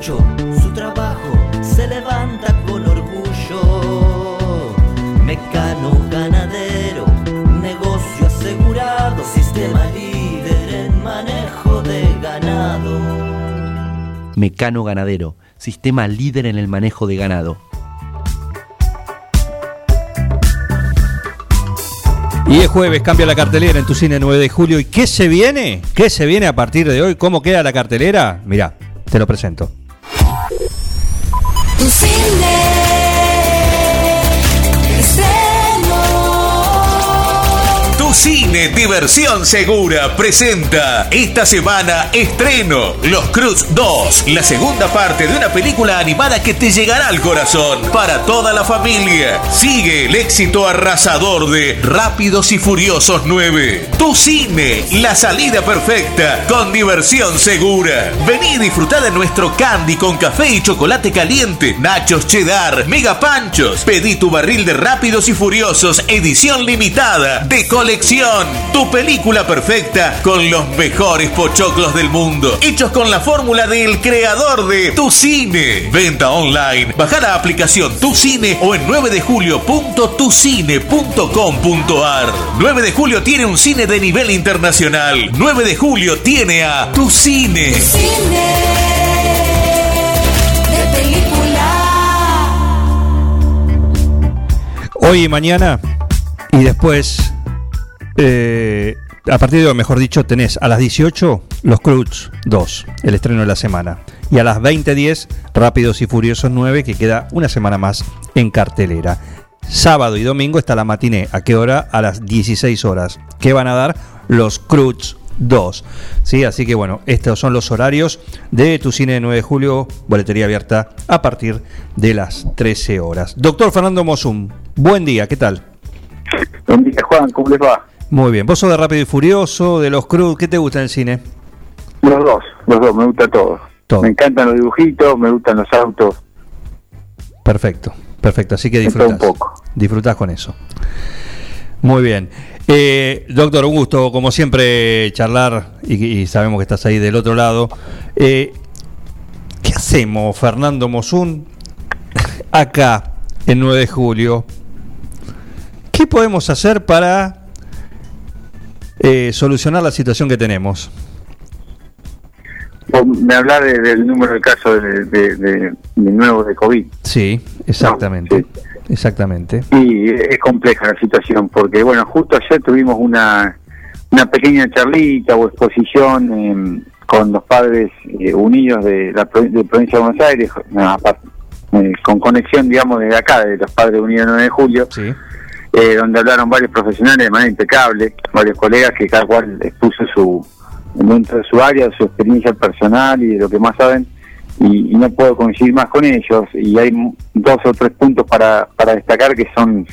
mucho, su trabajo se levanta con orgullo. Mecano ganadero, negocio asegurado, sistema líder en manejo de ganado. Mecano Ganadero, sistema líder en el manejo de ganado. Y es jueves, cambia la cartelera en tu cine 9 de julio. ¿Y qué se viene? ¿Qué se viene a partir de hoy? ¿Cómo queda la cartelera? Mirá, te lo presento. Tu cine Diversión Segura presenta esta semana estreno Los Cruz 2, la segunda parte de una película animada que te llegará al corazón para toda la familia. Sigue el éxito arrasador de Rápidos y Furiosos 9. Tu cine, la salida perfecta con diversión segura. Vení y disfrutar de nuestro candy con café y chocolate caliente, nachos cheddar, mega panchos. Pedí tu barril de Rápidos y Furiosos edición limitada de colección. Tu película perfecta con los mejores pochoclos del mundo. Hechos con la fórmula del creador de Tu Cine. Venta online. Baja la aplicación Tu Cine o en 9 de julio.tucine.com.ar. 9 de julio tiene un cine de nivel internacional. 9 de julio tiene a Tu Cine. de película. Hoy y mañana y después, eh, a partir de hoy, mejor dicho, tenés a las 18 Los Cruz 2, el estreno de la semana. Y a las 20.10 Rápidos y Furiosos 9, que queda una semana más en cartelera. Sábado y domingo está la matiné. ¿A qué hora? A las 16 horas. ¿Qué van a dar? Los Cruz 2. ¿Sí? Así que bueno, estos son los horarios de tu cine de 9 de julio, boletería abierta a partir de las 13 horas. Doctor Fernando Mosum, buen día, ¿qué tal? Buen día, Juan, ¿cómo les va? Muy bien, vos sos de Rápido y Furioso, de los Cruz, ¿qué te gusta en el cine? Los dos, los dos, me gusta todo. Me encantan los dibujitos, me gustan los autos. Perfecto, perfecto, así que disfrutás. un poco. Disfrutás con eso. Muy bien. Eh, doctor, un gusto, como siempre, charlar y, y sabemos que estás ahí del otro lado. Eh, ¿Qué hacemos, Fernando Mosun, acá, en 9 de julio? ¿Qué podemos hacer para eh, solucionar la situación que tenemos? Me habla del número de casos de, de, de, nuevo de COVID. Sí, exactamente. Exactamente. Y es compleja la situación, porque bueno, justo ayer tuvimos una, una pequeña charlita o exposición em, con los padres eh, unidos de la de provincia de Buenos Aires, eh, con conexión, digamos, de acá, de los padres unidos del 9 de julio, eh, donde hablaron varios profesionales de manera impecable, varios colegas que cada cual expuso su dentro de su área, su experiencia personal y de lo que más saben y, no puedo coincidir más con ellos y hay dos o tres puntos para, para destacar que son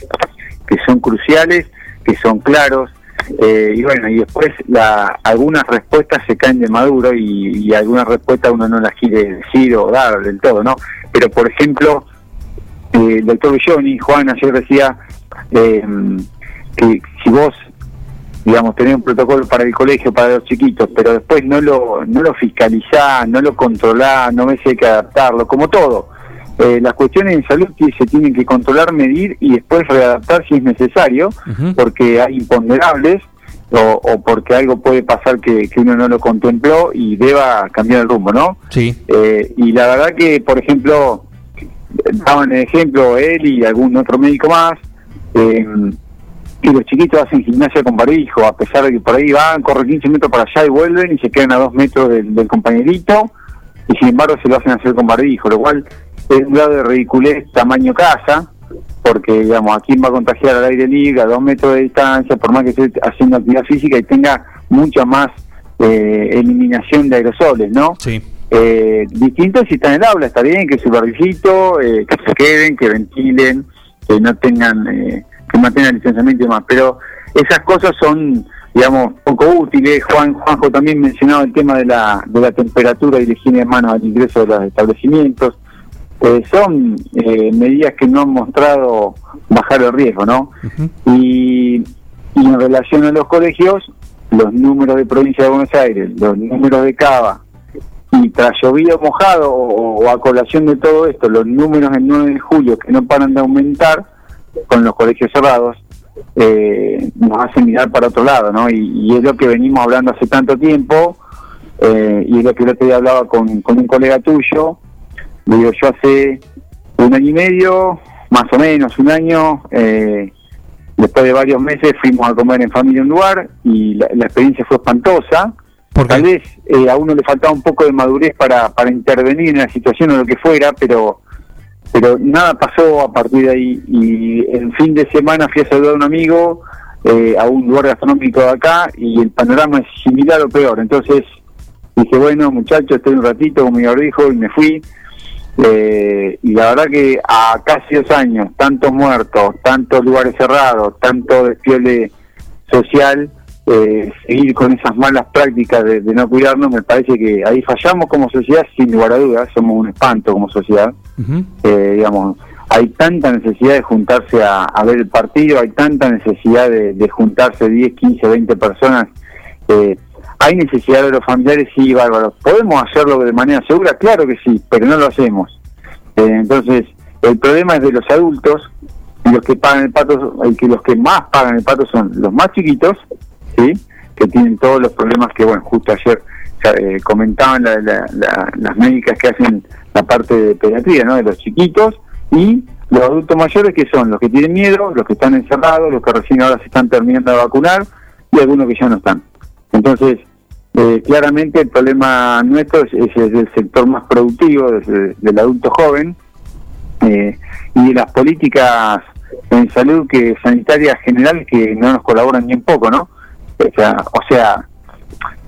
que son cruciales que son claros eh, y bueno y después la, algunas respuestas se caen de maduro y, algunas respuestas uno no las quiere decir o dar del todo no pero por ejemplo eh, el doctor Villoni Juan ayer decía eh, que si vos digamos, tener un protocolo para el colegio, para los chiquitos, pero después no lo, no lo fiscalizás, no lo controlás, no ves si hay que adaptarlo, como todo. Eh, las cuestiones en salud se tienen que controlar, medir y después readaptar si es necesario, porque hay imponderables o, porque algo puede pasar que, uno no lo contempló y deba cambiar el rumbo, ¿no? Sí. Eh, y la verdad que, por ejemplo, daban el ejemplo él y algún otro médico más, eh, que los chiquitos hacen gimnasia con barbijo, a pesar de que por ahí van, corren 15 metros para allá y vuelven y se quedan a 2 metros del, compañerito, y sin embargo se lo hacen hacer con barbijo, lo cual es un grado de ridiculez tamaño casa, porque digamos, ¿a quién va a contagiar al aire libre, a 2 metros de distancia, por más que esté haciendo actividad física y tenga mucha más eh, eliminación de aerosoles, ¿no? Sí. Eh, distinto si están en el aula, está bien que su barbijito, eh, que se queden, que ventilen, que no tengan... Que mantenga el licenciamiento y demás. Pero esas cosas son, digamos, poco útiles. Juan Juanjo también mencionaba el tema de la, de la temperatura y la higiene de manos al ingreso de los establecimientos. Eh, son eh, medidas que no han mostrado bajar el riesgo, ¿no? y, y en relación a los colegios, los números de provincia de Buenos Aires, los números de Cava, y tras llovido mojado o, o, a colación de todo esto, los números del 9 de julio que no paran de aumentar, con los colegios cerrados, eh, nos hace mirar para otro lado, ¿no? Y, es lo que venimos hablando hace tanto tiempo, eh, y es lo que el otro día hablaba con, con un colega tuyo, le digo, yo hace un año y medio, más o menos un año, eh, después de varios meses fuimos a comer en familia un lugar y la, experiencia fue espantosa. Tal vez a uno le faltaba un poco de madurez para, para intervenir en la situación o lo que fuera, pero pero nada pasó a partir de ahí. Y el fin de semana fui a saludar a un amigo eh, a un lugar gastronómico de acá y el panorama es similar o peor. Entonces dije bueno muchachos estoy un ratito como mi dijo y me fui. Eh, y la verdad que a casi dos años tantos muertos tantos lugares cerrados tanto despiole social eh, seguir con esas malas prácticas de, no cuidarnos, me parece que ahí fallamos como sociedad, sin lugar a dudas, somos un espanto como sociedad. Eh, digamos, hay tanta necesidad de juntarse a, ver el partido, hay tanta necesidad de, juntarse 10, 15, 20 personas. Eh, hay necesidad de los familiares, sí, bárbaro. ¿Podemos hacerlo de manera segura? Claro que sí, pero no lo hacemos. entonces, el problema es de los adultos, y los que pagan el pato, el que los que más pagan el pato son los más chiquitos, ¿sí? que tienen todos los problemas que, bueno, justo ayer eh, comentaban las médicas que hacen la parte de pediatría, ¿no? de los chiquitos, y los adultos mayores que son los que tienen miedo, los que están encerrados, los que recién ahora se están terminando de vacunar y algunos que ya no están. Entonces, eh, claramente el problema nuestro es, el sector más productivo, del adulto joven, eh, y de las políticas en salud que sanitaria general que no nos colaboran ni un poco, ¿no? O sea, o sea,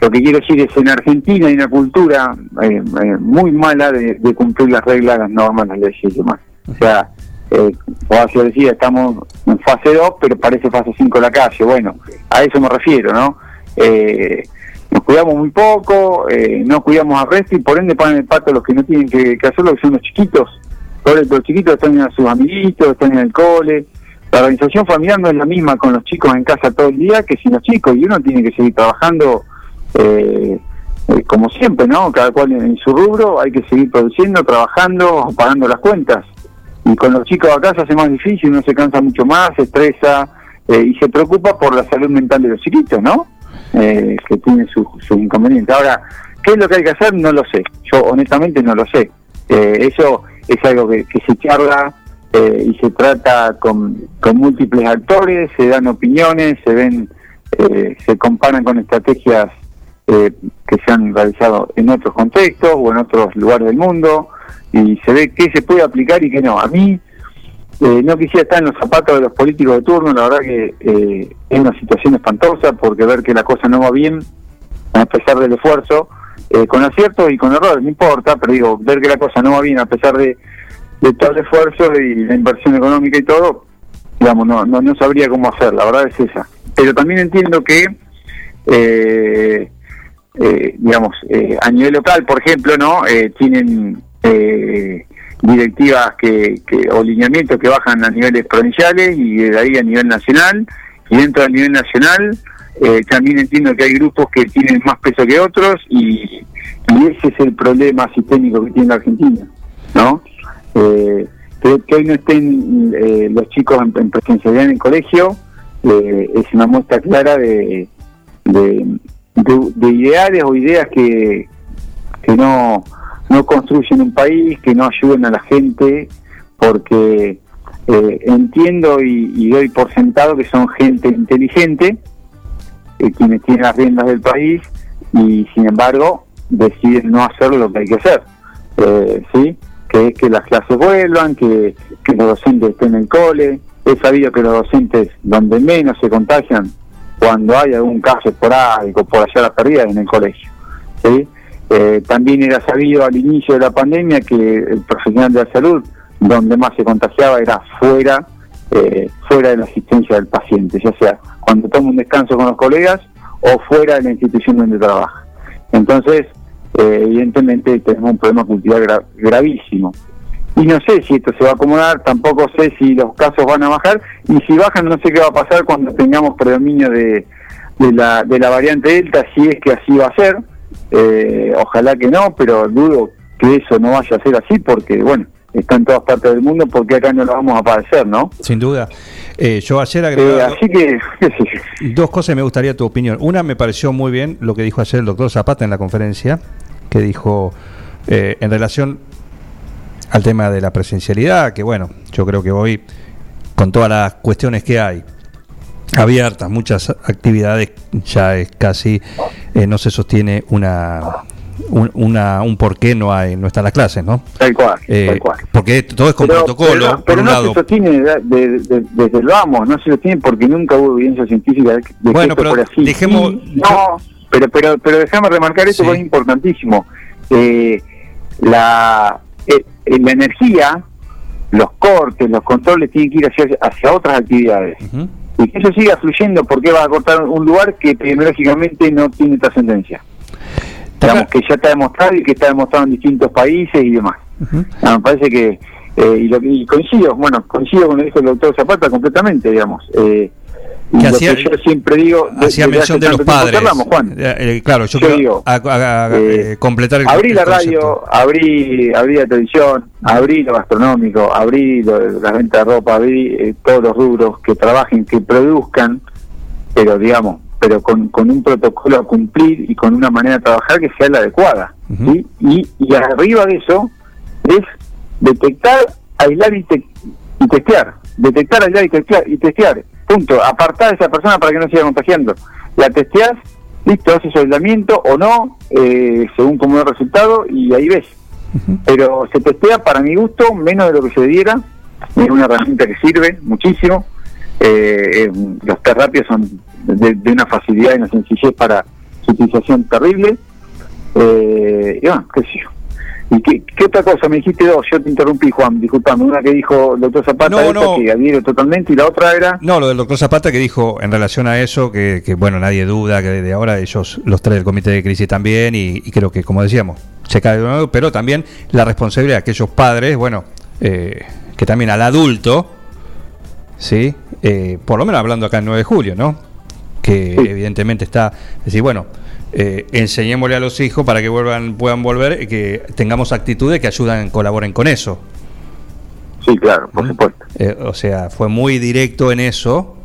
lo que quiero decir es en Argentina hay una cultura eh, eh, muy mala de, cumplir las reglas, las normas, las leyes y demás. O sea, eh, como decía, estamos en fase 2, pero parece fase 5 la calle. Bueno, a eso me refiero, ¿no? Eh, nos cuidamos muy poco, eh, no cuidamos al resto y por ende ponen el pato los que no tienen que, hacerlo, que son los chiquitos. Los chiquitos están a sus amiguitos, están en el cole, la organización familiar no es la misma con los chicos en casa todo el día que sin los chicos y uno tiene que seguir trabajando eh, eh, como siempre, ¿no? Cada cual en, su rubro hay que seguir produciendo, trabajando, pagando las cuentas. Y con los chicos acá se hace más difícil, uno se cansa mucho más, se estresa, eh, y se preocupa por la salud mental de los chiquitos, ¿no? Eh, que tienen sus inconvenientes. Ahora, ¿qué es lo que hay que hacer? No lo sé. Yo honestamente no lo sé. Eh, eso es algo que, que se charla eh, y se trata con, con múltiples actores, se dan opiniones, se ven, eh, se comparan con estrategias eh, que se han realizado en otros contextos o en otros lugares del mundo y se ve qué se puede aplicar y qué no. A mí eh, no quisiera estar en los zapatos de los políticos de turno, la verdad que eh, es una situación espantosa porque ver que la cosa no va bien, a pesar del esfuerzo, eh, con aciertos y con errores, no importa, pero digo, ver que la cosa no va bien a pesar de, de el esfuerzo y la inversión económica y todo, digamos, no, no, no sabría cómo hacer, la verdad es esa. Pero también entiendo que, eh, eh, digamos, eh, a nivel local, por ejemplo, ¿no? Eh, tienen directivas que, que, o lineamientos que bajan a niveles provinciales y de ahí a nivel nacional, y dentro del nivel nacional también entiendo que hay grupos que tienen más peso que otros y, y ese es el problema sistémico que tiene la Argentina, ¿no? Eh, que, hoy no estén eh, los chicos en, en presencialidad en el colegio eh, es una muestra clara de, de, de- de ideales o ideas que, que no, no construyen un país, que no ayuden a la gente, porque entiendo y, doy por sentado que son gente inteligente, quienes tienen las riendas del país, y sin embargo deciden no hacer lo que hay que hacer. Eh, ¿sí? Que es que las clases vuelvan, que, que los docentes estén en el cole. He sabido que los docentes donde menos se contagian cuando hay algún caso esporádico por allá las perdidas en el colegio. ¿sí? Eh, también era sabido al inicio de la pandemia que el profesional de la salud donde más se contagiaba era fuera eh, fuera de la asistencia del paciente, ya sea cuando toma un descanso con los colegas o fuera de la institución donde trabaja. Entonces, eh, evidentemente tenemos un problema cultural gra- gravísimo. Y no sé si esto se va a acomodar, tampoco sé si los casos van a bajar, y si bajan no sé qué va a pasar cuando tengamos predominio de, de, la, de la variante Delta, si es que así va a ser. Eh, ojalá que no, pero dudo que eso no vaya a ser así, porque bueno, está en todas partes del mundo, porque acá no lo vamos a padecer, ¿no? Sin duda. Eh, yo ayer Eh, agregaba así que, dos cosas me gustaría tu opinión. Una, me pareció muy bien lo que dijo ayer el doctor Zapata en la conferencia, que dijo eh, en relación al tema de la presencialidad, que bueno, yo creo que hoy, con todas las cuestiones que hay, abiertas, muchas actividades, ya es casi, eh, no se sostiene una... Un, una, un por qué no hay no están las clases, ¿no? Tal cual, Eh, tal cual. Porque todo es con Pero- protocolo, pero, por pero un no lado. se sostiene de- de- de- desde el vamos, no se sostiene porque nunca hubo evidencia científica de que Bueno, esto pero fuera así. dejemos- Y- no, pero pero pero déjame remarcar esto Sí. porque es importantísimo. Eh, la eh, eh, la energía, los cortes, los controles tienen que ir hacia, hacia otras actividades. Y que eso siga fluyendo porque va a cortar un lugar que epidemiológicamente no tiene trascendencia. Digamos que ya está demostrado y que está demostrado en distintos países y demás. Ah, me parece que, eh, y, lo, y coincido, bueno, coincido con lo que dijo el doctor Zapata completamente, digamos. Eh, Que lo hacía- que yo siempre digo, Hacía mención de los padres. Juan. Eh, eh, claro, yo, Yo quiero digo, a- a- a- eh, completar el abrí el la radio, abrí, abrí la televisión, abrí lo gastronómico, abrí lo la venta de ropa, abrí eh, todos los rubros que trabajen, que produzcan, pero digamos, pero con, con un protocolo a cumplir y con una manera de trabajar que sea la adecuada. ¿sí? y, y arriba de eso es detectar, aislar y, te- y testear. Detectar, aislar y testear, y testear. Punto. Apartar a esa persona para que no siga contagiando. La testeas, listo, haces aislamiento o no, eh, según cómo da el resultado, y ahí ves. Pero se testea, para mi gusto, menos de lo que se debiera. Es una herramienta que sirve muchísimo. Eh, eh, los test rápidos son de, de una facilidad y una sencillez para su utilización terrible. Eh, y bueno, qué sé yo. ¿Y qué, qué otra cosa? Me dijiste dos, yo te interrumpí, Juan, disculpame. Una que dijo el doctor Zapata, No, no. que adhiero totalmente, y la otra era... No, lo del doctor Zapata que dijo en relación a eso, que, que, bueno, nadie duda que desde ahora ellos, los tres del comité de crisis también, y, y creo que, como decíamos, se cae de nuevo, pero también la responsabilidad de aquellos padres, bueno, eh, que también al adulto, ¿sí? Eh, por lo menos hablando acá en 9 de julio, ¿no? Que evidentemente está, decir, bueno, eh, enseñémosle a los hijos para que vuelvan, puedan volver, y que tengamos actitudes que ayudan, colaboren con eso. Sí, claro, por supuesto. Eh, o sea, fue muy directo en eso,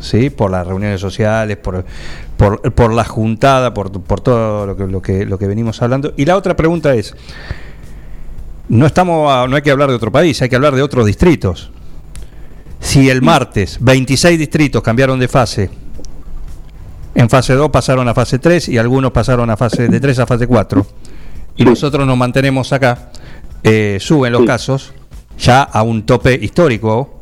¿sí? por las reuniones sociales, por, por, por la juntada, por, por todo lo que, lo, que, lo que venimos hablando. Y la otra pregunta es, no, estamos a- no hay que hablar de otro país, hay que hablar de otros distritos. Si el martes 26 distritos cambiaron de fase, en fase 2 pasaron a fase 3 y algunos pasaron a fase de 3 a fase 4, y nosotros nos mantenemos acá, eh, suben los casos ya a un tope histórico.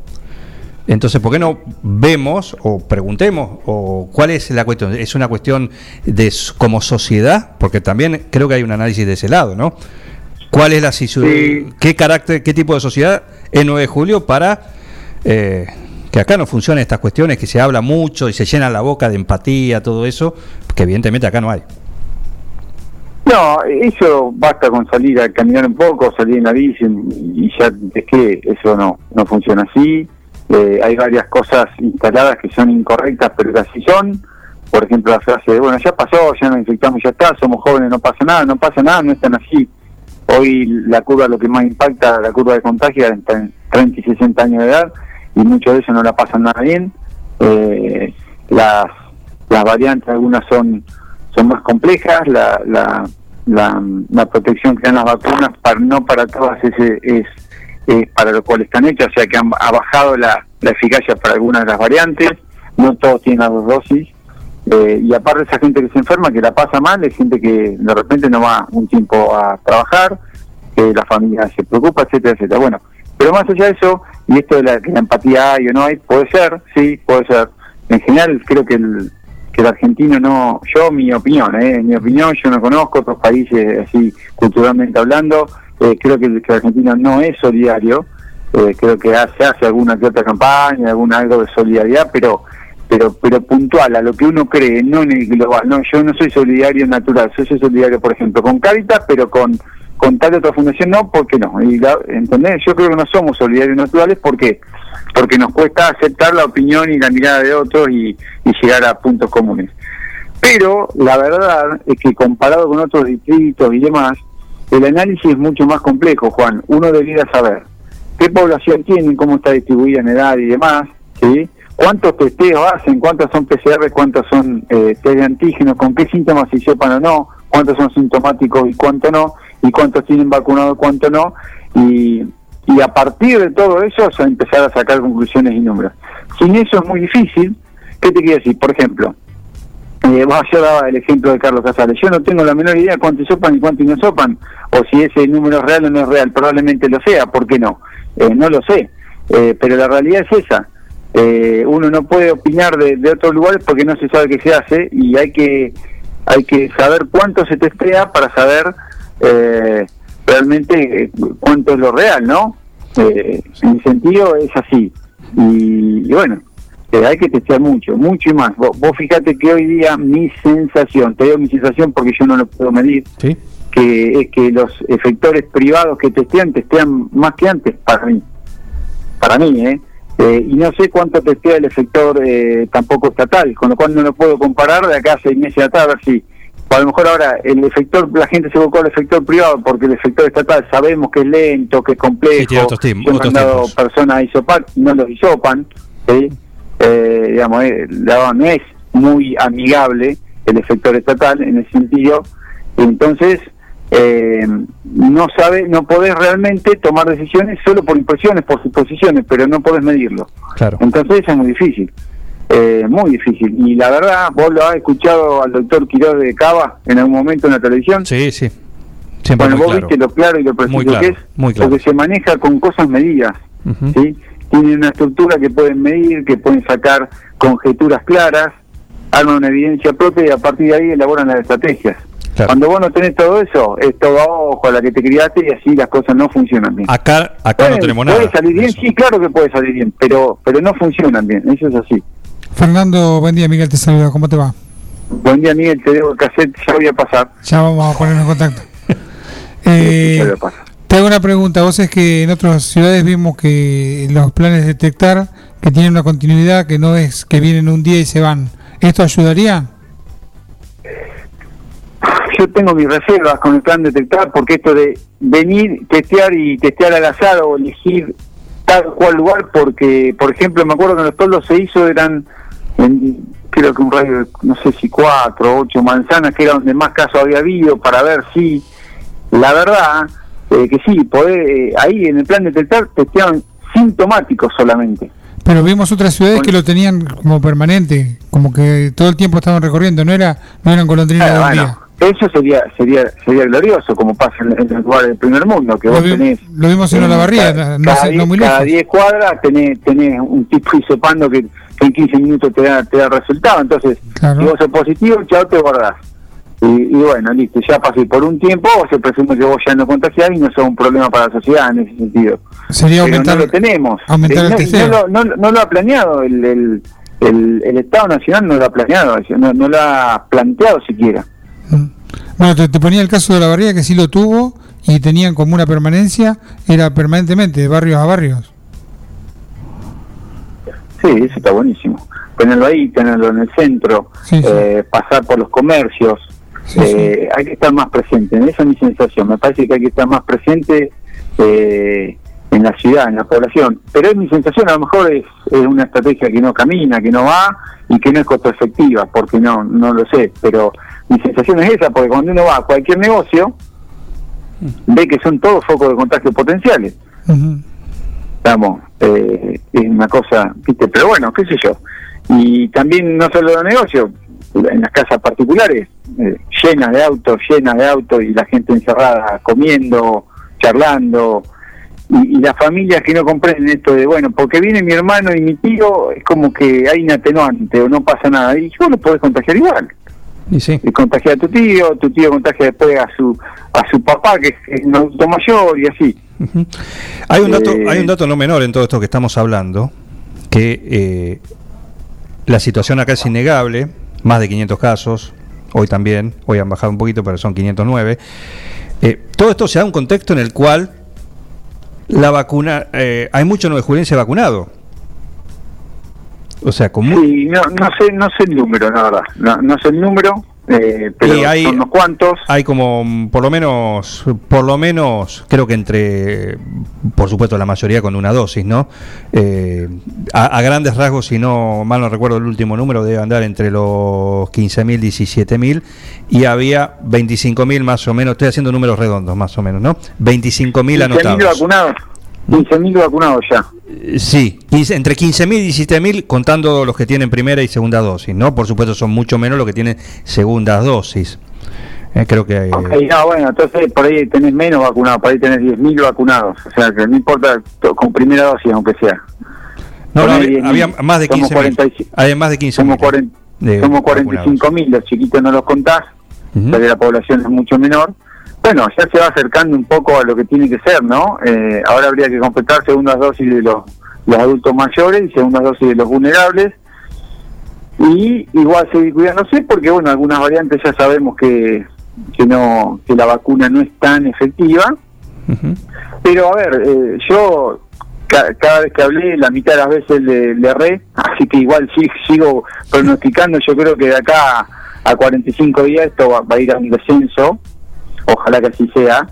Entonces, ¿por qué no vemos o preguntemos o cuál es la cuestión? ¿Es una cuestión de como sociedad? Porque también creo que hay un análisis de ese lado, ¿no? ¿Cuál es la sisu- qué carácter, qué tipo de sociedad es 9 de julio para eh, que acá no funcionen estas cuestiones, que se habla mucho y se llena la boca de empatía, todo eso, que evidentemente acá no hay. No, eso basta con salir a caminar un poco, salir en la bici y ya es que eso no, no funciona así. Eh, hay varias cosas instaladas que son incorrectas, pero que así son. Por ejemplo, la frase de, bueno, ya pasó, ya nos infectamos, ya está, somos jóvenes, no pasa nada, no pasa nada, no es tan así. Hoy la curva, lo que más impacta, la curva de contagio, está en 30 y 60 años de edad y muchos de no la pasan nada bien. Eh, las, las variantes, algunas son son más complejas, la, la, la, la protección que dan las vacunas, para, no para todas es, es, es para lo cual están hechas, o sea que han, ha bajado la, la eficacia para algunas de las variantes, no todos tienen las dos dosis, eh, y aparte esa gente que se enferma, que la pasa mal, es gente que de repente no va un tiempo a trabajar, que la familia se preocupa, etcétera, etcétera. Bueno, pero más allá de eso, y esto de la, que la empatía hay o no hay, puede ser, sí, puede ser. En general creo que el, que el argentino no, yo mi opinión, eh, mi opinión, yo no conozco otros países así culturalmente hablando, eh, creo que el, que el argentino no es solidario, eh, creo que hace, hace alguna que otra campaña, algún algo de solidaridad, pero pero pero puntual a lo que uno cree, no en el global. No, yo no soy solidario natural, soy solidario, por ejemplo, con Caritas, pero con con tal otra fundación no, ¿por qué no? Y la, ¿entendés? Yo creo que no somos solidarios naturales, ¿por qué? Porque nos cuesta aceptar la opinión y la mirada de otros y, llegar a puntos comunes. Pero la verdad es que comparado con otros distritos y demás, el análisis es mucho más complejo, Juan. Uno debería saber qué población tienen, cómo está distribuida en edad y demás, ¿sí? cuántos testeos hacen, cuántos son PCR, cuántos son eh, test de antígenos, con qué síntomas si sepan o no, cuántos son sintomáticos y cuántos no, y cuántos tienen vacunado y cuántos no, y, y a partir de todo eso empezar a sacar conclusiones y números. Sin eso es muy difícil. ¿Qué te quiero decir? Por ejemplo, eh, vos, yo daba el ejemplo de Carlos Casales. Yo no tengo la menor idea cuántos sopan y cuántos no sopan, o si ese número es real o no es real. Probablemente lo sea, ¿por qué no? Eh, no lo sé, Eh, pero la realidad es esa. Eh, uno no puede opinar de, de otros lugares porque no se sabe qué se hace y hay que hay que saber cuánto se testea para saber eh, realmente eh, cuánto es lo real, ¿no? Eh, en mi sentido es así. Y, y bueno, eh, hay que testear mucho, mucho y más. Vos, vos fíjate que hoy día mi sensación, te digo mi sensación porque yo no lo puedo medir, que es que los efectores privados que testean, testean más que antes, para mí. Para mí, ¿eh? Eh, y no sé cuánto testea el efector eh, tampoco estatal, con lo cual no lo puedo comparar de acá a seis meses atrás, a ver si, a lo mejor ahora el efector, la gente se evocó al efector privado porque el efector estatal sabemos que es lento, que es complejo, que han mandado personas a isopar y no los isopan, ¿sí? Eh, digamos, eh, no es muy amigable el efector estatal en ese sentido, entonces eh, no sabe, no podés realmente tomar decisiones solo por impresiones, por suposiciones, pero no podés medirlo. Claro. Entonces es muy difícil, eh, muy difícil. Y la verdad, vos lo has escuchado al doctor Quiroz de Cava en algún momento en la televisión. Sí, sí. Siempre bueno, vos claro. viste lo claro y lo preciso Muy claro, que es, muy claro. porque se maneja con cosas medidas. ¿sí? Tienen una estructura que pueden medir, que pueden sacar conjeturas claras, arman una evidencia propia y a partir de ahí elaboran las estrategias. Cuando vos no tenés todo eso, es todo a ojo a la que te criaste y así las cosas no funcionan bien. Acá, acá no Puede- tenemos puede nada. salir bien, sí, claro que puede salir bien, pero pero no funcionan bien, eso es así. Fernando, buen día, Miguel te saluda, ¿cómo te va? Buen día, Miguel, te debo el cassette, ya voy a pasar. Ya vamos a ponernos en contacto. Eh, te hago una pregunta, vos es que en otras ciudades vimos que los planes de detectar que tienen una continuidad, que no es que vienen un día y se van. ¿Esto ayudaría? Yo tengo mis reservas con el plan detectar porque esto de venir, testear y testear al azar o elegir tal cual lugar porque, por ejemplo, me acuerdo que en los toldos se hizo, eran en, creo que un radio de, no sé si cuatro o ocho manzanas, que era donde más casos había habido, para ver si, la verdad, eh, que sí, poder, eh, ahí en el plan de detectar testeaban sintomáticos solamente. Pero vimos otras ciudades que lo tenían como permanente, como que todo el tiempo estaban recorriendo, no era no eran golondrinas Ah, de un bueno, día. Eso sería sería sería glorioso, como pasa en, en los lugares del primer mundo, que Lo, vos vi- tenés lo vimos en eh, Olavarría, cada- no, cada no cada lejos. 10 cuadras tenés, tenés un tipo hisopando que, que en 15 minutos te da, te da resultado. Entonces, Claro. si vos sos positivo, chao, te guardás. Y, y bueno, listo, ya pasó. Y por un tiempo se presume que vos ya no contagiás y no sos un problema para la sociedad en ese sentido. Sería Pero aumentar, no lo tenemos. aumentar Eh, el no, no, no, no lo ha planeado el, el, el, el Estado Nacional, no lo ha planeado, no, no lo ha planteado siquiera. Bueno, te, te ponía el caso de la barriga que sí lo tuvo y tenían como una permanencia, era permanentemente, de barrios a barrios. Sí, eso está buenísimo. Tenerlo ahí, tenerlo en el centro, Sí, sí. eh, pasar por los comercios. eh, Hay que estar más presente, esa es mi sensación. Me parece que hay que estar más presente eh, en la ciudad, en la población. Pero es mi sensación, a lo mejor es, es una estrategia que no camina, que no va y que no es costo efectiva, porque no, no lo sé. Pero mi sensación es esa, porque cuando uno va a cualquier negocio, ve que son todos focos de contagio potenciales. Estamos eh, es una cosa viste pero bueno qué sé yo. Y también no solo los negocios en las casas particulares eh, llenas de autos llenas de autos y la gente encerrada comiendo charlando. Y, y las familias que no comprenden esto de bueno porque viene mi hermano y mi tío es como que hay un atenuante o no pasa nada. Y yo lo podés contagiar igual Y sí. y contagia a tu tío, tu tío contagia después a su a su papá que es, un adulto mayor y así. Hay un dato, Eh, hay un dato no menor en todo esto que estamos hablando, que eh, la situación acá es innegable, más de 500 casos, hoy también, hoy han bajado un poquito, pero son 509. Eh, todo esto se da un contexto en el cual la vacuna, eh, hay mucho nuevejuelense vacunado. O sea, mu- Sí, no, no sé no sé el número, la verdad. No, no sé el número, eh, pero Y hay- son unos cuantos. Hay como mm, por lo menos, por lo menos, creo que entre, por supuesto la mayoría con una dosis, ¿no? Eh, a, a grandes rasgos, si no mal no recuerdo el último número, debe andar entre los 15.000 y 17.000 y había 25.000 más o menos, estoy haciendo números redondos más o menos, ¿no? 25.000 15.000 anotados. vacunados. 15.000 vacunados ya. Eh, Sí, 15 entre 15.000 y 17.000 contando los que tienen primera y segunda dosis, ¿no? Por supuesto son mucho menos los que tienen segundas dosis. Eh, creo que... eh, Ok, no, bueno, entonces por ahí tenés menos vacunados, por ahí tenés 10.000 vacunados. O sea, que no importa con primera dosis, aunque sea. No, no, había, 10.000. había más de Somos 15 45 Hay más de 15 Somos, 40 somos 45.000, los chiquitos no los contás, que la población es mucho menor. Bueno, ya se va acercando un poco a lo que tiene que ser, ¿no? Eh, ahora habría que completar segundas dosis de los, los adultos mayores y segundas dosis de los vulnerables. Y igual seguir cuidándose porque, bueno, algunas variantes ya sabemos que, que, no, que la vacuna no es tan efectiva. Pero a ver, eh, yo ca- cada vez que hablé, la mitad de las veces le, le erré, así que igual sí, sigo pronosticando, yo creo que de acá a 45 días esto va, va a ir a un descenso, ojalá que así sea,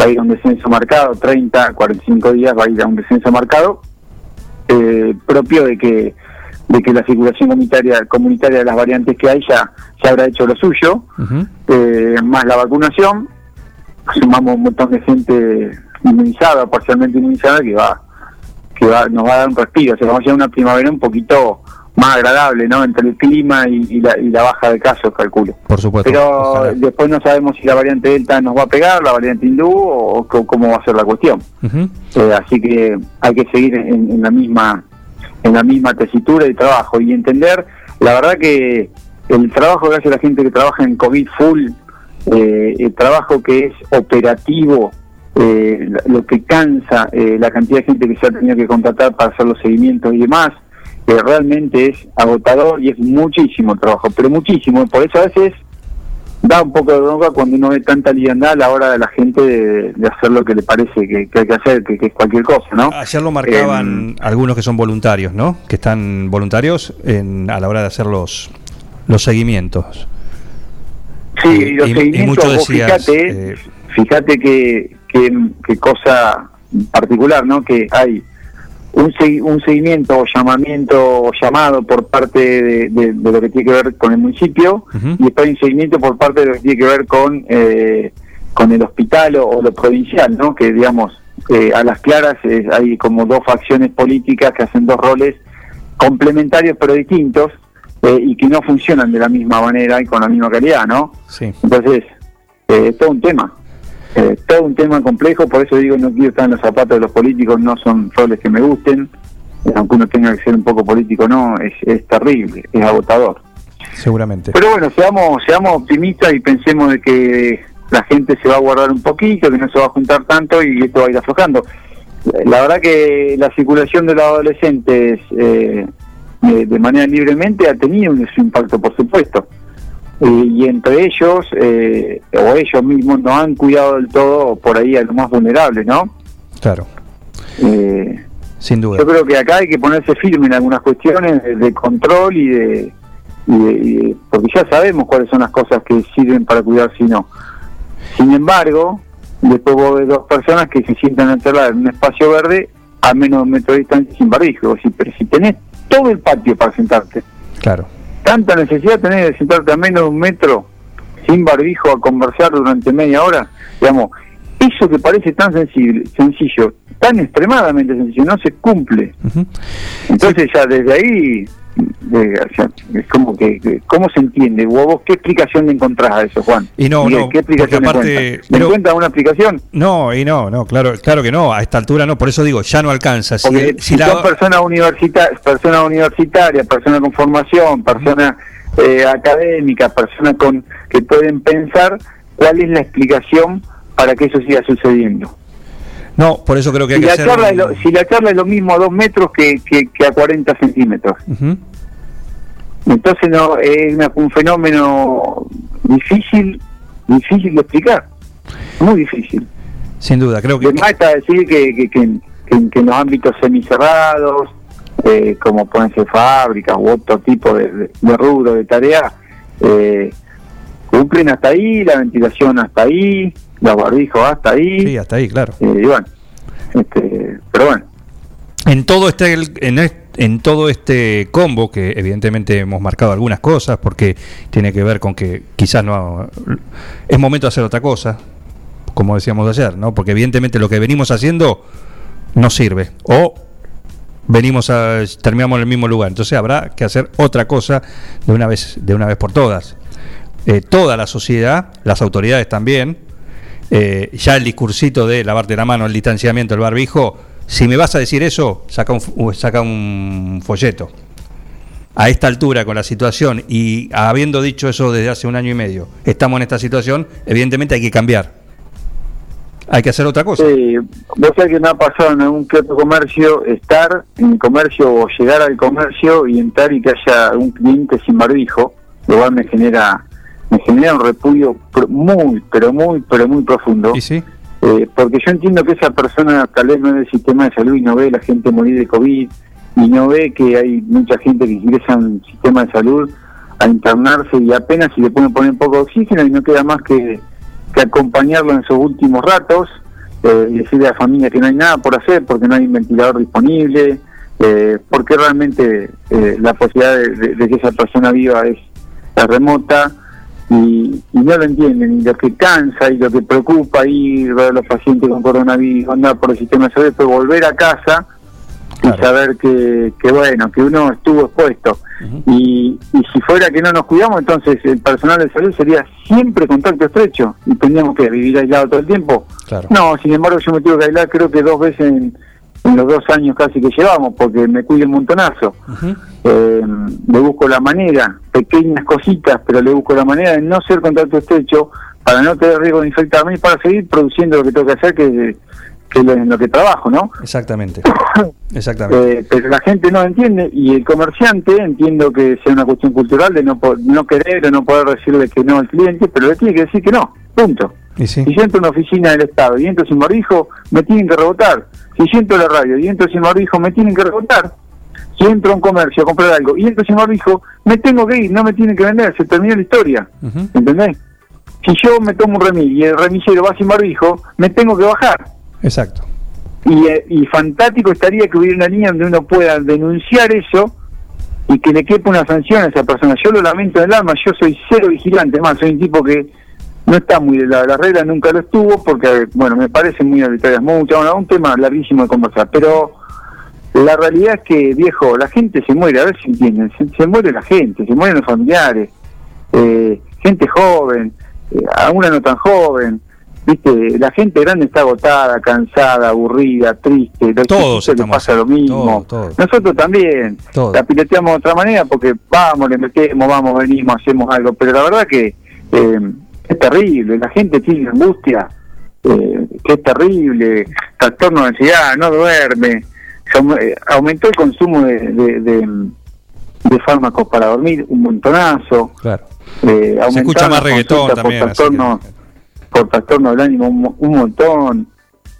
va a ir a un descenso marcado, 30, 45 días va a ir a un descenso marcado, eh, propio de que de que la circulación comunitaria comunitaria de las variantes que hay ya, ya habrá hecho lo suyo, eh, más la vacunación, sumamos un montón de gente inmunizada, parcialmente inmunizada, que va que va, nos va a dar un respiro, o sea, vamos a a una primavera un poquito más agradable, ¿no? Entre el clima y, y la, y la baja de casos, calculo. Por supuesto. Pero después no sabemos si la variante Delta nos va a pegar, la variante hindú, o, cómo va a ser la cuestión. Eh, así que hay que seguir en, en la misma en la misma tesitura y trabajo y entender la verdad que el trabajo que hace la gente que trabaja en COVID full eh, el trabajo que es operativo eh, lo que cansa eh, la cantidad de gente que se ha tenido que contratar para hacer los seguimientos y demás eh, realmente es agotador y es muchísimo trabajo pero muchísimo por eso a veces da un poco de bronca cuando uno ve tanta liandad a la hora de la gente de, de hacer lo que le parece que, que hay que hacer, que, que es cualquier cosa, ¿no? Ayer lo marcaban algunos que son voluntarios, ¿no? Que están voluntarios en, a la hora de hacer los, los seguimientos. Sí, Y- y los y- y seguimientos, decías, fíjate, eh, fíjate que, que, que cosa particular, ¿no? Que hay un, un seguimiento o llamamiento o llamado por parte de, de- de lo que tiene que ver con el municipio y después un seguimiento por parte de lo que tiene que ver con eh, con el hospital o, o lo provincial, ¿no? Que digamos eh, a las claras eh, hay como dos facciones políticas que hacen dos roles complementarios pero distintos eh, y que no funcionan de la misma manera y con la misma calidad, ¿no? Sí. Entonces, eh, es todo un tema. Eh, todo un tema complejo, por eso digo, no quiero estar en los zapatos de los políticos, no son roles que me gusten, aunque uno tenga que ser un poco político, no, es, es terrible, es agotador. Seguramente. Pero bueno, seamos, seamos optimistas y pensemos de que la gente se va a guardar un poquito, que no se va a juntar tanto y esto va a ir aflojando. La verdad que la circulación de los adolescentes eh, de, de manera libremente ha tenido un, su impacto, por supuesto. Eh, y entre ellos, eh, o ellos mismos, no han cuidado del todo por ahí a los más vulnerables, ¿no? Claro. Eh, Sin duda. yo creo que acá hay que ponerse firme en algunas cuestiones de, control y de, y de- y de- porque ya sabemos cuáles son las cosas que sirven para cuidar si no. Sin embargo, después vos ves dos personas que se sientan a charlar en un espacio verde a menos de un metro de distancia sin barbijo. Decís, pero si tenés todo el patio para sentarte, Claro. Tanta necesidad tenés de sentarte a menos de un metro sin barbijo a conversar durante media hora, digamos, eso que parece tan sensible, sencillo, tan extremadamente sencillo, no se cumple. Entonces ya desde ahí, eh, o sea, es como que, que- ¿cómo se entiende? ¿Vos, vos qué explicación le encontrás a eso, Juan? Y no, no, ¿Qué explicación aparte- encuentras? ¿Le pero- encuentras una explicación? No, y no, no, claro, claro que no, a esta altura no, por eso digo, ya no alcanza. Si, Porque si si la- son personas universitarias, personas universitarias, personas con formación, personas eh, académicas, personas con que pueden pensar cuál es la explicación para que eso siga sucediendo. No, por eso creo que hay Si que la, hacer charla es un- lo, si la charla es lo mismo a dos metros que, que, que a 40 centímetros. Entonces no es una- un fenómeno difícil, difícil de explicar, muy difícil. Sin duda, creo que Además está decir que, que, que, que- que en los ámbitos semicerrados, eh, como pueden ser fábricas u otro tipo de, de, de rubro, de tarea, eh, cumplen hasta ahí, la ventilación hasta ahí, los barbijos hasta ahí. Sí, hasta ahí, claro. eh, y bueno, este, pero bueno. En todo este en, est- en todo este combo que evidentemente hemos marcado algunas cosas porque tiene que ver con que quizás no es momento de hacer otra cosa, como decíamos ayer, ¿no? Porque evidentemente lo que venimos haciendo no sirve o venimos a terminamos en el mismo lugar, entonces habrá que hacer otra cosa de una vez de una vez por todas. Eh, toda la sociedad, las autoridades también, eh, ya el discursito de lavarte la mano, el distanciamiento, el barbijo, si me vas a decir eso, saca un, saca un folleto. A esta altura, con la situación, y habiendo dicho eso desde hace un año y medio, estamos en esta situación, evidentemente hay que cambiar. Hay que hacer otra cosa. Sí, vos sabés que me ha pasado en algún que otro comercio estar en el comercio o llegar al comercio y entrar y que haya un cliente sin barbijo, lo cual me genera me genera un repudio muy, pero muy, pero muy profundo. sí? Eh, porque yo entiendo que esa persona tal vez no es del sistema de salud y no ve la gente morir de COVID y no ve que hay mucha gente que ingresa el sistema de salud a internarse y apenas si le pueden poner un poco de oxígeno y no queda más que, que acompañarlo en sus últimos ratos eh, y decirle a la familia que no hay nada por hacer porque no hay un ventilador disponible, eh, porque realmente eh, la posibilidad de, de- de que esa persona viva es remota y, y no lo entienden, y lo que cansa y lo que preocupa ir ver a los pacientes con coronavirus, andar por el sistema de salud, después volver a casa y saber que, que bueno, que uno estuvo expuesto. y, y si fuera que no nos cuidamos, entonces el personal de salud sería siempre contacto estrecho y tendríamos que vivir aislado todo el tiempo. Claro. No, sin embargo yo me tuve que aislar creo que dos veces en, en los dos años casi que llevamos, porque me cuido un montonazo. Eh, le busco la manera, pequeñas cositas, pero le busco la manera de no ser contacto estrecho para no tener riesgo de infectarme y para seguir produciendo lo que tengo que hacer, que, que es lo- en lo que trabajo, ¿no? Exactamente. Exactamente. Eh, pero la gente no entiende y el comerciante entiendo que sea una cuestión cultural de no no querer o no poder decirle que no al cliente, pero le tiene que decir que no, punto. Y sí. Si yo entro a una oficina del Estado y entro sin barbijo, me tienen que rebotar. Si yo entro a la radio y entro sin barbijo, me tienen que rebotar. Si entro a un comercio a comprar algo y entro sin barbijo, me tengo que ir, no me tienen que vender, se terminó la historia. ¿Entendés? Si yo me tomo un remis y el remisero va sin barbijo, me tengo que bajar. Exacto. y, eh, y fantástico estaría que hubiera una línea donde uno pueda denunciar eso y que le quepa una sanción a esa persona. Yo lo lamento en el alma, yo soy cero vigilante, más soy un tipo que no está muy de la, la regla, nunca lo estuvo, porque, bueno, me parecen muy arbitrarias, mucho, bueno, un tema larguísimo de conversar, pero la realidad es que, viejo, la gente se muere, a ver si entienden, se, se muere la gente, se mueren los familiares, eh, gente joven, eh, alguna no tan joven, viste, la gente grande está agotada, cansada, aburrida, triste, los Todos estamos pasa lo mismo, nosotros también, Todos. la piloteamos de otra manera porque vamos, le metemos, vamos, venimos, hacemos algo, pero la verdad que eh, es terrible, la gente tiene angustia, eh, que es terrible, trastorno de ansiedad, no duerme, se eh, aumentó el consumo de, de, de- de fármacos para dormir un montonazo, Claro. eh, Se escucha más reggaetón también, por así que- trastorno, por trastorno del ánimo un, un montón,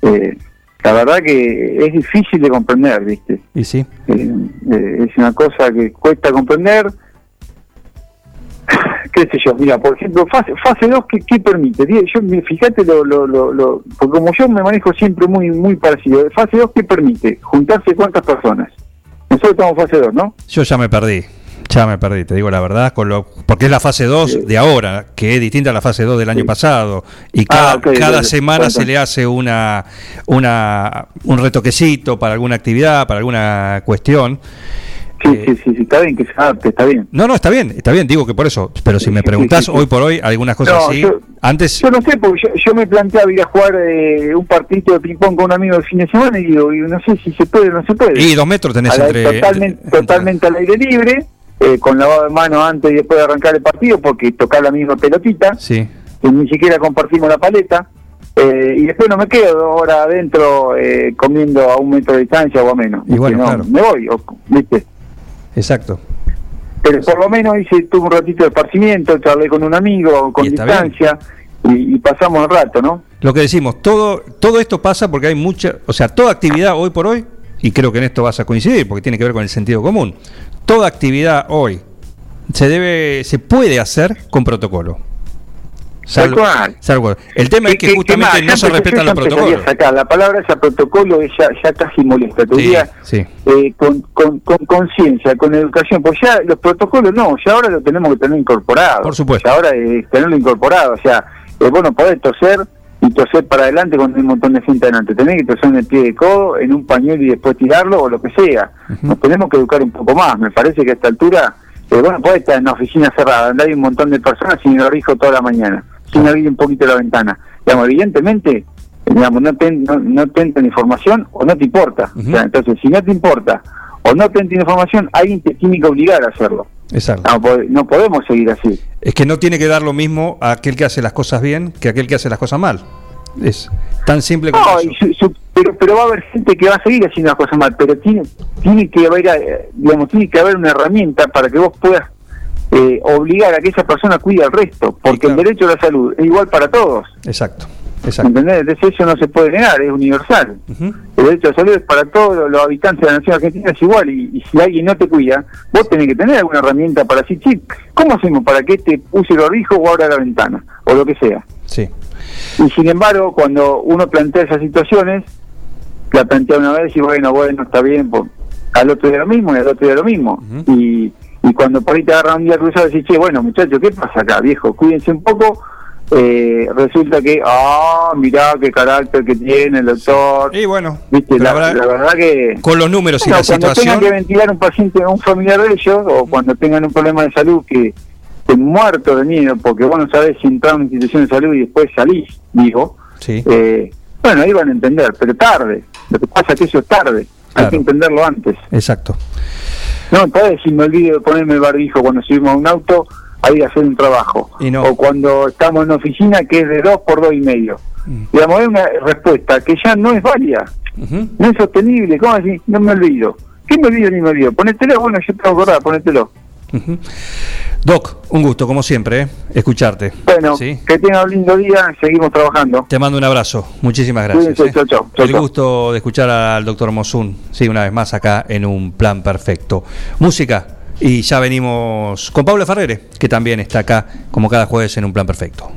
eh, la verdad que es difícil de comprender, viste. Y sí. Eh, eh, es una cosa que cuesta comprender. qué sé yo, mira, por ejemplo, fase, fase 2, ¿qué, qué permite? Yo, fíjate, lo, lo, lo, lo- porque como yo me manejo siempre muy muy parecido, fase 2, ¿qué permite? Juntarse cuántas personas. Nosotros estamos en fase 2, ¿no? Yo ya me perdí. Ya me perdí, te digo la verdad, con lo, porque es la fase 2 de ahora, que es distinta a la fase 2 del año pasado. Y cada, Ah, cada semana se le hace una, una un retoquecito para alguna actividad, para alguna cuestión. Sí, sí, sí, sí, está bien que se adapte, está bien. No, no, está bien, está bien, digo que por eso. Pero si me preguntás hoy por hoy algunas cosas No, así, yo- antes Yo no sé, porque yo, yo me planteaba ir a jugar eh, un partidito de ping-pong con un amigo el fin de semana y digo, y no sé si se puede o no se puede. Y dos metros tenés entre- Totalmente, totalmente al aire libre, eh, con lavado de mano antes y después de arrancar el partido, porque tocar la misma pelotita, Sí. y ni siquiera compartimos la paleta. eh, y después no me quedo dos horas adentro eh, comiendo a un metro de distancia o a menos. Y bueno, claro. Me voy, ¿viste? Exacto. Pero por lo menos hice tuve un ratito de esparcimiento, charlé con un amigo con Y distancia y, y pasamos el rato, ¿no? Lo que decimos, todo, todo esto pasa porque hay mucha, o sea, toda actividad hoy por hoy, y creo que en esto vas a coincidir, porque tiene que ver con el sentido común, toda actividad hoy se debe, se puede hacer con protocolo. Salvo- Tal cual. salvo- el tema es que ¿Qué- qué justamente más? no se respetan los protocolos. La palabra esa protocolo es ya, ya casi molesta. Sí, eh, con con con conciencia, con educación, pues ya los protocolos no, ya ahora lo tenemos que tener incorporado. Por supuesto. Ya ahora es tenerlo incorporado, o sea, eh, vos no podés toser y toser para adelante cuando hay un montón de gente adelante. Tenés que toser en el pie de codo, en un pañuelo y después tirarlo o lo que sea. Nos tenemos que educar un poco más. Me parece que a esta altura, eh, vos no podés estar en una oficina cerrada, donde hay un montón de personas sin barbijo toda la mañana, sin abrir un poquito la ventana. Digamos, evidentemente, digamos, no te, no, no te entra información o no te importa. O sea, entonces, si no te importa o no te entra información, alguien te tiene que obligar a hacerlo. Exacto. No, no podemos seguir así. Es que no tiene que dar lo mismo a aquel que hace las cosas bien que a aquel que hace las cosas mal. Es tan simple como No, eso. y su- su- pero, pero va a haber gente que va a seguir haciendo las cosas mal, pero tiene, tiene que haber, eh, digamos, tiene que haber una herramienta para que vos puedas eh, obligar a que esa persona cuide al resto, porque el derecho a la salud es igual para todos. Exacto. Exacto. ¿Entendés? Entonces eso no se puede negar, es universal. El derecho a salud es para todos los, habitantes de la nación argentina, es igual. Y, y si alguien no te cuida, vos tenés que tener alguna herramienta para decir, "Che, ¿cómo hacemos para que este use el barbijo o abra la ventana? O lo que sea. Sí. Y sin embargo, cuando uno plantea esas situaciones, la plantea una vez y bueno, bueno, está bien, pues, al otro día lo mismo y al otro día lo mismo. y, y cuando por ahí te agarran un día cruzado decís, che, bueno, muchachos, ¿qué pasa acá, viejo? Cuídense un poco. Eh, resulta que, ah, mirá qué carácter que tiene el doctor. Y bueno, ¿Viste? La, verdad- la verdad que. Con los números y la cuando situación. tengan que ventilar un paciente, un familiar de ellos, o cuando tengan un problema de salud que que muerto de miedo, porque vos no sabés si entrar a una institución de salud y después salís, digo, Sí. eh, bueno, ahí van a entender, pero tarde. Lo que pasa es que eso es tarde, hay que entenderlo antes. Exacto. No, podés si me olvido de ponerme el barbijo cuando subimos a un auto a ir a hacer un trabajo. Y no. O cuando estamos en una oficina que es de dos por dos y medio. Mm. Digamos, es una respuesta que ya no es válida, no es sostenible. ¿Cómo decir? No me olvido. ¿Qué me olvido ni me olvido? Ponételo, bueno, yo tengo que acordar, ponételo. Doc, un gusto, como siempre, ¿eh? escucharte. Bueno, ¿Sí? que tenga un lindo día, seguimos trabajando. Te mando un abrazo. Muchísimas gracias. ¿eh? chau, chau, chau, El gusto de escuchar al doctor Mosun, sí, una vez más acá en un plan perfecto. Música, y ya venimos con Pablo Ferrere, que también está acá como cada jueves en un plan perfecto.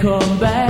come back.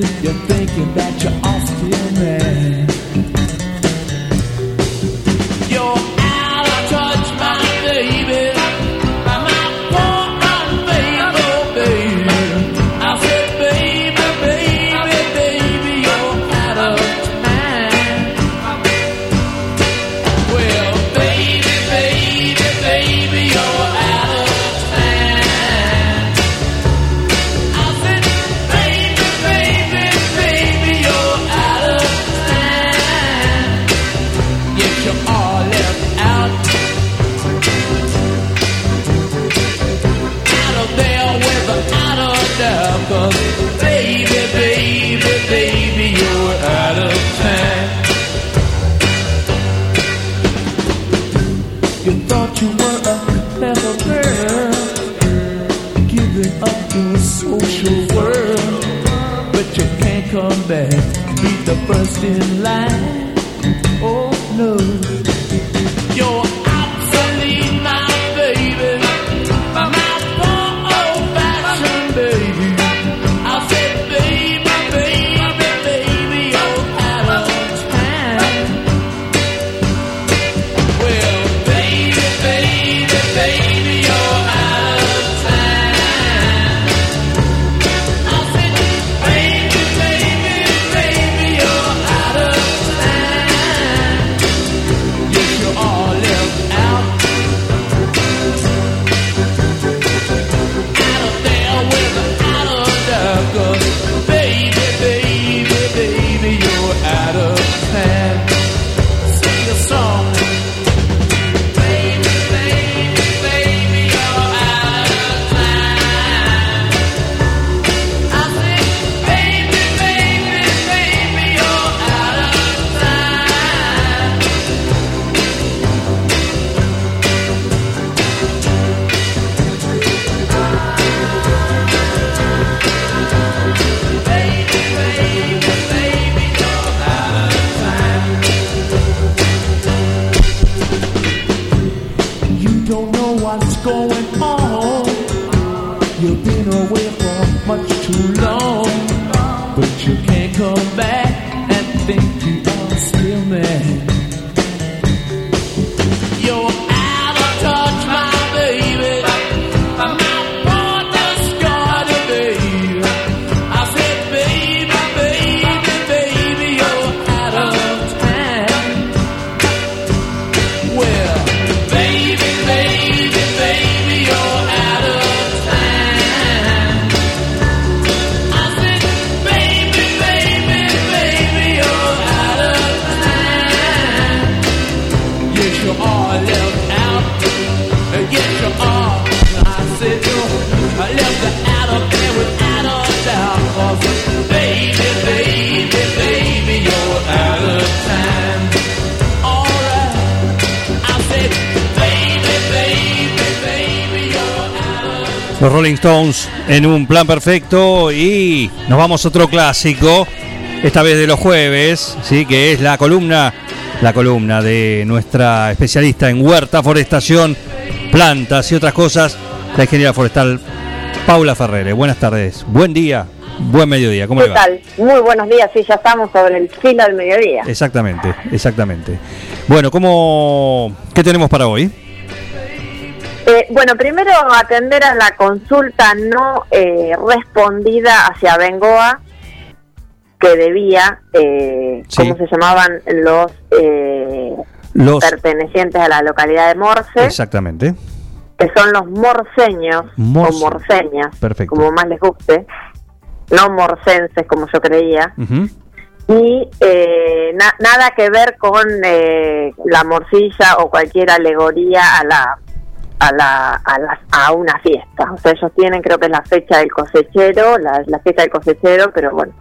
You're thinking that you're off man. in line. Rolling Stones en un plan perfecto y nos vamos a otro clásico, esta vez de los jueves, ¿sí? que es la columna, la columna de nuestra especialista en huerta, forestación, plantas y otras cosas, la ingeniera forestal Paula Ferreres. Buenas tardes, buen día, buen mediodía, ¿cómo ¿Qué tal? Muy buenos días, sí, ya estamos sobre el filo del mediodía. Exactamente, exactamente. Bueno, ¿cómo, ¿qué tenemos para hoy? Bueno, primero atender a la consulta no eh, respondida hacia Bengoa, que debía, eh, Sí. ¿cómo se llamaban los, eh, Los- pertenecientes a la localidad de Morse? Exactamente. que son los morseños Morse. o morseñas, Perfecto. como más les guste, no morsenses como yo creía, y eh, na- nada que ver con eh, la morcilla o cualquier alegoría a la a la, a la- a una fiesta. O sea, ellos tienen creo que es la fecha del cosechero, la, la fiesta del cosechero, pero bueno,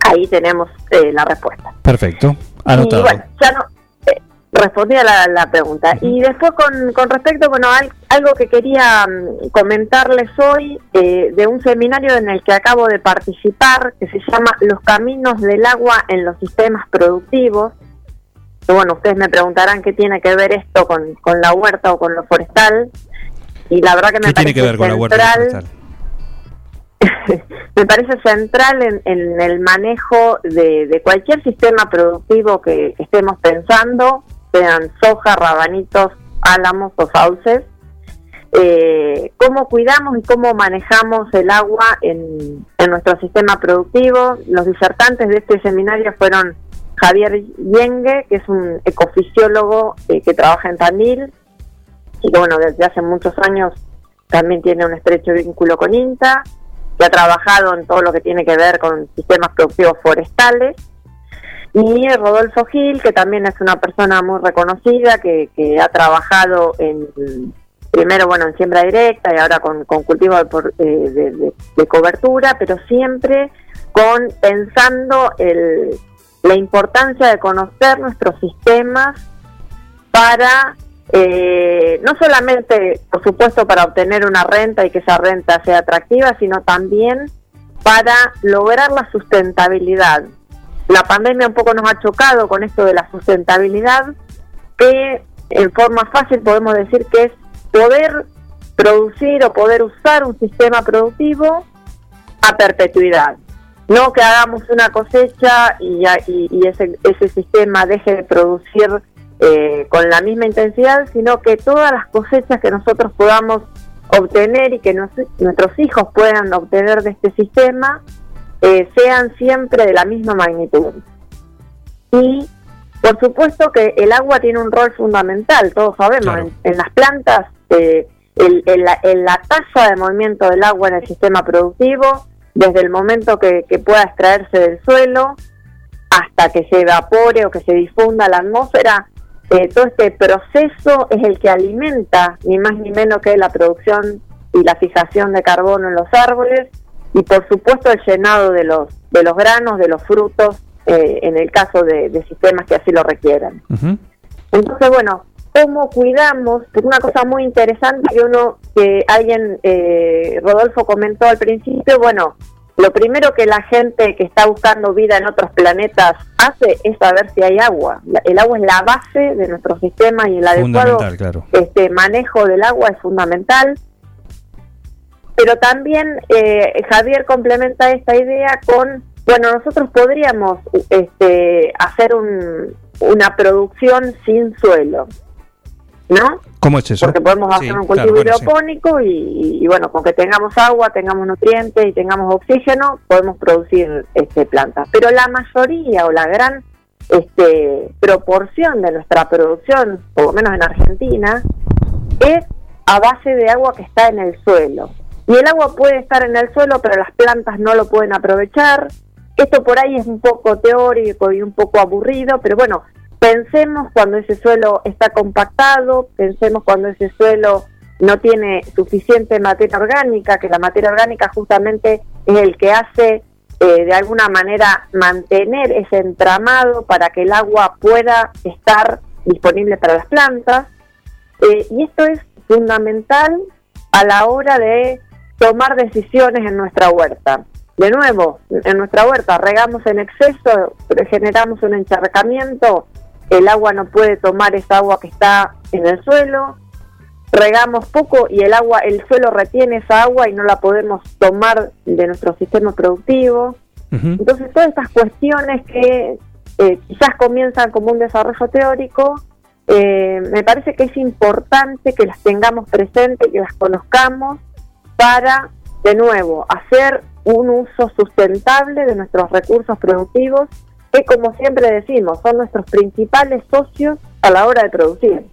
ahí tenemos eh, la respuesta. Perfecto. Y Anotado. bueno, ya no eh, respondí a la, la pregunta. Y después con, con respecto, bueno, al- algo que quería mm, comentarles hoy eh, de un seminario en el que acabo de participar, que se llama Los caminos del agua en los sistemas productivos. Bueno, ustedes me preguntarán qué tiene que ver esto con, con la huerta o con lo forestal. Y la verdad que me ¿Qué tiene parece que ver con la huerta central me parece central en, en el manejo de, de cualquier sistema productivo que, que estemos pensando, sean soja, rabanitos, álamos o sauces, eh, cómo cuidamos y cómo manejamos el agua en, en nuestro sistema productivo. Los disertantes de este seminario fueron Javier Yengue, que es un ecofisiólogo eh, que trabaja en Tandil y que bueno, desde hace muchos años también tiene un estrecho vínculo con INTA, que ha trabajado en todo lo que tiene que ver con sistemas productivos forestales. Y Rodolfo Gil, que también es una persona muy reconocida, que, que ha trabajado en, primero, bueno, en siembra directa y ahora con, con cultivo de, eh, de- de cobertura, pero siempre con pensando el, la importancia de conocer nuestros sistemas para eh, no solamente, por supuesto, para obtener una renta y que esa renta sea atractiva, sino también para lograr la sustentabilidad. La pandemia un poco nos ha chocado con esto de la sustentabilidad, que en forma fácil podemos decir que es poder producir o poder usar un sistema productivo a perpetuidad. No que hagamos una cosecha y, y, y ese, ese sistema deje de producir eh, con la misma intensidad, sino que todas las cosechas que nosotros podamos obtener y que nos- nuestros hijos puedan obtener de este sistema eh, sean siempre de la misma magnitud. Y por supuesto que el agua tiene un rol fundamental, todos sabemos, en, en las plantas eh, el- el- la, el- la tasa de movimiento del agua en el sistema productivo, desde el momento que, que pueda extraerse del suelo hasta que se evapore o que se difunda a la atmósfera, eh, todo este proceso es el que alimenta ni más ni menos que la producción y la fijación de carbono en los árboles y por supuesto el llenado de los de los granos, de los frutos, eh, en el caso de, de sistemas que así lo requieran. Entonces, bueno, ¿cómo cuidamos? Porque una cosa muy interesante que uno, que alguien, eh, Rodolfo comentó al principio, bueno, lo primero que la gente que está buscando vida en otros planetas hace es saber si hay agua. El agua es la base de nuestro sistema y el adecuado claro. este manejo del agua es fundamental. Pero también eh, Javier complementa esta idea con, bueno, nosotros podríamos este, hacer un, una producción sin suelo, ¿no? ¿Cómo es eso? Porque podemos Sí, hacer un claro, cultivo bueno, sí. hidropónico y, y, bueno, con que tengamos agua, tengamos nutrientes y tengamos oxígeno, podemos producir este, plantas. Pero la mayoría o la gran este, proporción de nuestra producción, por lo menos en Argentina, es a base de agua que está en el suelo. Y el agua puede estar en el suelo, pero las plantas no lo pueden aprovechar. Esto por ahí es un poco teórico y un poco aburrido, pero bueno, pensemos cuando ese suelo está compactado, pensemos cuando ese suelo no tiene suficiente materia orgánica, que la materia orgánica justamente es el que hace eh, de alguna manera mantener ese entramado para que el agua pueda estar disponible para las plantas. Eh, y esto es fundamental a la hora de tomar decisiones en nuestra huerta. De nuevo, en nuestra huerta regamos en exceso, generamos un encharcamiento, el agua no puede tomar esa agua que está en el suelo, regamos poco y el agua, el suelo retiene esa agua y no la podemos tomar de nuestro sistema productivo. Entonces todas estas cuestiones que eh, quizás comienzan como un desarrollo teórico, eh, me parece que es importante que las tengamos presentes, que las conozcamos para, de nuevo, hacer un uso sustentable de nuestros recursos productivos, que como siempre decimos, son nuestros principales socios a la hora de producir.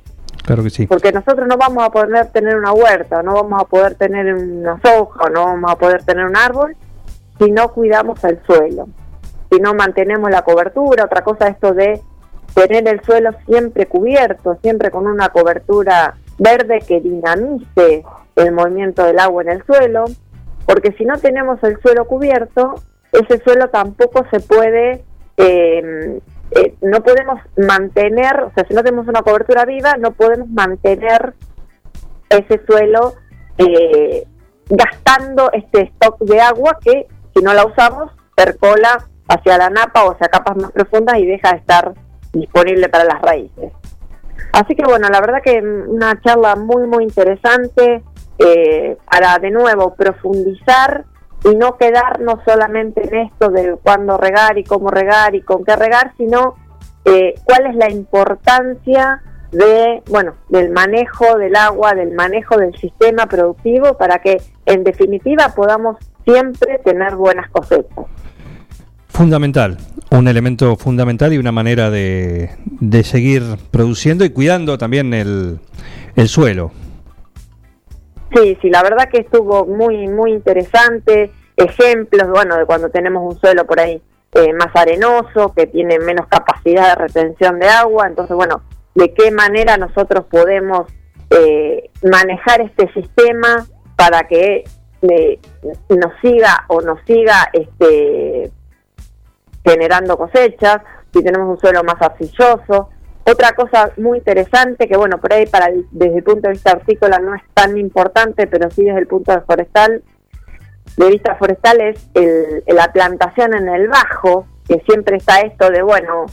Claro que sí. Porque nosotros no vamos a poder tener una huerta, no vamos a poder tener una soja, no vamos a poder tener un árbol si no cuidamos el suelo, si no mantenemos la cobertura. Otra cosa esto de tener el suelo siempre cubierto, siempre con una cobertura verde que dinamice el movimiento del agua en el suelo, porque si no tenemos el suelo cubierto, ese suelo tampoco se puede eh, eh, no podemos mantener, o sea, si no tenemos una cobertura viva, no podemos mantener ese suelo eh, gastando este stock de agua que si no la usamos percola hacia la napa o hacia capas más profundas y deja de estar disponible para las raíces. Así que bueno, la verdad que una charla muy muy interesante eh, para de nuevo profundizar y no quedarnos solamente en esto de cuándo regar y cómo regar y con qué regar, sino eh, cuál es la importancia de, bueno, del manejo del agua, del manejo del sistema productivo para que en definitiva podamos siempre tener buenas cosechas. Fundamental, un elemento fundamental y una manera de, de seguir produciendo y cuidando también el, el suelo. Sí, sí, la verdad que estuvo muy, muy interesante. Ejemplos, bueno, de cuando tenemos un suelo por ahí eh, más arenoso, que tiene menos capacidad de retención de agua. Entonces, bueno, de qué manera nosotros podemos eh, manejar este sistema para que eh, nos siga o nos siga este, generando cosechas, si tenemos un suelo más arcilloso, otra cosa muy interesante, que bueno, por ahí para desde el punto de vista hortícola no es tan importante, pero sí desde el punto de forestal, de vista forestal es el, la plantación en el bajo, que siempre está esto de, bueno,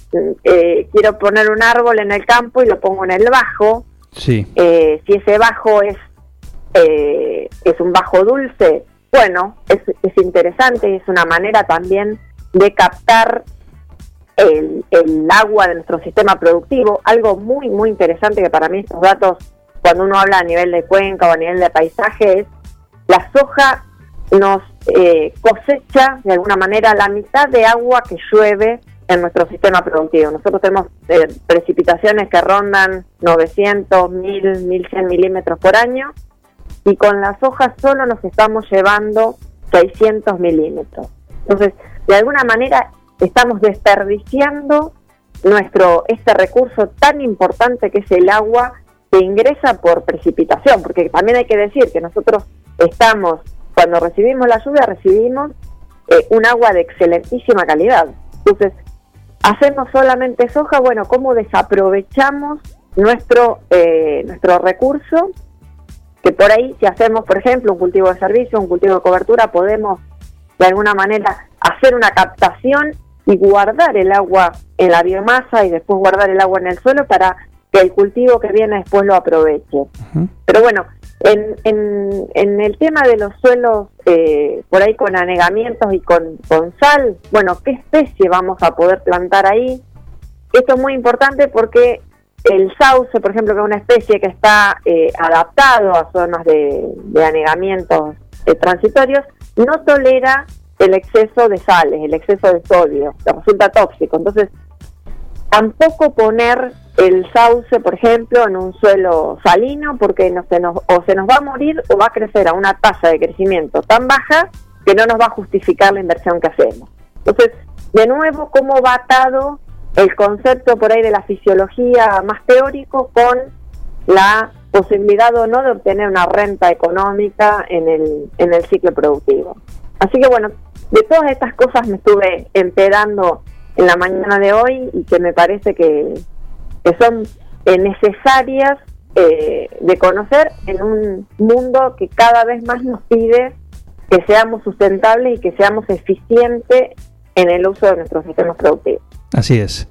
eh, quiero poner un árbol en el campo y lo pongo en el bajo. Sí. Eh, si ese bajo es, eh, es un bajo dulce, bueno, es, es interesante, es una manera también de captar el, agua de nuestro sistema productivo. Algo muy, muy interesante que para mí estos datos, cuando uno habla a nivel de cuenca o a nivel de paisaje, es la soja nos eh, cosecha de alguna manera la mitad de agua que llueve en nuestro sistema productivo. Nosotros tenemos eh, precipitaciones que rondan 900, 1000, 1100 milímetros por año y con las hojas solo nos estamos llevando 600 milímetros. Entonces, de alguna manera estamos desperdiciando nuestro este recurso tan importante que es el agua que ingresa por precipitación, porque también hay que decir que nosotros estamos, cuando recibimos la lluvia, recibimos eh, un agua de excelentísima calidad. Entonces, hacemos solamente soja, bueno, ¿cómo desaprovechamos nuestro, eh, nuestro recurso? Que por ahí, si hacemos, por ejemplo, un cultivo de servicio, un cultivo de cobertura, podemos de alguna manera hacer una captación y guardar el agua en la biomasa y después guardar el agua en el suelo para que el cultivo que viene después lo aproveche. Pero bueno, en, en, en, el tema de los suelos eh, por ahí con anegamientos y con, con sal, bueno, ¿qué especie vamos a poder plantar ahí? Esto es muy importante porque el sauce, por ejemplo, que es una especie que está eh, adaptado a zonas de, de anegamientos eh, transitorios, no tolera el exceso de sales, el exceso de sodio, que resulta tóxico. Entonces, tampoco poner el sauce, por ejemplo, en un suelo salino, porque no se nos, o se nos va a morir o va a crecer a una tasa de crecimiento tan baja que no nos va a justificar la inversión que hacemos. Entonces, de nuevo, cómo va atado el concepto por ahí de la fisiología más teórico con la posibilidad o no de obtener una renta económica en el, en el ciclo productivo. Así que bueno, de todas estas cosas me estuve empedando en la mañana de hoy y que me parece que, son eh, necesarias eh, de conocer en un mundo que cada vez más nos pide que seamos sustentables y que seamos eficientes en el uso de nuestros sistemas productivos. Así es.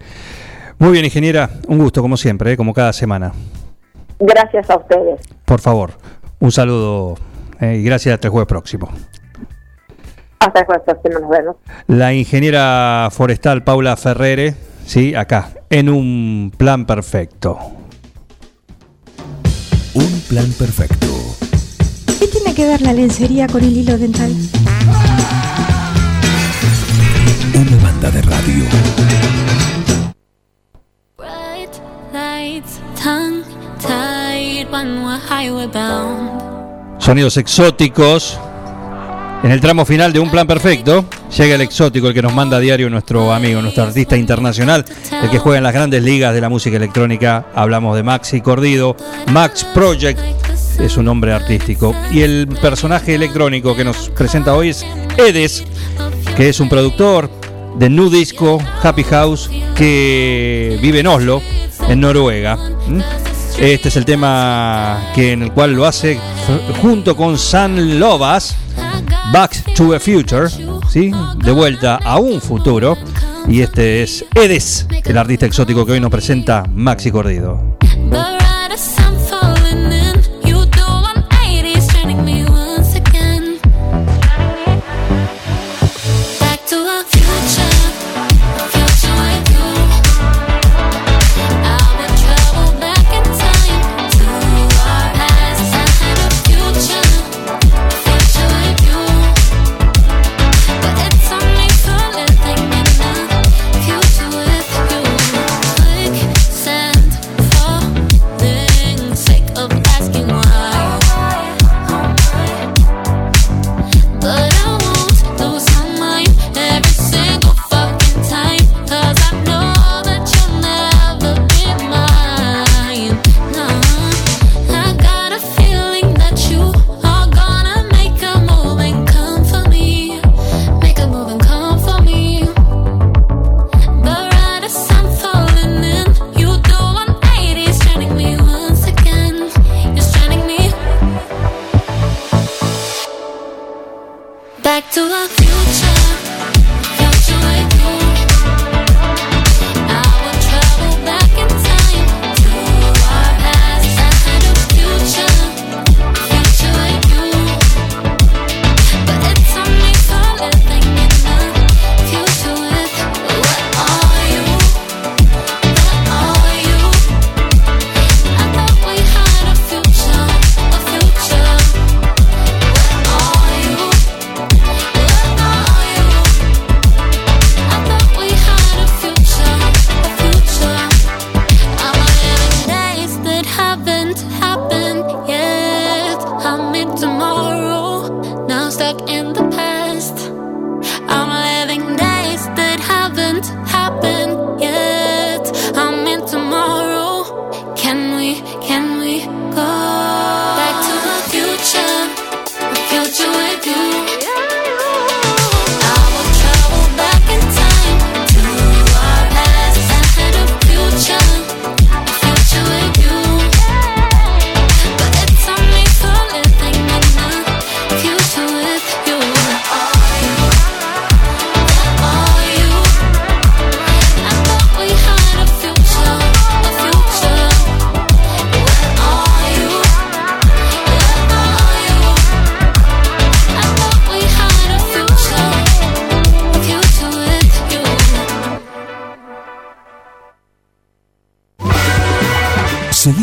Muy bien, ingeniera, un gusto como siempre, ¿eh? como cada semana. Gracias a ustedes. Por favor, un saludo eh, y gracias hasta el jueves próximo. Hasta nos vemos. La ingeniera forestal Paula Ferrere, sí, acá, en un plan perfecto. Un plan perfecto. ¿Qué tiene que ver la lencería con el hilo dental? Una banda de radio. Lights, tongue tied when we're highway bound. Sonidos exóticos. En el tramo final de Un Plan Perfecto, llega el exótico, el que nos manda a diario nuestro amigo, nuestro artista internacional, el que juega en las grandes ligas de la música electrónica. Hablamos de Maxi Cordido, Max Project, es un nombre artístico. Y el personaje electrónico que nos presenta hoy es Edes, que es un productor de Nu Disco, Happy House, que vive en Oslo, en Noruega. ¿Mm? Este es el tema que en el cual lo hace junto con San Lovas, Back to the Future, ¿sí? de vuelta a un futuro. Y este es Edes, el artista exótico que hoy nos presenta Maxi Cordido.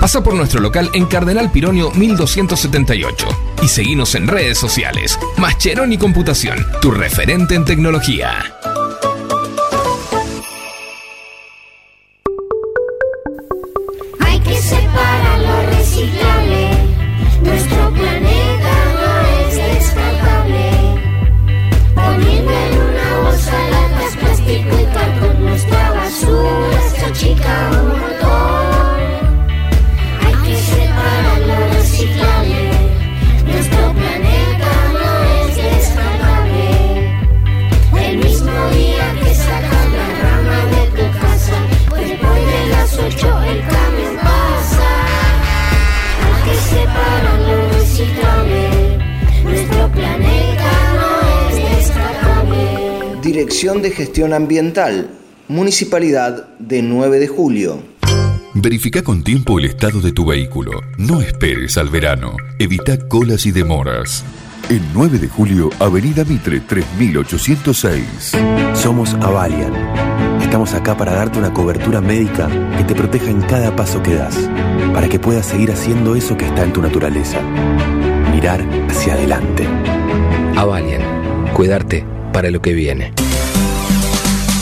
Pasa por nuestro local en Cardenal Pironio 1278 y seguinos en redes sociales. Mascheroni Computación, tu referente en tecnología. Dirección de Gestión Ambiental, Municipalidad de 9 de Julio. Verifica con tiempo el estado de tu vehículo. No esperes al verano. Evita colas y demoras. En 9 de julio, Avenida Mitre 3806. Somos Avalian. Estamos acá para darte una cobertura médica que te proteja en cada paso que das, para que puedas seguir haciendo eso que está en tu naturaleza. Mirar hacia adelante. Avalian. Cuidarte para lo que viene.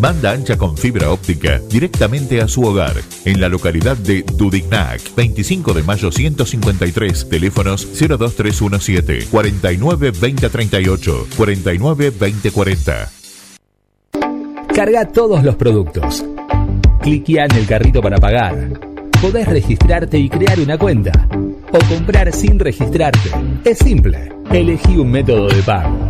Banda ancha con fibra óptica directamente a su hogar, en la localidad de Dudignac, 25 de mayo 153, teléfonos 02317 49 2038, 49 2040. Carga todos los productos. Cliquea en el carrito para pagar. Podés registrarte y crear una cuenta. O comprar sin registrarte. Es simple. Elegí un método de pago.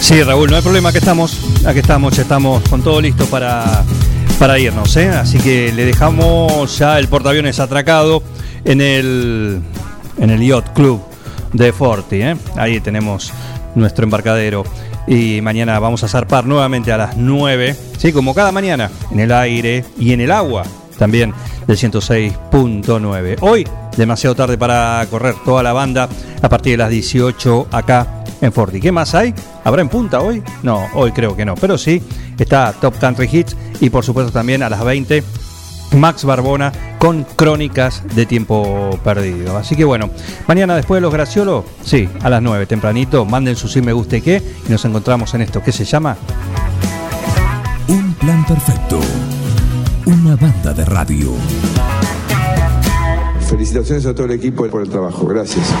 Sí, Raúl, no hay problema, aquí estamos, aquí estamos, estamos con todo listo para, para irnos, ¿eh? Así que le dejamos ya el portaaviones atracado en el, en el Yacht Club de Forti, ¿eh? Ahí tenemos nuestro embarcadero. Y mañana vamos a zarpar nuevamente a las 9, ¿sí? Como cada mañana, en el aire y en el agua también del 106.9. Hoy, demasiado tarde para correr toda la banda a partir de las 18 acá en Forti. ¿Qué más hay? ¿Habrá en punta hoy? No, hoy creo que no, pero sí está Top Country Hits y por supuesto también a las 20 Max Barbona con crónicas de tiempo perdido. Así que bueno, mañana después de los Graciolos, sí, a las 9, tempranito, manden su sí me guste qué y nos encontramos en esto que se llama Un plan perfecto. Una banda de radio. Felicitaciones a todo el equipo por el trabajo. Gracias.